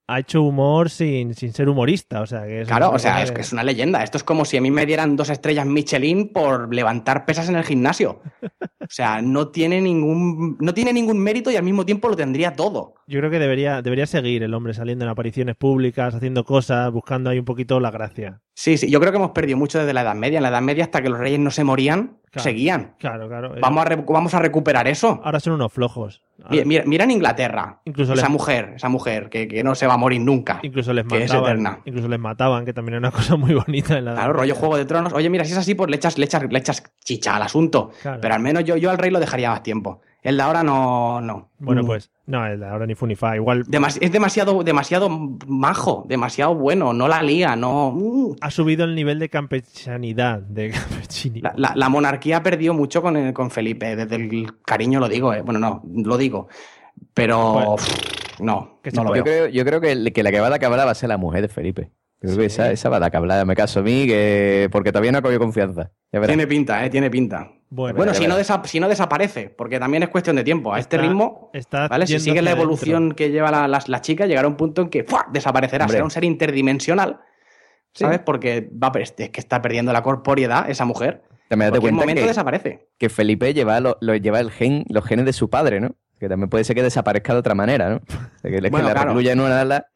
Ha hecho humor sin, sin ser humorista, o sea que es Claro, o sea, es que es una leyenda. Esto es como si a mí me dieran dos estrellas Michelin por levantar pesas en el gimnasio. O sea, no tiene ningún, no tiene ningún mérito y al mismo tiempo lo tendría todo. Yo creo que debería, debería seguir el hombre saliendo en apariciones públicas, haciendo cosas, buscando ahí un poquito la gracia. Sí, sí, yo creo que hemos perdido mucho desde la Edad Media. En la Edad Media, hasta que los reyes no se morían, Claro. seguían. Claro, claro. Vamos a, vamos a recuperar eso. Ahora son unos flojos. Mira, mira- mira en Inglaterra. Incluso esa les- mujer, esa mujer que, que no se va a morir nunca. Incluso les que es mataban. eterna. Incluso les mataban, que también es una cosa muy bonita en la Claro, rollo Juego de Tronos. Oye, mira, si es así, pues le echas, le echas, le echas chicha al asunto. Claro. Pero al menos yo, yo al rey lo dejaría más tiempo. El de ahora no. no. Bueno, Mm. pues, no, el de ahora ni Funify. Igual Demas- es demasiado, demasiado majo, demasiado bueno, no la lía, no. mm. ha subido el nivel de campechanidad, de campechini. La, la- la monarquía perdió mucho con, el- con Felipe, desde el cariño lo digo, eh. bueno, no, lo digo, pero Bueno. pff, no, Que no lo yo, veo. creo, yo creo que, el- que la que va a cabla va a ser la mujer de Felipe. Yo creo que esa, esa va a cabla, me caso a mí, que, porque todavía no ha cogido confianza. Tiene pinta, eh, tiene pinta. Bueno, si no, si desaparece, porque también es cuestión de tiempo. A este ritmo, está ¿vale? Si sigue la evolución que lleva la, la- la chica, llegará un punto en que ¡fua! desaparecerá. Hombre. Será un ser interdimensional, ¿sabes? Porque va, es que está perdiendo la corporeidad esa mujer. También En date cuenta momento que, desaparece. que Felipe lleva, lo, lo- lleva el gen, los genes de su padre, ¿no? Que también puede ser que desaparezca de otra manera, ¿no? Que, Bueno, le claro. recluya en una ala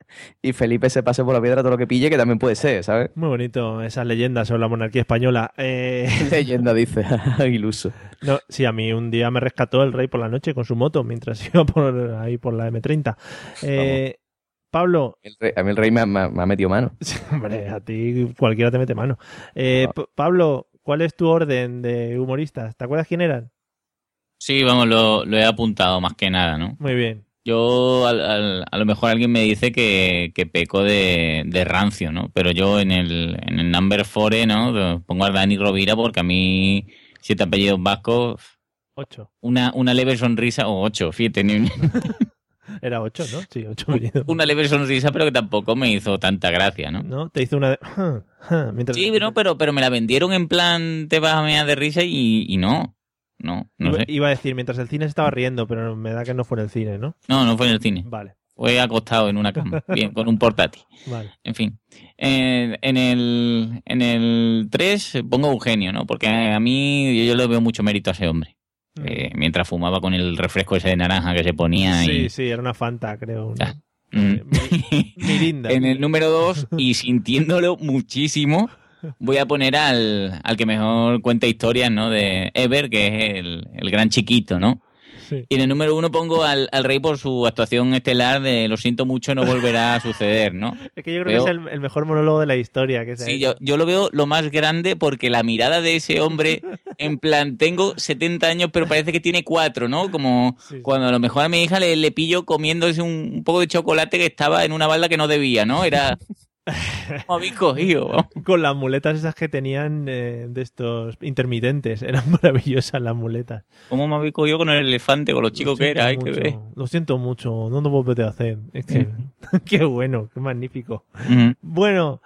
y Felipe se pase por la piedra todo lo que pille, que también puede ser, ¿sabes? Muy bonito esas leyendas sobre la monarquía española. Eh, Leyenda, dice, iluso. no, sí, a mí un día me rescató el rey por la noche con su moto mientras iba por ahí por la M30. Eh, Pablo, El rey- a mí el rey me, ha- me ha- me ha metido mano. hombre, a ti cualquiera te mete mano. Eh, Pablo, ¿cuál es tu orden de humoristas? ¿Te acuerdas quién eran? Sí, vamos, lo, lo he apuntado más que nada, ¿no? Muy bien. Yo, al- al- a lo mejor alguien me dice que, que peco de, de rancio, ¿no? Pero yo en el, en el number 4, ¿no? Pongo a Dani Rovira porque a mí, siete apellidos vascos, Ocho. una, una leve sonrisa, o ocho, fíjate, ni- Era ocho, ¿no? Sí, ocho apellidos. una leve sonrisa, pero que tampoco me hizo tanta gracia, ¿no? ¿No? Te hizo una de... mientras... Sí, pero, pero, pero me la vendieron en plan, te vas a mear de risa y, y no. No, no iba, sé. iba a decir, mientras el cine se estaba riendo, pero me da que no fue en el cine, ¿no? No, no fue en el cine. Vale. Fue acostado en una cama, bien, con un portátil. Vale. En fin. En, en el en el 3 pongo Eugenio, ¿no? Porque a mí yo, yo le veo mucho mérito a ese hombre. Eh, mientras fumaba con el refresco ese de naranja que se ponía Sí, y... sí, era una Fanta, creo. ¿no? Mm. Mirinda. En el número 2, y sintiéndolo muchísimo, voy a poner al, al que mejor cuenta historias, ¿no? De Ever, que es el, el gran chiquito, ¿no? Sí. Y en el número uno pongo al, al rey por su actuación estelar de Lo siento mucho, no volverá a suceder, ¿no? Es que yo creo Veo- que es el, el mejor monólogo de la historia. Que se Sí, yo, yo lo veo lo más grande porque la mirada de ese hombre, en plan, tengo 70 años, pero parece que tiene cuatro, ¿no? Como cuando a lo mejor a mi hija le, le pillo comiéndose un, un poco de chocolate que estaba en una balda que no debía, ¿no? Era. ¿Cómo habéis cogido? vamos? Con las muletas esas que tenían eh, de estos intermitentes. Eran maravillosas las muletas. ¿Cómo me habéis cogido con el elefante, con lo chico que era? Hay que ver. Lo siento mucho, no lo volveré a hacer. Es que, qué bueno, qué magnífico. Ujú. Bueno,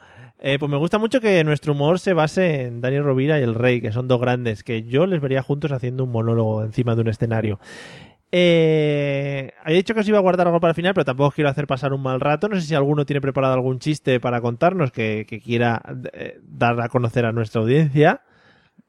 eh, pues me gusta mucho que nuestro humor se base en Dani Rovira y el Rey, que son dos grandes, que yo les vería juntos haciendo un monólogo encima de un escenario. Eh, había dicho que os iba a guardar algo para el final, pero tampoco os quiero hacer pasar un mal rato. No sé si alguno tiene preparado algún chiste para contarnos que, que quiera eh, dar a conocer a nuestra audiencia.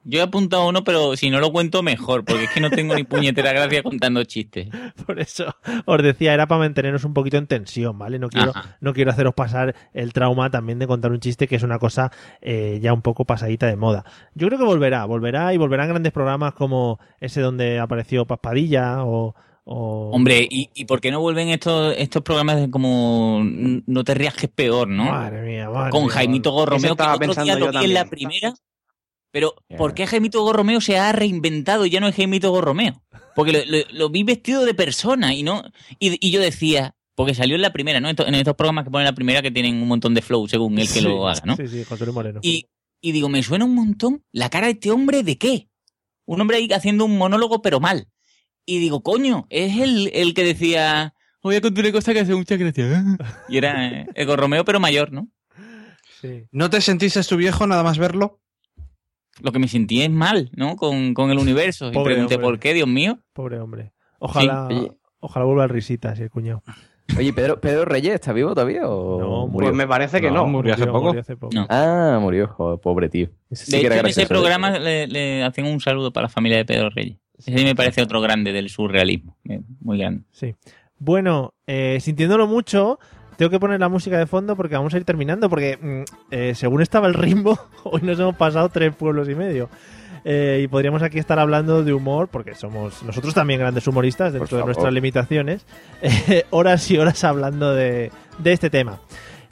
Yo he apuntado uno, pero si no lo cuento mejor, porque es que no tengo ni puñetera gracia contando chistes. Por eso os decía, era para mantenernos un poquito en tensión, ¿vale? No quiero, Ajá. no quiero haceros pasar el trauma también de contar un chiste, que es una cosa eh, ya un poco pasadita de moda. Yo creo que volverá, volverá y volverán grandes programas como ese donde apareció Paspadilla o... o- Hombre, ¿y, y por qué no vuelven estos, estos programas de como No te rías que es peor, no? Madre mía, madre Con mía, Jaimito. Gorromeo, que otro día lo vi en la primera. Pero, ¿por qué Jaimito Gorromeo se ha reinventado y ya no es Jaimito Gorromeo? Porque lo, lo- lo vi vestido de persona y no y, y yo decía, porque salió en la primera, ¿no? En estos programas que ponen la primera que tienen un montón de flow según el que Sí, lo haga, ¿no? Sí, sí, José Luis Moreno. Y, y digo, me suena un montón la cara de este hombre de qué? Un hombre ahí haciendo un monólogo pero mal. Y digo, coño, es el, el que decía, voy a contar una cosa que hace mucha gracia. Y era eh, el Gorromeo pero mayor, ¿no? Sí. ¿No te sentiste tu viejo nada más verlo? Lo que me sentí es mal, ¿no? Con, con el universo. Y pregunté, hombre. ¿por qué, Dios mío? Pobre hombre. Ojalá, Sí. Ojalá vuelva a risitas, el cuñado. Oye, Pedro, Pedro Reyes, ¿está vivo todavía o No, murió? Pues me parece que no. murió hace poco. hace poco. No. Ah, murió, joder, pobre tío. Ese sí De hecho, en ese programa le, le hacen un saludo para la familia de Pedro Reyes. Ese sí me parece otro grande del surrealismo. eh, Muy grande. Sí. Bueno, eh, sintiéndolo mucho, tengo que poner la música de fondo porque vamos a ir terminando. Porque mm, eh, según estaba el ritmo, hoy nos hemos pasado tres pueblos y medio. Eh, y podríamos aquí estar hablando de humor, porque somos nosotros también grandes humoristas dentro de nuestras limitaciones. eh, horas y horas hablando de, de este tema.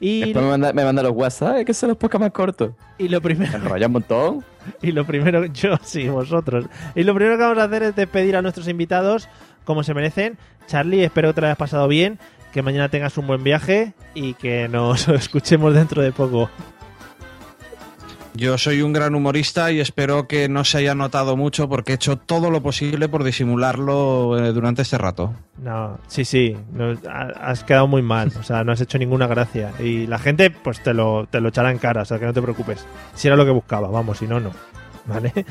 Y, Después me manda, me manda los WhatsApp, que son los podcasts más cortos. y lo primero. Me enrolla un montón. Y lo primero, yo sí, vosotros. Y lo primero que vamos a hacer es despedir a nuestros invitados como se merecen. Charlie, espero que te lo hayas pasado bien, que mañana tengas un buen viaje y que nos escuchemos dentro de poco. Yo soy un gran humorista y espero que no se haya notado mucho porque he hecho todo lo posible por disimularlo eh, durante este rato. No, sí, sí, no, has quedado muy mal, o sea, no has hecho ninguna gracia. Y la gente, pues te lo, te lo echará en cara, o sea, que no te preocupes. Si era lo que buscaba, vamos, si no, no. ¿Vale?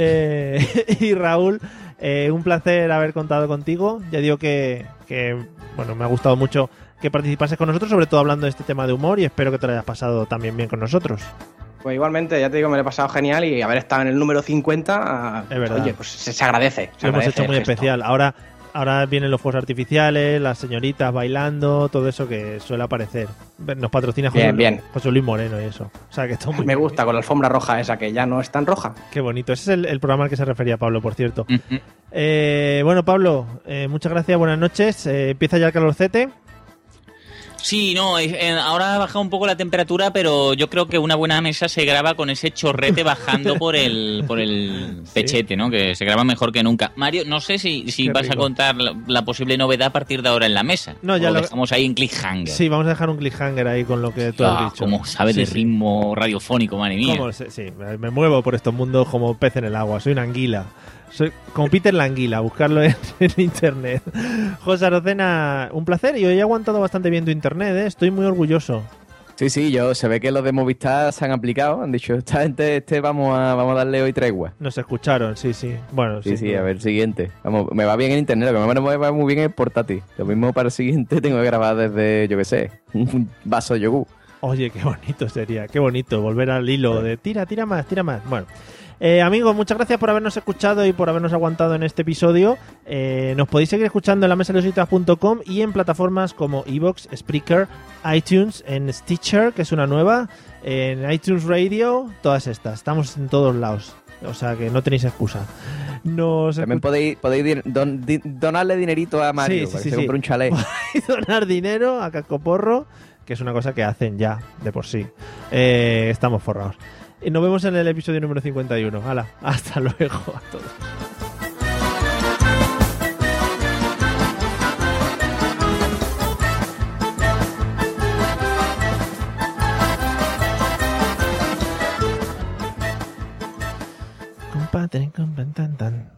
Eh, y Raúl, eh, un placer haber contado contigo. Ya digo que, que, bueno, me ha gustado mucho que participases con nosotros, sobre todo hablando de este tema de humor, y espero que te lo hayas pasado también bien con nosotros. Pues igualmente, ya te digo, me lo he pasado genial y haber estado en el número 50, Es verdad. oye, pues se, se agradece. se Lo hemos agradece hecho muy especial. Ahora, ahora vienen los fuegos artificiales, las señoritas bailando, todo eso que suele aparecer. Nos patrocina José, Bien, bien. José Luis Moreno y eso. O sea que esto muy Me gusta, con la alfombra roja esa que ya no es tan roja. Qué bonito. Ese es el, el programa al que se refería Pablo, por cierto. Eh, bueno, Pablo, eh, muchas gracias, buenas noches. Eh, empieza ya el calorcete. Sí, no, eh, ahora ha bajado un poco la temperatura, pero yo creo que una buena mesa se graba con ese chorrete bajando por el, por el pechete, ¿no? Que se graba mejor que nunca. Mario, no sé si, si Qué vas a contar la, la posible novedad a partir de ahora en la mesa. No, ya lo dejamos ahí en cliffhanger. Sí, vamos a dejar un cliffhanger ahí con lo que tú Ah, has dicho. como sabe Sí, de sí. ritmo radiofónico, madre mía. Sí, me muevo por estos mundos como pez en el agua. Soy una anguila. Soy como Peter la anguila, buscarlo en, en internet. José Arocena, un placer y hoy he aguantado bastante bien tu internet, ¿eh? estoy muy orgulloso. Sí, sí, yo se ve que los de Movistar se han aplicado. Han dicho, esta gente, este vamos a, vamos a darle hoy tregua. Nos escucharon, sí, sí. Bueno, Sí, sí. sí, a ver, siguiente. Vamos, me va bien en internet, lo que me va muy bien es el portátil. Lo mismo para el siguiente tengo que grabar desde, yo qué sé, un vaso de yogur. Oye, qué bonito sería, qué bonito volver al hilo de tira, tira más, tira más. Bueno, eh, amigos, muchas gracias por habernos escuchado y por habernos aguantado en este episodio. Eh, nos podéis seguir escuchando en la mesa y en plataformas como Evox, Spreaker, iTunes, en Stitcher, que es una nueva, en iTunes Radio, todas estas. Estamos en todos lados. O sea que no tenéis excusa. Nos También podéis, podéis dir- don- di- donarle dinerito a Mario Sí, sí, para sí, que se compre un chalet. y donar dinero a Cascoporro, que es una cosa que hacen ya de por sí. Eh, estamos forrados. Y nos vemos en el episodio número 51. Hala, hasta luego a todos. Compadre, tan, tan.